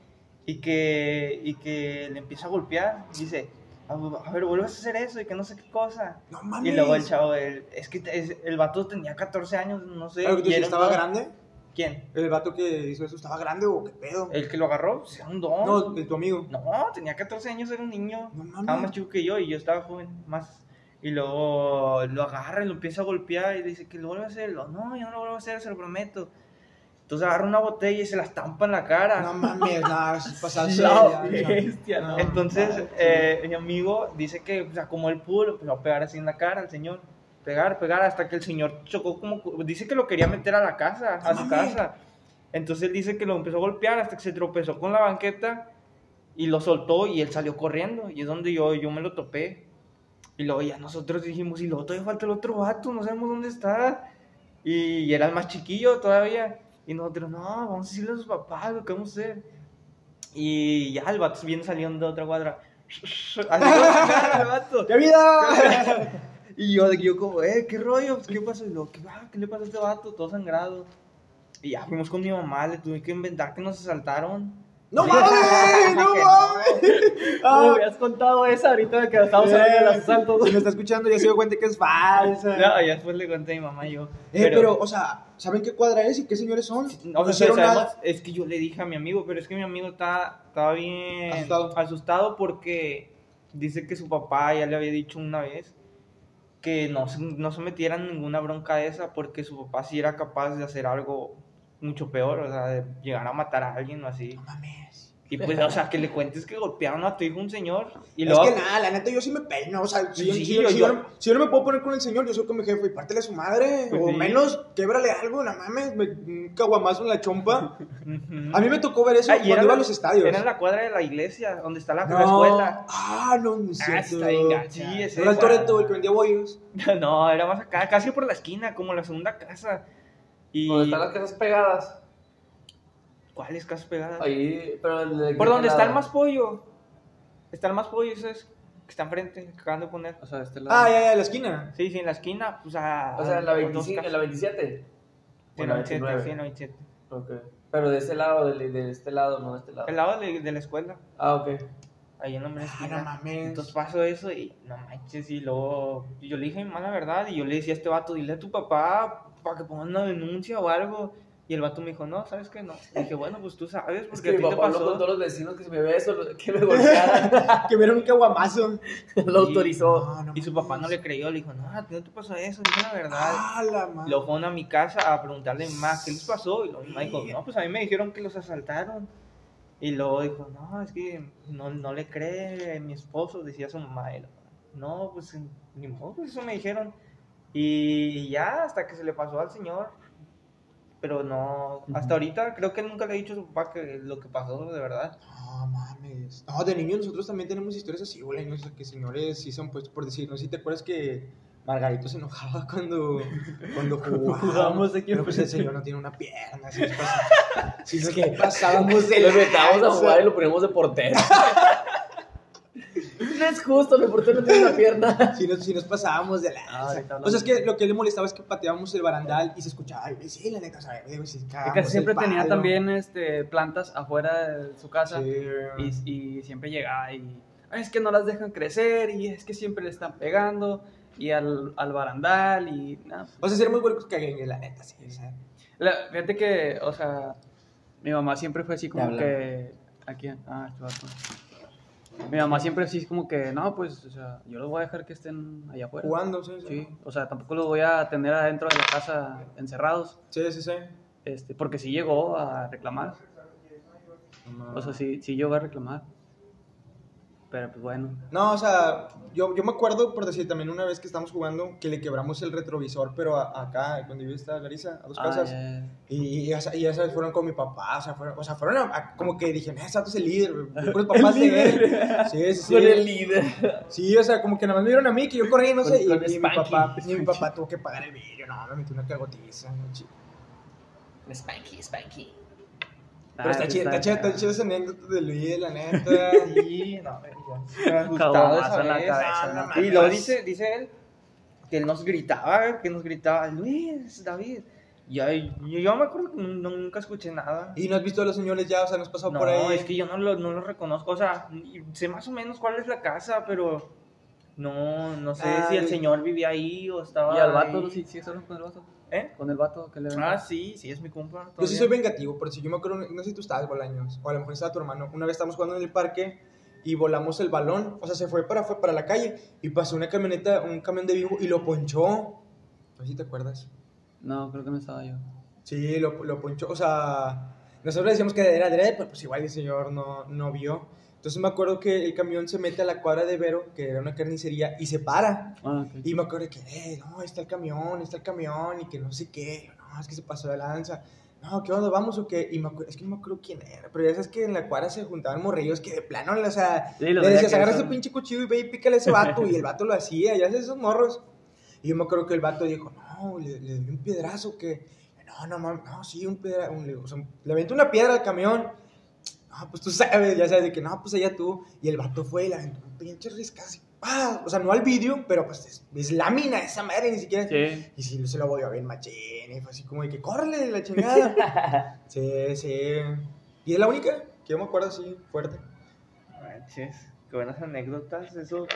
y que, y que le empieza a golpear. Y dice, a, ver, vuelves a hacer eso y que no sé qué cosa. No mames. Y luego el chavo, el- es que es- el vato tenía 14 años, no sé. Claro que tú estaba don. grande. ¿Quién? El vato que hizo eso estaba grande o qué pedo. ¿El que lo agarró? Sea, un don. No, de tu amigo. No, tenía 14 años, era un niño. No mames. Estaba más chico que yo y yo estaba joven, más. Y luego lo agarra y lo empieza a golpear y dice que lo vuelve a hacer. Lo, no, yo no lo vuelvo a hacer, se lo prometo. Entonces agarra una botella y se la estampa en la cara. No mames, nada, *laughs* pasarse. La bestia, No, Entonces, mames. eh, mi amigo dice que, o sea, como él pudo, lo a pegar así en la cara al señor. Pegar, pegar, hasta que el señor chocó como... Dice que lo quería meter a la casa, a No su mames. casa. Entonces él dice que lo empezó a golpear hasta que se tropezó con la banqueta y lo soltó y él salió corriendo. Y es donde yo, yo me lo topé. Y luego ya nosotros dijimos, y luego todavía falta el otro vato, no sabemos dónde está. Y, era el más chiquillo todavía. Y nosotros, no, vamos a decirle a sus papás lo que vamos a hacer. Y ya el vato viene saliendo de otra cuadra. *laughs* Así como el vato. ¡Qué vida! *laughs* Y yo, yo como, eh, ¿qué rollo? ¿Qué pasó? Y luego, ¿qué, ah, ¿qué le pasó a este vato? Todo sangrado. Y ya fuimos con mi mamá, le tuve que inventar que nos asaltaron. ¡No mames! ¡No *laughs* mames! Me Ah, hubieras contado esa ahorita de que estábamos hablando de los asaltos. Si me está escuchando, ya se dio cuenta que es falsa. No, y después le conté a mi mamá y yo. Eh, pero, o sea, ¿saben qué cuadra es y qué señores son? No, No sé, nada. es que yo le dije a mi amigo, pero es que mi amigo está, estaba bien Asustado. asustado porque dice que su papá ya le había dicho una vez que no, se- no se metiera en ninguna bronca de esa porque su papá sí era capaz de hacer algo mucho peor, o sea, de llegar a matar a alguien o así. No mames. Y pues, o sea, que le cuentes que golpearon a tu hijo un señor y es luego... que nada, la neta, yo sí me peino. O sea, si, Sí, yo, si, yo- yo- si yo yo- no, si yo no me puedo poner con el señor, yo soy con mi jefe y pártele a su madre. Pues o sí. menos, québrale algo, no mames, me, un caguamazo en la chompa. A mí me tocó ver eso Ah, y cuando era iba a la- los estadios. Era en la cuadra de la iglesia, donde está la, la No. escuela. Ah, no, no es Ah, cierto. está bien gacha. Sí, ese Era el. Toreto, el que vendía bollos. *laughs* No, era más acá, casi por la esquina, como la segunda casa. Y... Donde están las casas pegadas. ¿Cuáles casas pegadas? Ahí, pero el de Por donde está el más pollo. Está el más pollo, ese es que está enfrente, que acaban de poner. O sea, este lado. Ah, ya, ya, la esquina. Sí, sí, en la esquina, pues a. O sea, en la, a dos 25, casas. en la 27. Sí, en la 27, sí, en la 27. Ok. Pero de ese lado, de, de este lado, no de este lado. El lado de, de la escuela, Ah, ok. ahí en la Ah, esquina. no mames. Entonces pasó eso y no manches, y luego yo le dije a mi mamá la verdad y yo le decía a este vato, dile a tu papá para que ponga una denuncia o algo. Y el vato me dijo, no, ¿sabes qué? No. Dije, bueno, pues tú sabes, Es porque que a mi ti te papá habló con pasó. todos los vecinos que si me ve eso, que me golpearan. *laughs* que vieron un caguamazo. *laughs* Lo autorizó. No, no Y su papá no le creyó, le dijo, no, a ti no te pasó eso, dime la verdad. Ah, la madre. Luego fueron a mi casa a preguntarle más qué les pasó. Y luego mi mamá dijo, no, pues a mí me dijeron que los asaltaron. Y luego dijo, no, es que no, no le cree mi esposo, decía su mamá. No, pues ni modo, pues eso me dijeron. Y ya, hasta que se le pasó al señor. Pero no, hasta ahorita creo que nunca le he dicho a su papá que lo que pasó de verdad. No mames. No, de niños nosotros también tenemos historias así, güey. No que señores sí se han puesto por decir. No sé si te acuerdas que Margarito se enojaba cuando, cuando *laughs* jugábamos. Quién Pero pues el señor no tiene una pierna. Si *laughs* nos, pasa- si nos pasábamos de Lo metábamos a jugar y lo poníamos de portero. *laughs* no es justo, mi portero no tiene una pierna. Si nos, si nos pasábamos de Ah, lanza. hablamos o sea, es que lo que le molestaba es que pateábamos el barandal y se escuchaba. Ay, sí, la neta, o sea, si casi siempre el tenía también este, plantas afuera de su casa Sí. y, y siempre llegaba y "Ay, es que no las dejan crecer y es que siempre le están pegando y al, al barandal y nada. O sea, ser muy buenos caguengues, la neta, sí. O sea, La- fíjate que, o sea, mi mamá siempre fue así como que... ¿A quién? Ah, este. Mi mamá siempre así es como que, no, pues, o sea, yo los voy a dejar que estén allá afuera. Jugando, sí, sí. Sí, o sea, tampoco los voy a tener adentro de la casa encerrados, Sí, sí, sí. este, porque sí llegó a reclamar. O sea, sí, sí llegó a reclamar. Pero pues bueno. No, o sea, yo, yo me acuerdo, por decir, también una vez que estábamos jugando, que le quebramos el retrovisor, pero a- acá, cuando yo estaba Larisa, a dos Ah, casas. ya. Y, y, esa- y esas fueron con mi papá, o sea, fueron, o sea, fueron a- a- como que dije, ese es el líder, güey, puros *laughs* papás de él. Sí, sí, sí. Con el líder. Sí, o sea, como que nada más me vieron a mí, que yo corrí, no sé, y, Con- con y mi papá, y mi papá tuvo que pagar el vídeo, no, me metí una cagotiza, no, chido. Spanky, Spanky. Pero está chido, está chido, está chido esa anécdota de Luis, la *laughs* neta. Sí, no. Me ha gustado esa en la vez. cabeza, Ah, ¿no? no. Y luego dice, dice él que él nos gritaba, que nos gritaba, Luis, David. Y ahí- yo, yo me acuerdo que nu- nunca escuché nada. Y no has visto a los señores ya, o sea, nos pasó No, por ahí. es que yo no lo, no lo reconozco. O sea, sé más o menos cuál es la casa, pero no, no sé Ah, si el señor vivía ahí o estaba. ¿Y al vato? ahí. ¿Sí, sí hablando con el vato? ¿Eh? ¿Con el vato que le Ah, sí, sí, es mi compa. Yo sí soy vengativo, por si yo me acuerdo, no sé si tú estabas, Bolaños, o a lo mejor estaba tu hermano. Una vez estábamos jugando en el parque y volamos el balón, o sea, se fue para, fue para la calle y pasó una camioneta, un camión de vivo y lo ponchó. No sé si te acuerdas. No, creo que no estaba yo. Sí, lo, lo ponchó, o sea, nosotros le decíamos que era adrede, pero pues igual el señor no, no vio. Entonces me acuerdo que el camión se mete a la cuadra de Vero, que era una carnicería, y se para. Ah, ok. Y me acuerdo que, eh, no, ahí está el camión, ahí está el camión, y que no sé qué, no, es que se pasó de lanza. No, ¿qué onda? ¿Vamos o qué? Y me acuerdo, es que no me acuerdo quién era, pero ya sabes que en la cuadra se juntaban morrillos que de plano, o sea, Sí, le decías, agarra ese pinche cuchillo y ve y pícale a ese vato, y el vato lo hacía, ya sabes, esos morros. Y yo me acuerdo que el vato dijo, no, le, le doy un piedrazo, que, no, no, no, sí, un piedrazo, le, o sea, le aventó una piedra al camión. Ah, pues tú sabes, ya sabes, de que no, pues allá tú. Y el vato fue y le aventó un pinche risca así, ¡pah! O sea, no al vídeo, pero pues es, es lámina esa madre, ni siquiera. Sí. Y sí, se lo volvió a ver machín. Y fue así como de que, córrele la chingada. *laughs* sí, sí. Y es la única que yo me acuerdo así, fuerte. Manches, qué buenas anécdotas. Eso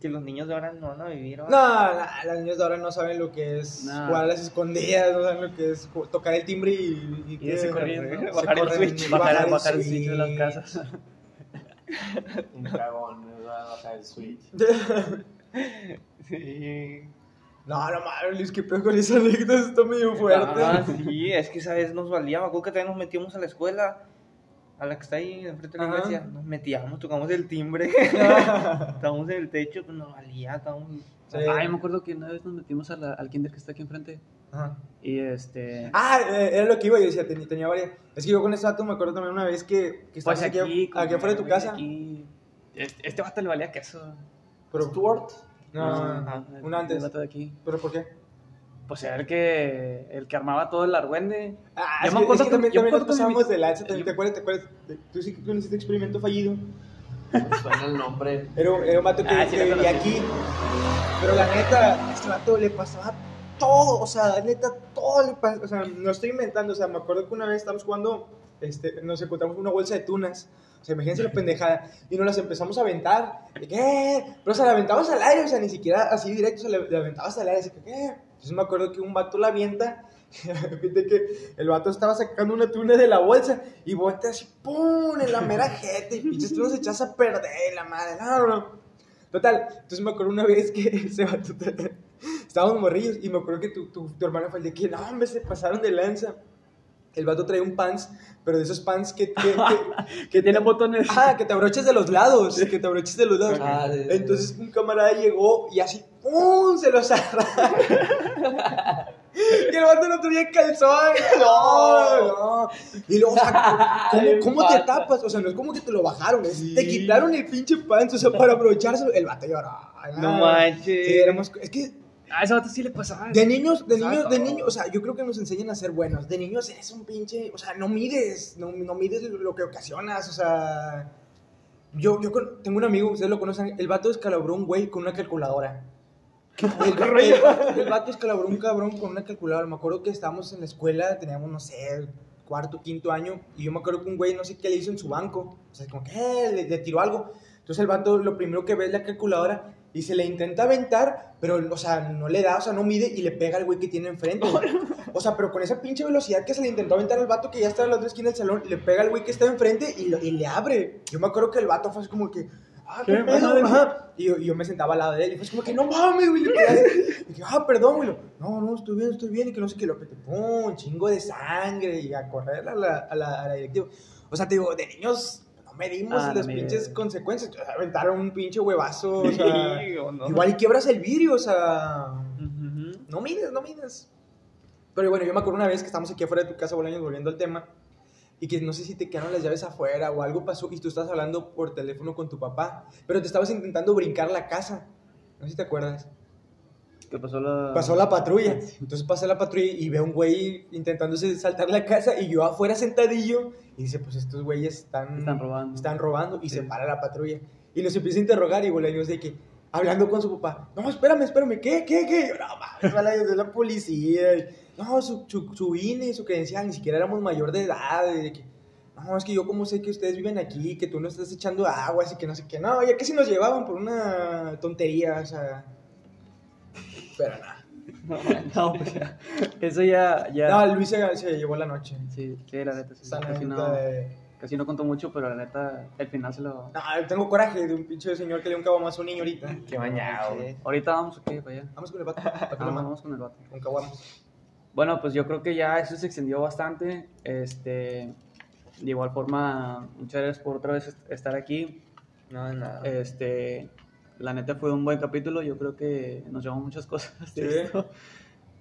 que los niños de ahora no van a vivir. No, no, los niños de ahora no saben lo que es No. jugar a las escondidas, no saben lo que es tocar el timbre y, y, Y que- corriendo. Bajar el switch. Bajar, bajar el switch de las casas. *laughs* Un cagón, me va a bajar el switch. *laughs* Sí. No, no mames, Luis, qué peor con esa anécdota, está medio fuerte. Ah, sí, es que esa vez nos valía. Me acuerdo que también nos metíamos a la escuela, a la que está ahí enfrente de la Ajá. iglesia. Nos metíamos, tocamos el timbre. *laughs* estábamos en el techo, pues nos valía. Estábamos... Sí. Ay, me acuerdo que una vez nos metimos a la- al kinder que está aquí enfrente. Ajá. Y este. Ah, eh, era lo que iba, yo decía, tenía, tenía varias. Es que yo con ese dato me acuerdo también una vez que, que Pues estábamos aquí, aquí. aquí afuera de tu casa. Aquí. Este, este vato le valía queso. Pero, Stuart. no, Ah, el- un antes. El vato de aquí. ¿Pero por qué? Pues era el que, el que armaba todo el argüende. Ah, Yo es me que, es que que- también, yo también nos de lanza, también, yo- ¿te acuerdas? ¿Te acuerdas? Tú sí que tú hiciste experimento fallido. Suena el nombre. Era, un- era un vato que, Ah, sí, vivía aquí. Pero la neta, a este vato le pasaba todo, o sea, neta, todo le pasaba. O sea, no estoy inventando, o sea, me acuerdo que una vez estábamos jugando, este, nos encontramos una bolsa de tunas. O sea, imagínense la pendejada. Y nos las empezamos a aventar. ¿De qué? Pero, o sea, la aventabas al aire, o sea, ni siquiera así directo, o sea, la, la aventabas al aire, así que, ¿qué? Entonces me acuerdo que un vato la avienta. *laughs* que el vato estaba sacando una tuna de la bolsa y voltea así, ¡pum! en la mera jeta y pinches tunas se echas a perder, la madre, no, no, no. Total, entonces me acuerdo una vez que *laughs* ese vato, *laughs* estábamos morrillos y me acuerdo que tu, tu, tu hermana fue el de que, no, hombre, se pasaron de lanza. El vato traía un pants, pero de esos pants que, que, que, *laughs* Que tiene botones. Ah, que te abroches de los lados, que te abroches de los lados. Ah, sí, sí, sí. Entonces un camarada llegó y así, ¡pum! Se los agarra. *laughs* Y el vato no tenía calzón. No, no. Y luego, o sea, ¿cómo, cómo te tapas? O sea, no es como que te lo bajaron, es, te quitaron el pinche pants, o sea, para aprovecharse. El vato lloraba. No manches. Éramos, es que A ese vato sí le pasaba. de niños, de niños, de niños, o sea, yo creo que nos enseñan a ser buenos. De niños eres un pinche, o sea, no mides, no, no mides lo que ocasionas, o sea. Yo, yo tengo un amigo, ustedes lo conocen, el vato descalabró un güey con una calculadora. El, *laughs* el- el vato descalabró un cabrón con una calculadora. Me acuerdo que estábamos en la escuela, teníamos, no sé, cuarto, quinto año, y yo me acuerdo que un güey, no sé qué le hizo en su banco. O sea, como que eh, le, le tiró algo. Entonces el vato lo primero que ve es la calculadora y se le intenta aventar, pero, o sea, no le da, o sea, no mide y le pega al güey que tiene enfrente. O sea, pero con esa pinche velocidad que se le intentó aventar al vato que ya estaba en la otra esquina del salón, le pega al güey que está enfrente y, lo- y le abre. Yo me acuerdo que el vato fue así como que, ah, ¿Qué? ¿qué pedo? Ajá. Y yo, y yo me sentaba al lado de él y fue como que, no mames, güey. le. Y dije, ah, perdón, güey. No, no, estoy bien, estoy bien. Y que no sé qué, lo pete, pum, chingo de sangre y a correr a la, a la, a la directiva. O sea, te digo, de niños medimos Ah, las pinches consecuencias. Aventaron un pinche huevazo, o sea, *laughs* no. igual y quiebras el vidrio, o sea, Ujú. no mides, no mides. Pero bueno, yo me acuerdo una vez que estábamos aquí afuera de tu casa, Bolaños, volviendo al tema, y que no sé si te quedaron las llaves afuera o algo pasó y tú estabas hablando por teléfono con tu papá, pero te estabas intentando brincar la casa. No sé si te acuerdas. Que pasó la... Pasó la patrulla. Entonces pasa la patrulla y ve a un güey intentándose saltar la casa y yo afuera sentadillo y dice, pues estos güeyes están, Están robando. Están robando y Sí. se para la patrulla. Y nos empieza a interrogar y Bolaños de que, hablando con su papá, no, espérame, espérame, ¿qué, qué, qué? Yo, no, mames, es la policía. No, su, su, su INE, su credencial, ni siquiera éramos mayor de edad. de que, no, es que yo como sé que ustedes viven aquí, que tú no estás echando agua, así que no sé qué. No, ya casi nos llevaban por una tontería, o sea... Pero nada. *laughs* No, pues ya. Eso ya... ya... No, Luis se, se llevó la noche. Sí, sí, la neta, sí. Esa Casi no, de- casi no contó mucho, pero la neta, el final se lo... No, tengo coraje de un pinche señor que le dio un caguamazo a un niño ahorita. *laughs* Qué bañado. Ahorita vamos, ¿qué? Para allá. Vamos con el vato. *laughs* ¿Para qué lo Vamos, con el vato. Con caguamos. Bueno, pues yo creo que ya eso se extendió bastante. Este, de igual forma, muchas gracias por otra vez est- estar aquí. No, nada. Este, la neta fue un buen capítulo. Yo creo que nos llevamos muchas cosas de Sí. esto.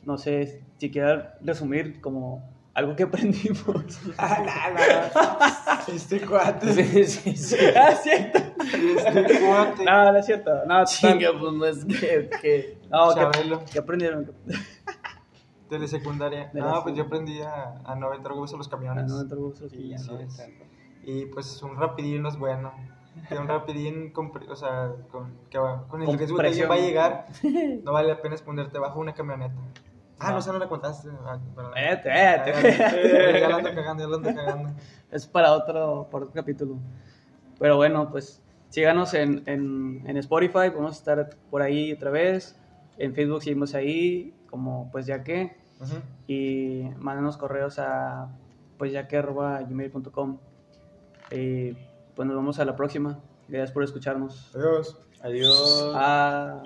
No sé si quieras resumir como algo que aprendimos. Ah, nada. Este cuate. Sí, sí, sí. ah, cierto. Este cuate. No, no es cierto. No. Chinga, pues no es que. que... *laughs* No, Chabelo. ¿qué, aprendieron? Telesecundaria. De No, la- pues yo aprendí a, a no aventar huevos a los camiones. no, entró gusto, Sí, sí, así no, es. tanto. Y pues un rapidín no es bueno. Que un rapidín, con, o sea, con, que va- con el Con riesgo que alguien va a llegar, *laughs* no vale la pena esconderte bajo una camioneta. Ah, no, esa no la contaste. Ah, perdón. Vete, Ah, vete. *laughs* ya, la ando cagando, ya la ando cagando. Es para otro, para otro capítulo. Pero bueno, pues síganos en, en, en Spotify, vamos a estar por ahí otra vez. En Facebook seguimos ahí, como pues ya que. Ujú. Y mándanos correos a pues ya que arroba gmail.com. Y pues nos vemos a la próxima. Gracias por escucharnos. Adiós. Adiós. Ah.